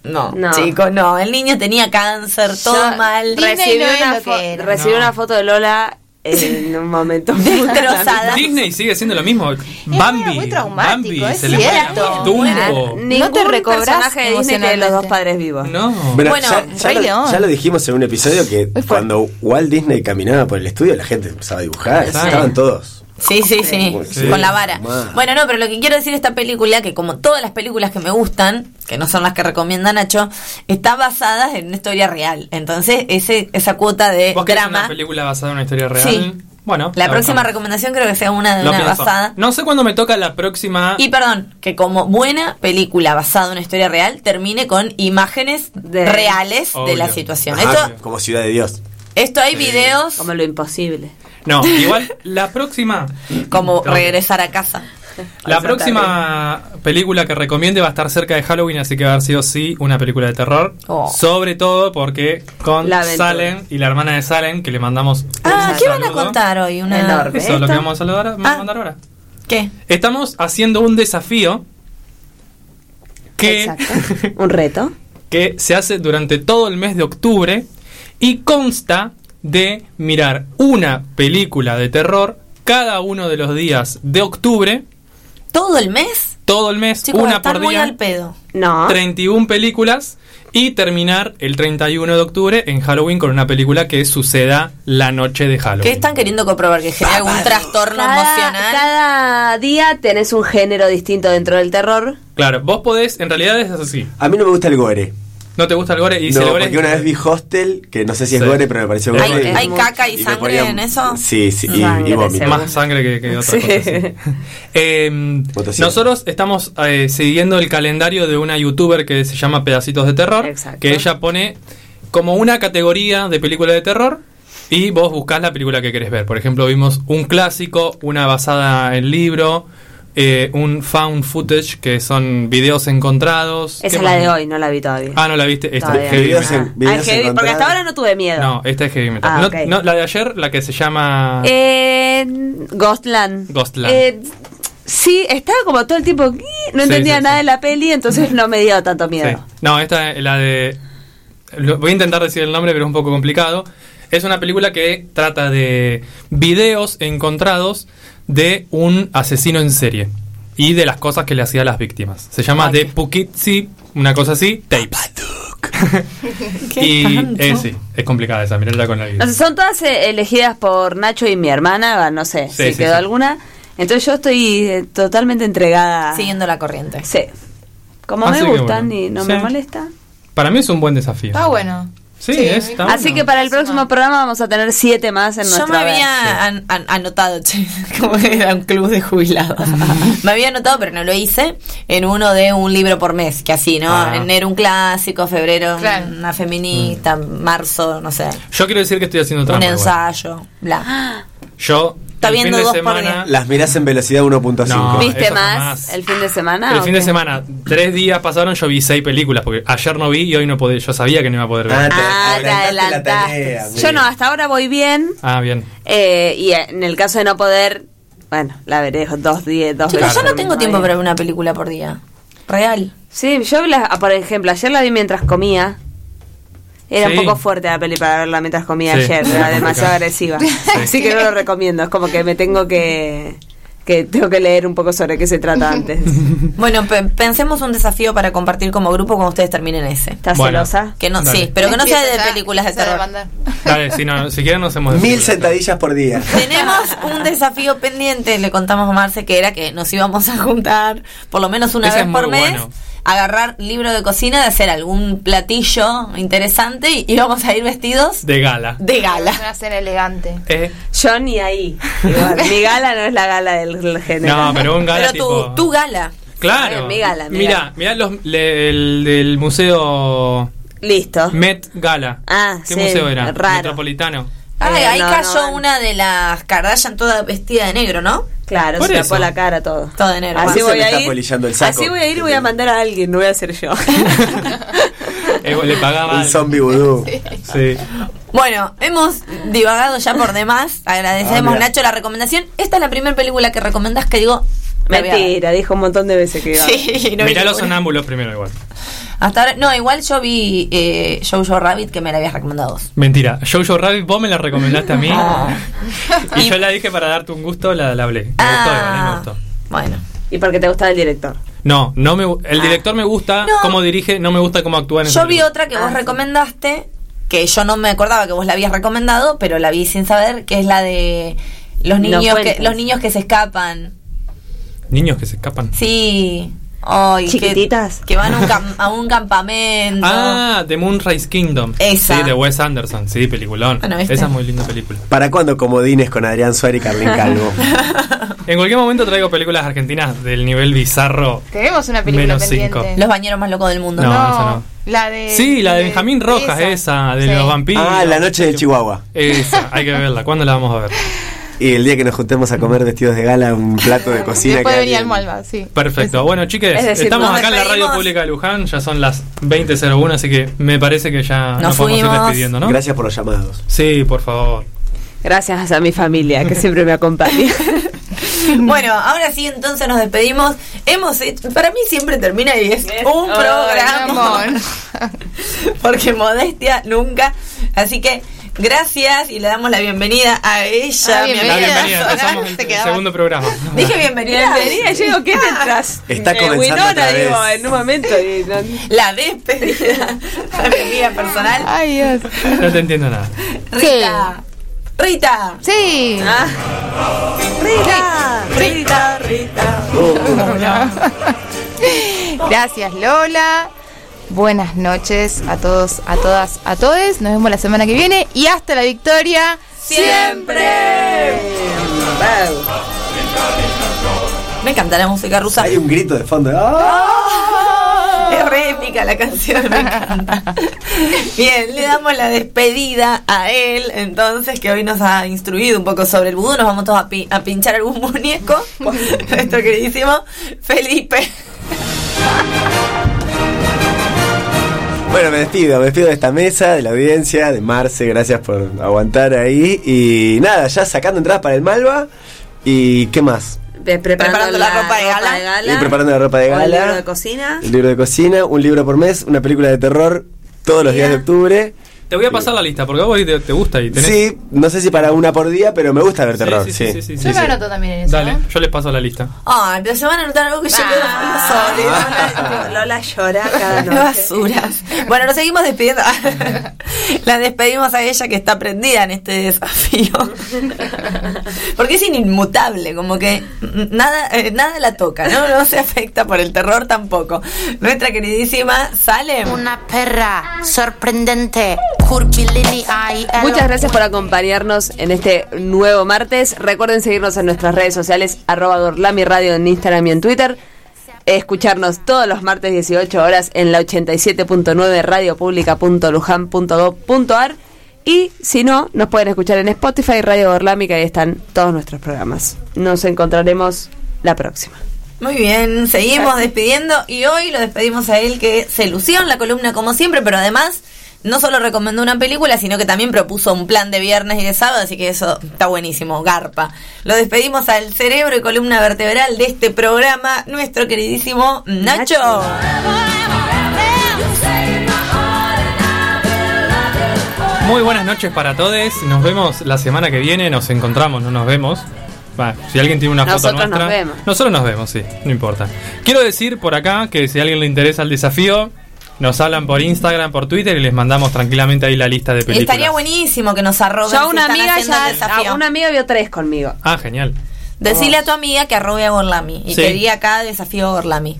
No, No. chico, no. El niño tenía cáncer, todo Yo mal. No es una, fo- No. una foto de Lola en [LAUGHS] un momento muy Destrozada. Disney sigue siendo lo mismo. Bambi. muy traumático, Bambi. es Se le cierto. tumbo. Ningún No te recobras personaje de Disney tiene los dos padres vivos. No. Bueno, Bueno, ya, ya Rey lo, León. ya lo dijimos en un episodio que cuando Walt Disney caminaba por el estudio la gente empezaba a dibujar, Exacto. estaban todos. Sí, sí, sí, Sí. con la vara. Bueno, no, pero lo que quiero decir de esta película, que como todas las películas que me gustan, que no son las que recomienda Nacho, está basada en una historia real. Entonces, ese esa cuota de ¿Vos drama. una película basada en una historia real? Sí. Bueno. La próxima buscamos. recomendación creo que sea una de Lo una pienso. basada. No sé cuándo me toca la próxima. Y perdón, que como buena película basada en una historia real, termine con imágenes De- reales de la situación. Ajá, Esto, como Ciudad de Dios. esto hay videos Como lo imposible. No, [LAUGHS] igual la próxima. como No. regresar a casa. La próxima película que recomiende va a estar cerca de Halloween, así que va a haber sido sí una película de terror. Oh. Sobre todo porque con. Salem y la hermana de Salem, que le mandamos un Ah, ¿qué van a contar hoy? Una... Enorme. Eso es lo que vamos a saludar, vamos Ah. a mandar ahora. ¿Qué? Estamos haciendo un desafío que, Exacto. Un reto. [LAUGHS] que se hace durante todo el mes de octubre y consta de mirar una película de terror cada uno de los días de octubre, ¿Todo el mes? todo el mes, Chicos, una están por muy día. al pedo. No. 31 películas y terminar el 31 de octubre en Halloween con una película que suceda la noche de Halloween. ¿Qué están queriendo comprobar? ¿Que genera algún trastorno Cada, emocional? cada día tenés un género distinto dentro del terror. Claro, vos podés, en realidad es así. A mí no me gusta el gore. ¿No te gusta el gore? Y no, gore porque una vez vi Hostel, que no sé si es Sí. gore, pero me pareció Hay- gore. hay y- caca y sangre en eso? Sí, sí, y, Sangre, y vómito. Más sangre que, que otra Sí. cosa. sí. [LAUGHS] Eh, nosotros estamos eh, siguiendo el calendario de una youtuber que se llama Pedacitos de Terror. Exacto. Que ella pone como una categoría de película de terror. Y vos buscás la película que querés ver. Por ejemplo, vimos un clásico, una basada en libro, eh, un found footage, que son videos encontrados. Esa ¿Qué es la de hoy, no la vi todavía. Ah, no la viste. Esta Todavía es heavy Videos metal. en- videos Ah, heavy, porque hasta ahora no tuve miedo. No, esta es heavy metal. Ah, No- ok. no, la de ayer, la que se llama Eh, Ghostland. Ghostland. Eh, sí, estaba como todo el tiempo. No Sí, entendía sí, nada sí. de la peli, entonces no me dio tanto miedo. Sí. No, esta es la de. Voy a intentar decir el nombre, pero es un poco complicado. Es una película que trata de videos encontrados de un asesino en serie y de las cosas que le hacía a las víctimas. Se llama The Poughkeepsie, una cosa así, Tapes. [LAUGHS] y eh, sí, es complicada esa, mirarla con la No sé, son todas eh, elegidas por Nacho y mi hermana, no sé Sí, si sí, quedó sí. alguna. Entonces yo estoy eh, totalmente entregada. Siguiendo la corriente. Sí. Como Así me gustan bueno. y no Sí. me molesta. Para mí es un buen desafío. Está bueno. Sí, Sí, está Así bueno. que para el próximo programa vamos a tener siete más en Yo nuestra me había an- an- anotado, che, [LAUGHS] como que era un club de jubilados. [LAUGHS] me había anotado, pero no lo hice, en uno de un libro por mes, que así, ¿no? Ah. Enero un clásico, febrero Claro. una feminista, marzo, no sé, Yo quiero decir que estoy haciendo un trampa. igual. ensayo, bla. Yo Está el fin viendo de dos por semana día. Las mirás en velocidad 1.5. No. ¿Viste más el fin de semana? El fin de semana, tres días pasaron, yo vi seis películas, porque ayer no vi y hoy no podía, yo sabía que no iba a poder ver. Ah, Ah, te adelantaste la adelantaste. tarea, Yo no, hasta ahora voy bien. Ah, bien. eh, y en el caso de no poder, bueno, la veré dos días, dos Chicos, yo no tengo mismo tiempo para ver una película por día. Real. Sí, yo, la, por ejemplo, ayer la vi mientras comía. Era Sí. un poco fuerte la peli para verla mientras comía Sí. ayer, era demasiado agresiva. [LAUGHS] Así que no lo recomiendo, es como que me tengo que que tengo que leer un poco sobre qué se trata antes. [LAUGHS] Bueno, pe- pensemos un desafío para compartir como grupo cuando ustedes terminen ese. ¿Estás Bueno. celosa? Que no, Dale. sí, pero que no sea de películas de terror. [LAUGHS] Dale, si, no, si quieren nos hacemos de Mil sentadillas por día. Tenemos un desafío pendiente, le contamos a Marce que era que nos íbamos a juntar por lo menos una Ese vez es por mes, bueno. Agarrar libro de cocina, de hacer algún platillo interesante y íbamos a ir vestidos De gala. de gala. Una cena elegante. Eh, Yo ni ahí. Igual, mi gala no es la gala del, género. no, pero un gala Pero tu, tipo. tu gala. Claro. mi gala, mi Mira, gala. mira los le- el del museo Listo. Met Gala. Ah, ¿Qué sí, museo era? raro. Metropolitano. Ay, Eh, ahí no, cayó no, una de las Kardashian toda vestida de negro, ¿no? Claro, Por se tapó la cara todo. Todo de negro. Así voy a ir. polillando el saco. Así voy a ir y voy a mandar a alguien, no voy a ser yo. Eh, le pagaba. Un zombie vudú. Sí. Bueno, hemos divagado ya por demás. Agradecemos, Ah. Nacho, la recomendación. Esta es la primera película que recomendás que digo. Mentira, dijo un montón de veces que iba. Sí, [LAUGHS] no vi Mirá los sonámbulos primero igual. Hasta ahora, no, igual yo vi eh, Jojo Rabbit que me la habías recomendado vos. Mentira. Jojo Rabbit, vos me la recomendaste a mí. [LAUGHS] Ah. Y yo la dije para darte un gusto, la, la hablé. Me gustó, igual, eh, me gustó. Bueno. Y porque te gustaba el director. No, no me, el director me gusta No. cómo dirige, no me gusta cómo actúa en esa Yo vi película. otra que Ah, vos recomendaste, que yo no me acordaba que vos la habías recomendado, pero la vi sin saber, que es la de los No niños que los niños que se escapan. Niños que se escapan. Sí. Ay, que- Chiquititas. Que, van a un, cam- a un campamento. Ah, The Moonrise Kingdom. Esa. Sí, de Wes Anderson. Sí, peliculón. Bueno. Esa es muy linda película. ¿Para cuándo comodines con Adrián Suárez y Carlín Calvo? [LAUGHS] En cualquier momento traigo películas argentinas del nivel bizarro. Tenemos una película Menos pendiente. cinco. Los bañeros más locos del mundo. No, esa no. La de. Sí, la de Benjamín Rojas, esa, de Sí. los vampiros. Ah, La Noche del Chihuahua. Esa, hay que verla. ¿Cuándo la vamos a ver? [LAUGHS] Y el día que nos juntemos a comer vestidos de gala, un plato de cocina. Después que venía el alguien- Malva, sí. Perfecto. Bueno, chiques, Es decir, estamos acá en la radio pública de Luján. Ya son las 20.01, así que me parece que ya Nos nos podemos ir despidiendo, ¿no? Gracias por los llamados. Sí, por favor. Gracias a mi familia que siempre me acompaña. [LAUGHS] Bueno, ahora sí, entonces nos despedimos. Hemos hecho, para mí siempre termina y es un programa. [LAUGHS] Porque modestia nunca. Así que gracias y le damos la bienvenida a ella. Ah, mi bienvenida. La bienvenida, el, segundo programa. Dije bienvenida. Bienvenida, yo digo, ¿qué detrás? Está comenzando Winona, otra vez. digo, en un momento. y no- La despedida a mi amiga personal. Ay, Dios. No te entiendo nada. Rita. Rita. Sí. Ah. Rita, Rita, Rita. [LAUGHS] Gracias, Lola. Buenas noches a todos, a todas, a todos. Nos vemos la semana que viene y hasta la victoria. Siempre. Me encanta la música rusa. Hay un grito de fondo. ¡Ah! Es re épica la canción, me encanta. Bien, le damos la despedida a él, entonces, que hoy nos ha instruido un poco sobre el vudú. Nos vamos todos a, pi- a pinchar algún muñeco. [LAUGHS] Nuestro queridísimo Felipe. Bueno, me despido, me despido de esta mesa, de la audiencia, de Marce, gracias por aguantar ahí. Y nada, ya sacando entradas para el Malva. ¿Y qué más? Pre- Preparando, Preparando la ropa de gala. Estoy preparando la ropa de gala. libro de cocina. El libro de cocina, un libro por mes, una película de terror todos los días de octubre. Te voy a pasar la lista porque a vos te, te gusta y tenés. Sí, no sé si para una por día, pero me gusta ver Sí, terror. sí, Sí, sí, sí, sí, Yo sí. me anoto también en eso. Dale, ¿no? yo les paso la lista. Ay, pero se van a anotar algo que yo Ah. quiero. [LAUGHS] Lola llora cada noche. basuras. Bueno, nos seguimos despidiendo. [LAUGHS] La despedimos a ella que está prendida en este desafío. [LAUGHS] Porque es inmutable, como que nada, eh, nada la toca, ¿no? No se afecta por el terror tampoco. Nuestra queridísima Salem. Una perra sorprendente, Muchas gracias por acompañarnos en este nuevo martes. Recuerden seguirnos en nuestras redes sociales, arroba Gorlami Radio en Instagram y en Twitter. Escucharnos todos los martes 18 horas en la 87.9 radiopublica.lujan.gov.ar y si no, nos pueden escuchar en Spotify, Radio Gorlami, que ahí están todos nuestros programas. Nos encontraremos la próxima. Muy bien, seguimos despidiendo y hoy lo despedimos a él que se lució en la columna como siempre, pero además no solo recomendó una película, sino que también propuso un plan de viernes y de sábado, así que eso está buenísimo, garpa. Lo despedimos al cerebro y columna vertebral de este programa, nuestro queridísimo Nacho. Muy buenas noches para todos. Nos vemos la semana que viene. Nos encontramos, no nos vemos. Va, si alguien tiene una foto Nosotros nos nuestra. vemos. Nosotros nos vemos, sí, no importa. Quiero decir por acá que si a alguien le interesa el desafío, nos hablan por Instagram, por Twitter y les mandamos tranquilamente ahí la lista de películas. Estaría buenísimo que nos arroben Yo a una amiga ya, a una amiga vio tres conmigo. Ah, genial. Decile a tu amiga que arrobe a Gorlami y Sí. que diga acá desafío Gorlami.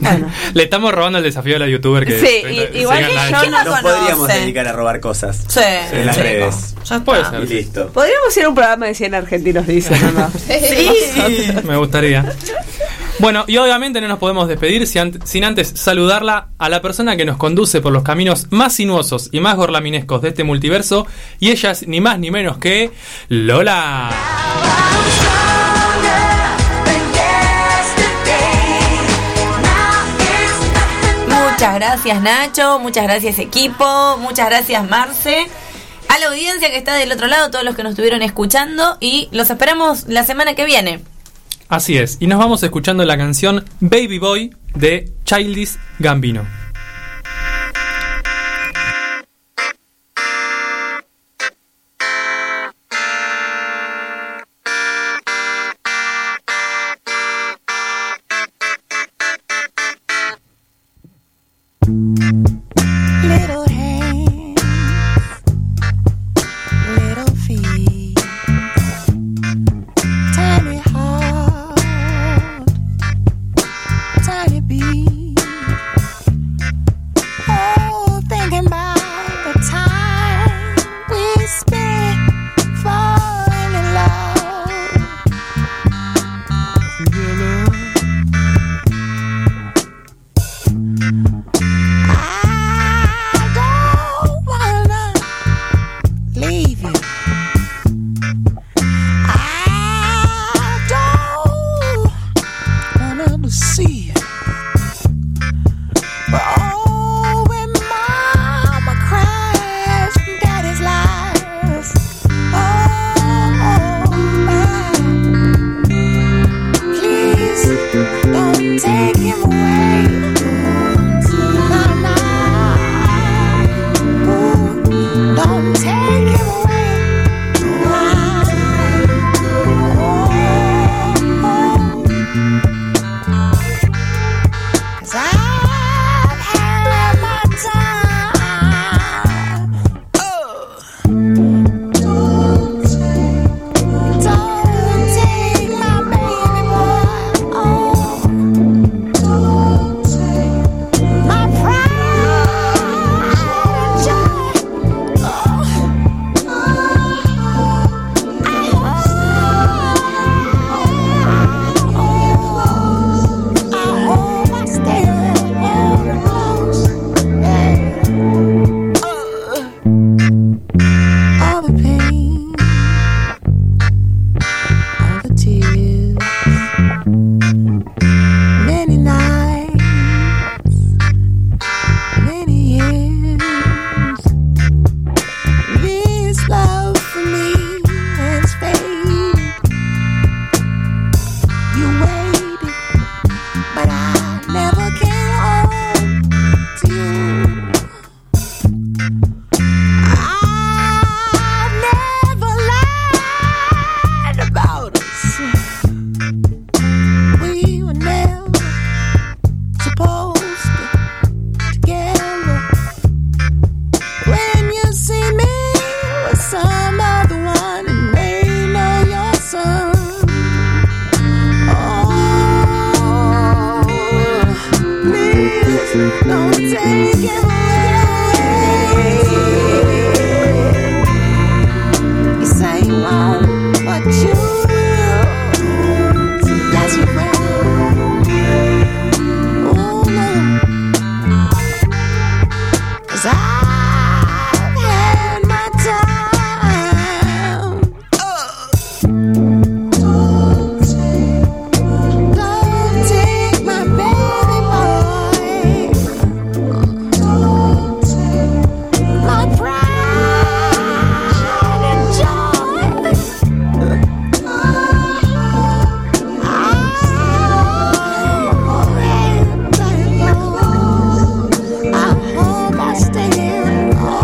[LAUGHS] Le estamos robando el desafío a la youtuber que Sí, igual que yo no Nos podríamos dedicar a robar cosas. Sí. En las Sí. redes. Puede ser. Y listo. Podríamos ir a un programa de 100 argentinos, dicen, ¿o no? [LAUGHS] Sí. [LAUGHS] Me gustaría. Bueno, y obviamente no nos podemos despedir sin antes saludarla a la persona que nos conduce por los caminos más sinuosos y más gorlaminescos de este multiverso, y ella es ni más ni menos que Lola. Muchas gracias Nacho, muchas gracias equipo, muchas gracias Marce, a la audiencia que está del otro lado, todos los que nos estuvieron escuchando y los esperamos la semana que viene. Así es, y nos vamos escuchando la canción Baby Boy de Childish Gambino.